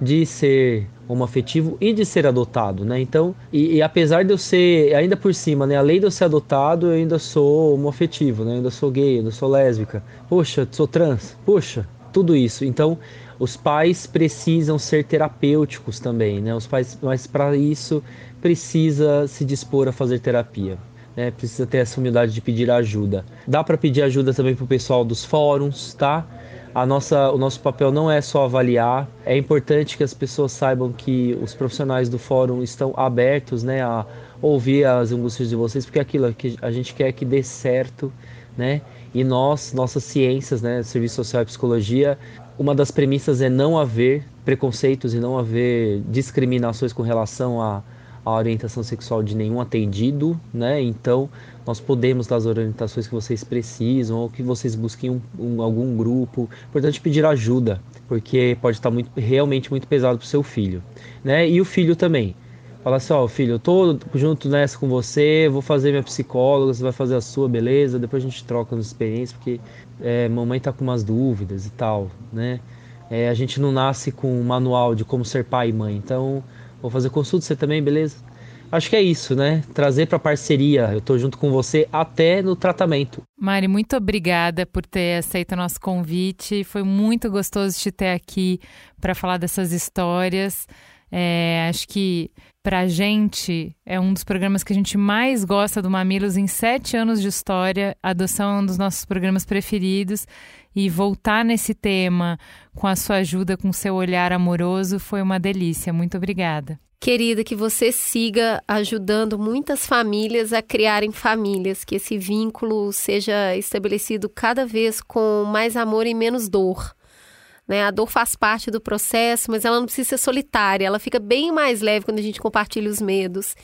de ser homoafetivo e de ser adotado, né? Então, e, e, apesar de eu ser, ainda por cima, né? Além de eu ser adotado, eu ainda sou homoafetivo, né? Eu ainda sou gay, ainda sou lésbica. Poxa, sou trans. Poxa, tudo isso. Então, os pais precisam ser terapêuticos também, né? Os pais, mas para isso precisa se dispor a fazer terapia. Né, precisa ter essa humildade de pedir ajuda. Dá para pedir ajuda também para o pessoal dos fóruns, tá? A nossa, o nosso papel não é só avaliar, é importante que as pessoas saibam que os profissionais do fórum estão abertos né, a ouvir as angústias de vocês, porque é aquilo que a gente quer que dê certo, né? E nós, nossas ciências, né, serviço social e psicologia, uma das premissas é não haver preconceitos e não haver discriminações com relação a a orientação sexual de nenhum atendido, né? Então, nós podemos dar as orientações que vocês precisam ou que vocês busquem um, um, algum grupo. Importante pedir ajuda, porque pode estar muito, realmente muito pesado para o seu filho, né? E o filho também. Fala assim, ó, filho, eu tô junto nessa com você, vou fazer minha psicóloga, você vai fazer a sua, beleza? Depois a gente troca as experiências, porque é, mamãe tá com umas dúvidas e tal, né? É, a gente não nasce com um manual de como ser pai e mãe, então Vou fazer consulta, você também, beleza? Acho que é isso, né? Trazer para parceria. Eu estou junto com você até no tratamento. Mari, muito obrigada por ter aceito o nosso convite. Foi muito gostoso te ter aqui para falar dessas histórias. É, acho que a gente é um dos programas que a gente mais gosta do Mamilos em sete anos de história. A adoção é um dos nossos programas preferidos e voltar nesse tema com a sua ajuda, com seu olhar amoroso, foi uma delícia. Muito obrigada. Querida, que você siga ajudando muitas famílias a criarem famílias, que esse vínculo seja estabelecido cada vez com mais amor e menos dor. Né? A dor faz parte do processo, mas ela não precisa ser solitária, ela fica bem mais leve quando a gente compartilha os medos.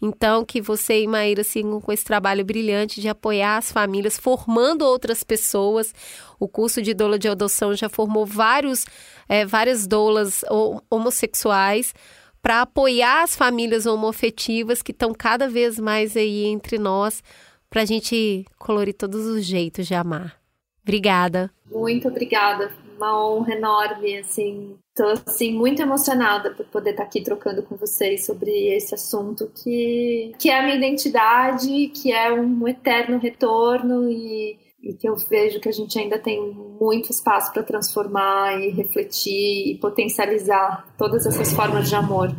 Então, que você e Maíra sigam com esse trabalho brilhante de apoiar as famílias, formando outras pessoas. O curso de doula de adoção já formou vários, é, várias doulas homossexuais para apoiar as famílias homoafetivas que estão cada vez mais aí entre nós, para a gente colorir todos os jeitos de amar. Obrigada. Muito obrigada. Uma honra enorme, assim, Estou assim muito emocionada por poder estar aqui trocando com vocês sobre esse assunto que, que é a minha identidade, que é um eterno retorno e, e que eu vejo que a gente ainda tem muito espaço para transformar e refletir e potencializar todas essas formas de amor.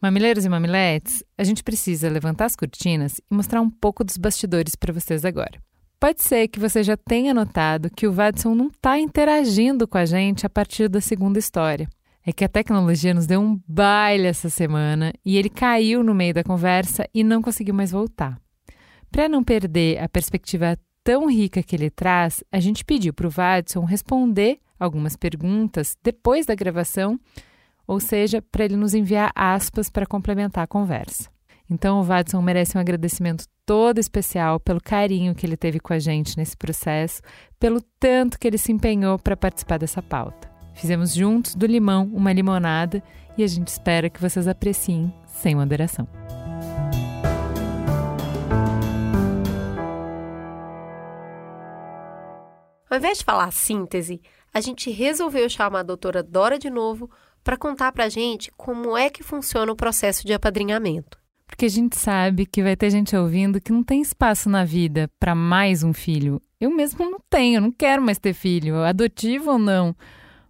Mamileiros e mamiletes, a gente precisa levantar as cortinas e mostrar um pouco dos bastidores para vocês agora. Pode ser que você já tenha notado que o Vadson não está interagindo com a gente a partir da segunda história. É que a tecnologia nos deu um baile essa semana e ele caiu no meio da conversa e não conseguiu mais voltar. Para não perder a perspectiva tão rica que ele traz, a gente pediu para o Vadson responder algumas perguntas depois da gravação, ou seja, para ele nos enviar aspas para complementar a conversa. Então o Vadson merece um agradecimento todo especial pelo carinho que ele teve com a gente nesse processo, pelo tanto que ele se empenhou para participar dessa pauta. Fizemos juntos do limão uma limonada e a gente espera que vocês apreciem sem moderação. Ao invés de falar síntese, a gente resolveu chamar a doutora Dora de novo para contar para a gente como é que funciona o processo de apadrinhamento porque a gente sabe que vai ter gente ouvindo que não tem espaço na vida para mais um filho. Eu mesmo não tenho, não quero mais ter filho, adotivo ou não.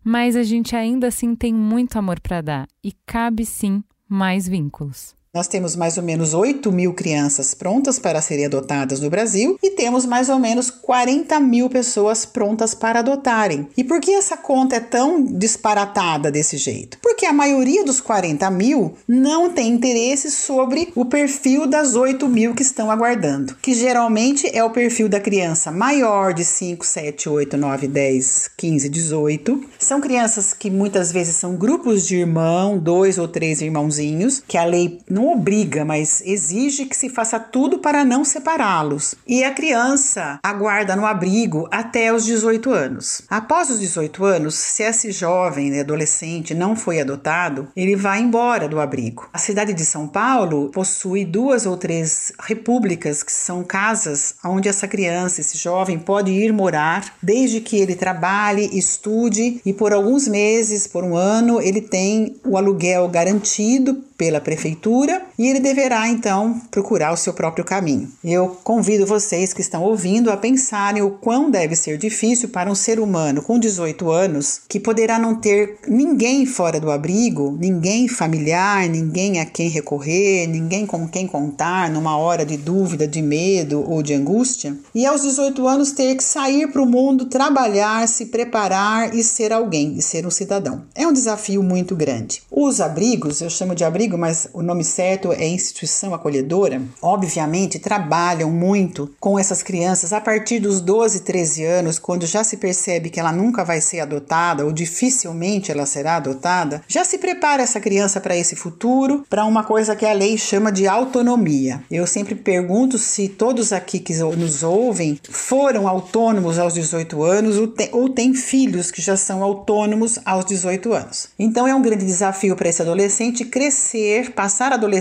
Mas a gente ainda assim tem muito amor para dar e cabe sim mais vínculos. Nós temos mais ou menos 8 mil crianças prontas para serem adotadas no Brasil e temos mais ou menos 40 mil pessoas prontas para adotarem. E por que essa conta é tão disparatada desse jeito? Porque a maioria dos 40 mil não tem interesse sobre o perfil das 8 mil que estão aguardando, que geralmente é o perfil da criança maior de 5, 7, 8, 9, 10, 15, 18. São crianças que muitas vezes são grupos de irmão, dois ou três irmãozinhos, que a lei não não obriga, mas exige que se faça tudo para não separá-los. E a criança aguarda no abrigo até os 18 anos. Após os 18 anos, se esse jovem, adolescente, não foi adotado, ele vai embora do abrigo. A cidade de São Paulo possui duas ou três repúblicas que são casas onde essa criança, esse jovem, pode ir morar desde que ele trabalhe, estude e por alguns meses, por um ano, ele tem o aluguel garantido pela prefeitura e ele deverá então procurar o seu próprio caminho. Eu convido vocês que estão ouvindo a pensarem o quão deve ser difícil para um ser humano com 18 anos que poderá não ter ninguém fora do abrigo, ninguém familiar, ninguém a quem recorrer, ninguém com quem contar numa hora de dúvida, de medo ou de angústia, e aos 18 anos ter que sair para o mundo, trabalhar, se preparar e ser alguém, e ser um cidadão. É um desafio muito grande. Os abrigos, eu chamo de abrigo mas o nome certo é instituição acolhedora, obviamente trabalham muito com essas crianças a partir dos 12, 13 anos, quando já se percebe que ela nunca vai ser adotada ou dificilmente ela será adotada, já se prepara essa criança para esse futuro, para uma coisa que a lei chama de autonomia. Eu sempre pergunto se todos aqui que nos ouvem foram autônomos aos 18 anos ou, têm filhos que já são autônomos aos 18 anos. Então é um grande desafio para esse adolescente crescer, passar a adolescência,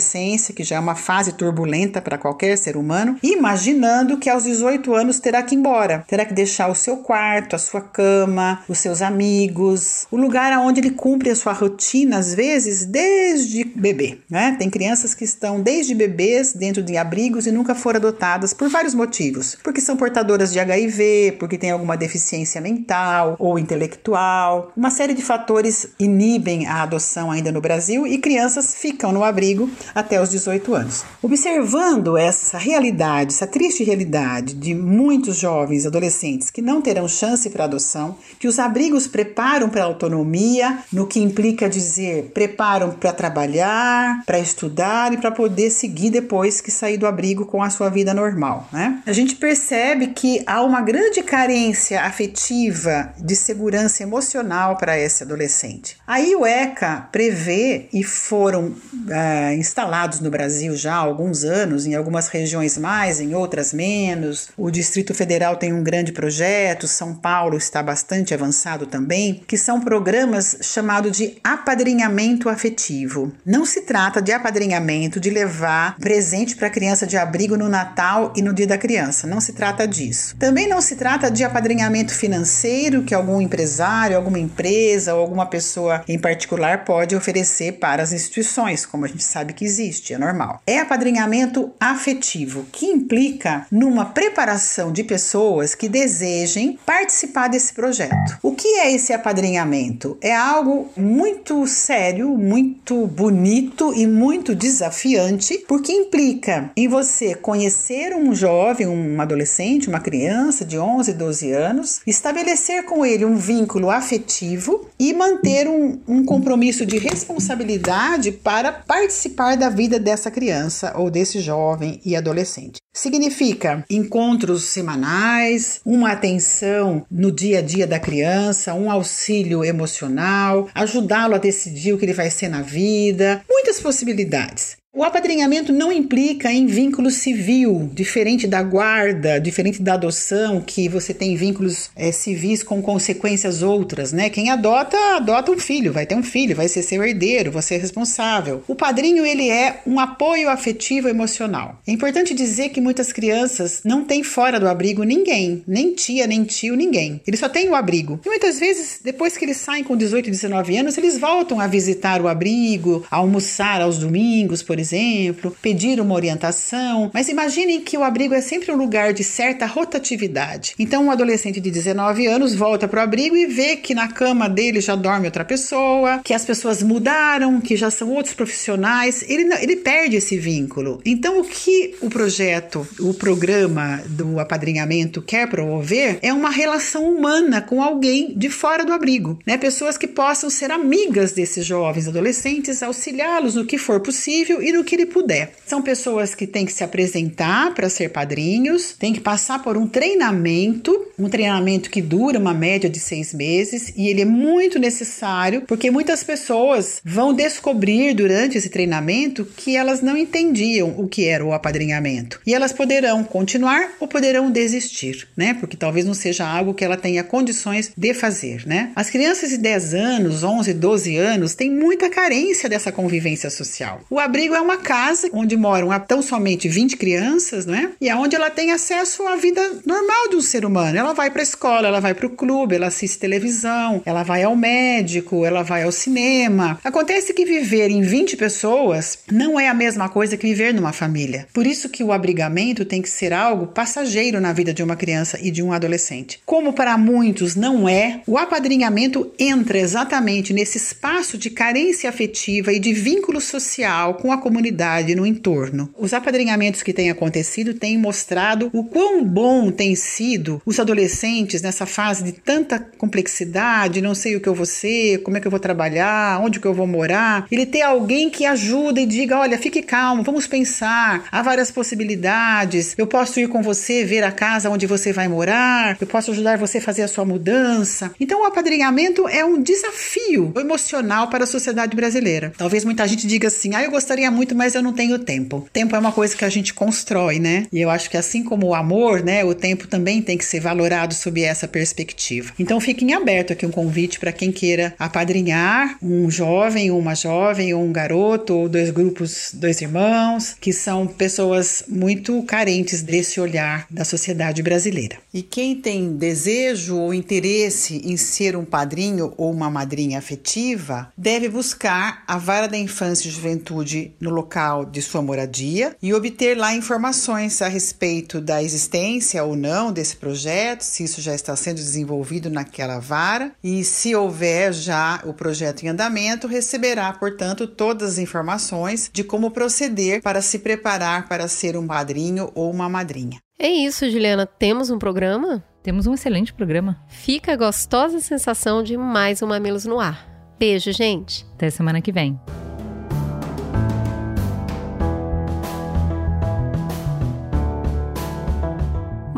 que já é uma fase turbulenta para qualquer ser humano, imaginando que aos 18 anos terá que ir embora, terá que deixar o seu quarto, a sua cama, os seus amigos, o lugar onde ele cumpre a sua rotina, às vezes desde bebê. Né? Tem crianças que estão desde bebês dentro de abrigos e nunca foram adotadas por vários motivos, porque são portadoras de HIV, porque têm alguma deficiência mental ou intelectual. Uma série de fatores inibem a adoção ainda no Brasil e crianças ficam no abrigo até os 18 anos. Observando essa realidade, essa triste realidade de muitos jovens adolescentes que não terão chance para adoção, que os abrigos preparam para autonomia, no que implica dizer preparam para trabalhar, para estudar e para poder seguir depois que sair do abrigo com a sua vida normal, né? A gente percebe que há uma grande carência afetiva de segurança emocional para esse adolescente. Aí o ECA prevê e foram é, instalados no Brasil já há alguns anos, em algumas regiões mais, em outras menos. O Distrito Federal tem um grande projeto, São Paulo está bastante avançado também, que são programas chamados de apadrinhamento afetivo. Não se trata de apadrinhamento de levar presente para a criança de abrigo no Natal e no Dia da Criança. Não se trata disso. Também não se trata de apadrinhamento financeiro que algum empresário, alguma empresa ou alguma pessoa em particular pode oferecer para as instituições, como a gente sabe que existe, é normal. É apadrinhamento afetivo, que implica numa preparação de pessoas que desejem participar desse projeto. O que é esse apadrinhamento? É algo muito sério, muito bonito e muito desafiante, porque implica em você conhecer um jovem, um adolescente, uma criança de 11, 12 anos, estabelecer com ele um vínculo afetivo e manter um, um compromisso de responsabilidade para participar da vida dessa criança ou desse jovem e adolescente. Significa encontros semanais, uma atenção no dia a dia da criança, um auxílio emocional, ajudá-lo a decidir o que ele vai ser na vida, muitas possibilidades. O apadrinhamento não implica em vínculo civil, diferente da guarda, diferente da adoção, que você tem vínculos é, civis com consequências outras, né? Quem adota, adota um filho, vai ter um filho, vai ser seu herdeiro, você é responsável. O padrinho, ele é um apoio afetivo emocional. É importante dizer que muitas crianças não têm fora do abrigo ninguém, nem tia, nem tio, ninguém. Eles só têm o abrigo. E muitas vezes, depois que eles saem com 18, 19 anos, eles voltam a visitar o abrigo, a almoçar aos domingos, por exemplo, pedir uma orientação, mas imaginem que o abrigo é sempre um lugar de certa rotatividade. Então, um adolescente de 19 anos volta para o abrigo e vê que na cama dele já dorme outra pessoa, que as pessoas mudaram, que já são outros profissionais. Ele, ele perde esse vínculo. Então, o que o projeto, o programa do apadrinhamento quer promover é uma relação humana com alguém de fora do abrigo, né? Pessoas que possam ser amigas desses jovens adolescentes, auxiliá-los no que for possível e no que ele puder. São pessoas que têm que se apresentar para ser padrinhos, têm que passar por um treinamento, um treinamento que dura uma média de seis meses e ele é muito necessário porque muitas pessoas vão descobrir durante esse treinamento que elas não entendiam o que era o apadrinhamento e elas poderão continuar ou poderão desistir, né? Porque talvez não seja algo que ela tenha condições de fazer, né? As crianças de 10 anos, 11, 12 anos têm muita carência dessa convivência social. O abrigo é uma casa onde moram tão somente 20 crianças, né? E aonde ela tem acesso à vida normal de um ser humano. Ela vai para a escola, ela vai para o clube, ela assiste televisão, ela vai ao médico, ela vai ao cinema. Acontece que viver em 20 pessoas não é a mesma coisa que viver numa família. Por isso que o abrigamento tem que ser algo passageiro na vida de uma criança e de um adolescente. Como para muitos não é, o apadrinhamento entra exatamente nesse espaço de carência afetiva e de vínculo social com a comunidade no entorno. Os apadrinhamentos que têm acontecido têm mostrado o quão bom tem sido os adolescentes nessa fase de tanta complexidade, não sei o que eu vou ser, como é que eu vou trabalhar, onde que eu vou morar. Ele ter alguém que ajuda e diga, olha, fique calmo, vamos pensar, há várias possibilidades. Eu posso ir com você ver a casa onde você vai morar, eu posso ajudar você a fazer a sua mudança. Então o apadrinhamento é um desafio emocional para a sociedade brasileira. Talvez muita gente diga assim: "Ah, eu gostaria muito, mas eu não tenho tempo". Tempo é uma coisa que a gente constrói, né? E eu acho que assim como o amor, né, o tempo também tem que ser valorado sob essa perspectiva. Então fiquem aberto aqui um convite para quem queira apadrinhar um jovem, uma jovem, ou um garoto, ou dois grupos, dois irmãos, que são pessoas muito carentes desse olhar da sociedade brasileira. E quem tem desejo ou interesse em ser um padrinho ou uma madrinha afetiva, deve buscar a vara da infância e juventude no local de sua moradia e obter lá informações a respeito da existência ou não desse projeto, se isso já está sendo desenvolvido naquela vara e se houver já o projeto em andamento, receberá, portanto, todas as informações de como proceder para se preparar para ser um padrinho ou uma madrinha. É isso, Juliana. Temos um programa? Temos um excelente programa. Fica a gostosa sensação de mais um Mamilos no Ar. Beijo, gente. Até semana que vem.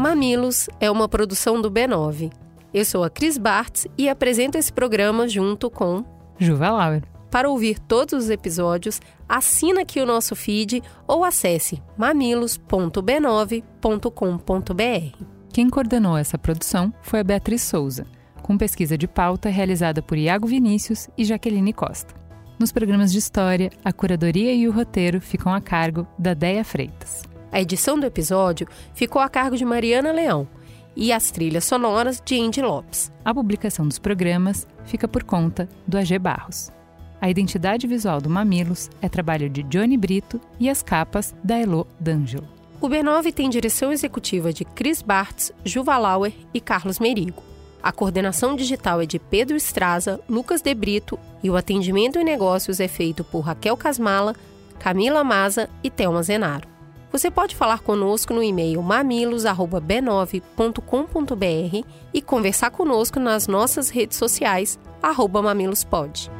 Mamilos é uma produção do B9. Eu sou a Cris Bartz e apresento esse programa junto com Juva Lauer. Para ouvir todos os episódios, assina aqui o nosso feed ou acesse mamilos.b9.com.br. Quem coordenou essa produção foi a Beatriz Souza, com pesquisa de pauta realizada por Iago Vinícius e Jaqueline Costa. Nos programas de história, a curadoria e o roteiro ficam a cargo da Deia Freitas. A edição do episódio ficou a cargo de Mariana Leão e as trilhas sonoras de Indy Lopes. A publicação dos programas fica por conta do AG Barros. A identidade visual do Mamilos é trabalho de Johnny Brito e as capas da Elo D'Angelo. O B9 tem direção executiva de Chris Bartz, Juva Lauer e Carlos Merigo. A coordenação digital é de Pedro Estraza, Lucas De Brito e o atendimento em negócios é feito por Raquel Casmala, Camila Maza e Thelma Zenaro. Você pode falar conosco no e-mail mamilos@b9.com.br e conversar conosco nas nossas redes sociais @mamilospod.